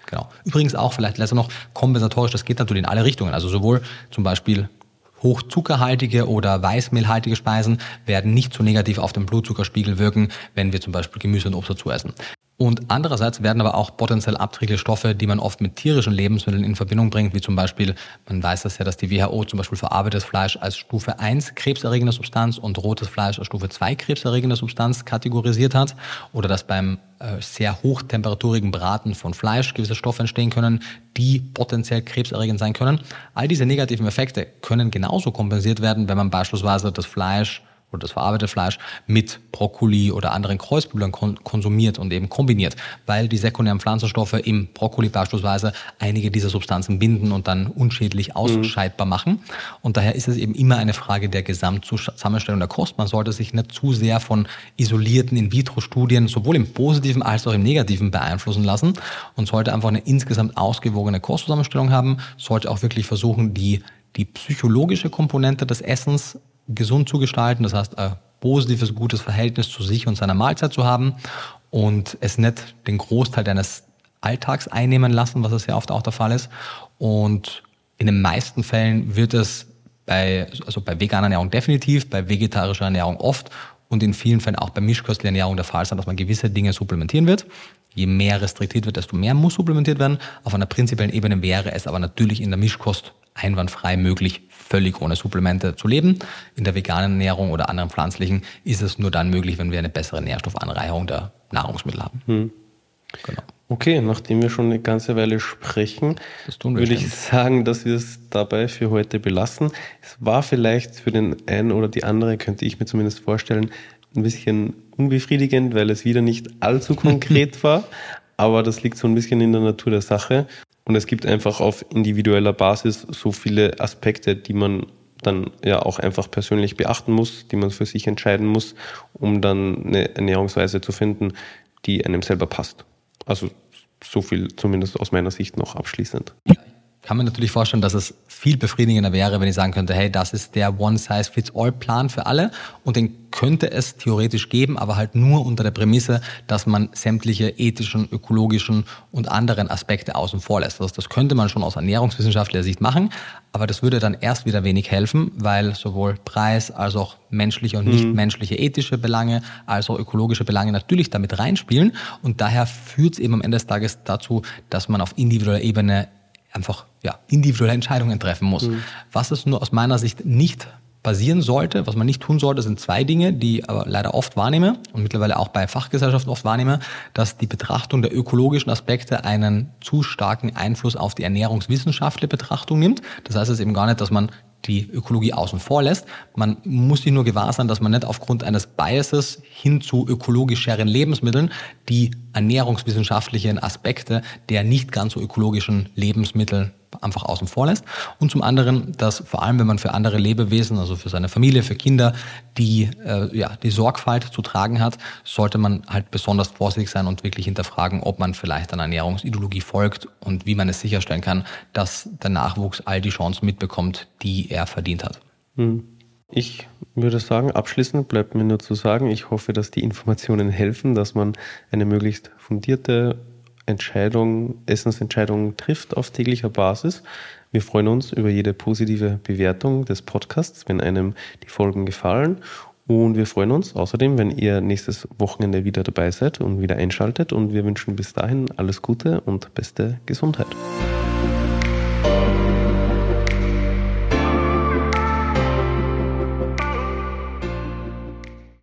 Genau. Übrigens auch vielleicht letzter noch kompensatorisch, das geht natürlich in alle Richtungen. Also sowohl zum Beispiel hochzuckerhaltige oder weißmehlhaltige Speisen werden nicht so negativ auf den Blutzuckerspiegel wirken, wenn wir zum Beispiel Gemüse und Obst dazu essen. Und andererseits werden aber auch potenziell abträgliche Stoffe, die man oft mit tierischen Lebensmitteln in Verbindung bringt, wie zum Beispiel, man weiß das ja, dass die WHO zum Beispiel verarbeitetes Fleisch als Stufe 1 krebserregende Substanz und rotes Fleisch als Stufe 2 krebserregende Substanz kategorisiert hat. Oder dass beim äh, sehr hochtemperaturigem Braten von Fleisch gewisse Stoffe entstehen können, die potenziell krebserregend sein können. All diese negativen Effekte können genauso kompensiert werden, wenn man beispielsweise das Fleisch oder das verarbeitete Fleisch mit Brokkoli oder anderen Kreuzblütlern konsumiert und eben kombiniert, weil die sekundären Pflanzenstoffe im Brokkoli beispielsweise einige dieser Substanzen binden und dann unschädlich mhm. ausscheidbar mhm. machen. Und daher ist es eben immer eine Frage der Gesamtzusammenstellung der Kost. Man sollte sich nicht zu sehr von isolierten In-vitro-Studien sowohl im positiven als auch im negativen beeinflussen lassen und sollte einfach eine insgesamt ausgewogene Kostzusammenstellung haben, sollte auch wirklich versuchen, die die psychologische Komponente des Essens gesund zu gestalten, das heißt ein positives, gutes Verhältnis zu sich und seiner Mahlzeit zu haben und es nicht den Großteil deines Alltags einnehmen lassen, was es ja oft auch der Fall ist. Und in den meisten Fällen wird es bei, also bei veganer Ernährung definitiv, bei vegetarischer Ernährung oft und in vielen Fällen auch bei mischköstlicher Ernährung der Fall sein, dass man gewisse Dinge supplementieren wird. Je mehr restriktiert wird, desto mehr muss supplementiert werden. Auf einer prinzipiellen Ebene wäre es aber natürlich in der Mischkost einwandfrei möglich, völlig ohne Supplemente zu leben. In der veganen Ernährung oder anderen pflanzlichen ist es nur dann möglich, wenn wir eine bessere Nährstoffanreicherung der Nahrungsmittel haben. Hm. Genau. Okay, nachdem wir schon eine ganze Weile sprechen, würde ich sagen, dass wir es dabei für heute belassen. Es war vielleicht für den einen oder die andere, könnte ich mir zumindest vorstellen, ein bisschen unbefriedigend, weil es wieder nicht allzu konkret war. Aber das liegt so ein bisschen in der Natur der Sache. Und es gibt einfach auf individueller Basis so viele Aspekte, die man dann ja auch einfach persönlich beachten muss, die man für sich entscheiden muss, um dann eine Ernährungsweise zu finden, die einem selber passt. Also so viel zumindest aus meiner Sicht noch abschließend. Ja, kann man natürlich vorstellen, dass es viel befriedigender wäre, wenn ich sagen könnte, hey, das ist der One-Size-Fits-All-Plan für alle und den könnte es theoretisch geben, aber halt nur unter der Prämisse, dass man sämtliche ethischen, ökologischen und anderen Aspekte außen vor lässt. Also das könnte man schon aus ernährungswissenschaftlicher Sicht machen, aber das würde dann erst wieder wenig helfen, weil sowohl Preis als auch menschliche und nicht mhm. menschliche ethische Belange als auch ökologische Belange natürlich damit reinspielen und daher führt es eben am Ende des Tages dazu, dass man auf individueller Ebene einfach ja, individuelle Entscheidungen treffen muss. Mhm. Was es nur aus meiner Sicht nicht passieren sollte, was man nicht tun sollte, sind zwei Dinge, die ich aber leider oft wahrnehme und mittlerweile auch bei Fachgesellschaften oft wahrnehme, dass die Betrachtung der ökologischen Aspekte einen zu starken Einfluss auf die ernährungswissenschaftliche Betrachtung nimmt. Das heißt es eben gar nicht, dass man die Ökologie außen vor lässt. Man muss sich nur gewahr sein, dass man nicht aufgrund eines Biases hin zu ökologischeren Lebensmitteln die ernährungswissenschaftlichen Aspekte der nicht ganz so ökologischen Lebensmittel einfach außen vor lässt. Und zum anderen, dass vor allem, wenn man für andere Lebewesen, also für seine Familie, für Kinder, die, äh, ja, die Sorgfalt zu tragen hat, sollte man halt besonders vorsichtig sein und wirklich hinterfragen, ob man vielleicht einer Ernährungsideologie folgt und wie man es sicherstellen kann, dass der Nachwuchs all die Chancen mitbekommt, die er verdient hat. Hm. Ich würde sagen, abschließend bleibt mir nur zu sagen, ich hoffe, dass die Informationen helfen, dass man eine möglichst fundierte Entscheidung, Essensentscheidungen trifft auf täglicher Basis. Wir freuen uns über jede positive Bewertung des Podcasts, wenn einem die Folgen gefallen. Und wir freuen uns außerdem, wenn ihr nächstes Wochenende wieder dabei seid und wieder einschaltet. Und wir wünschen bis dahin alles Gute und beste Gesundheit.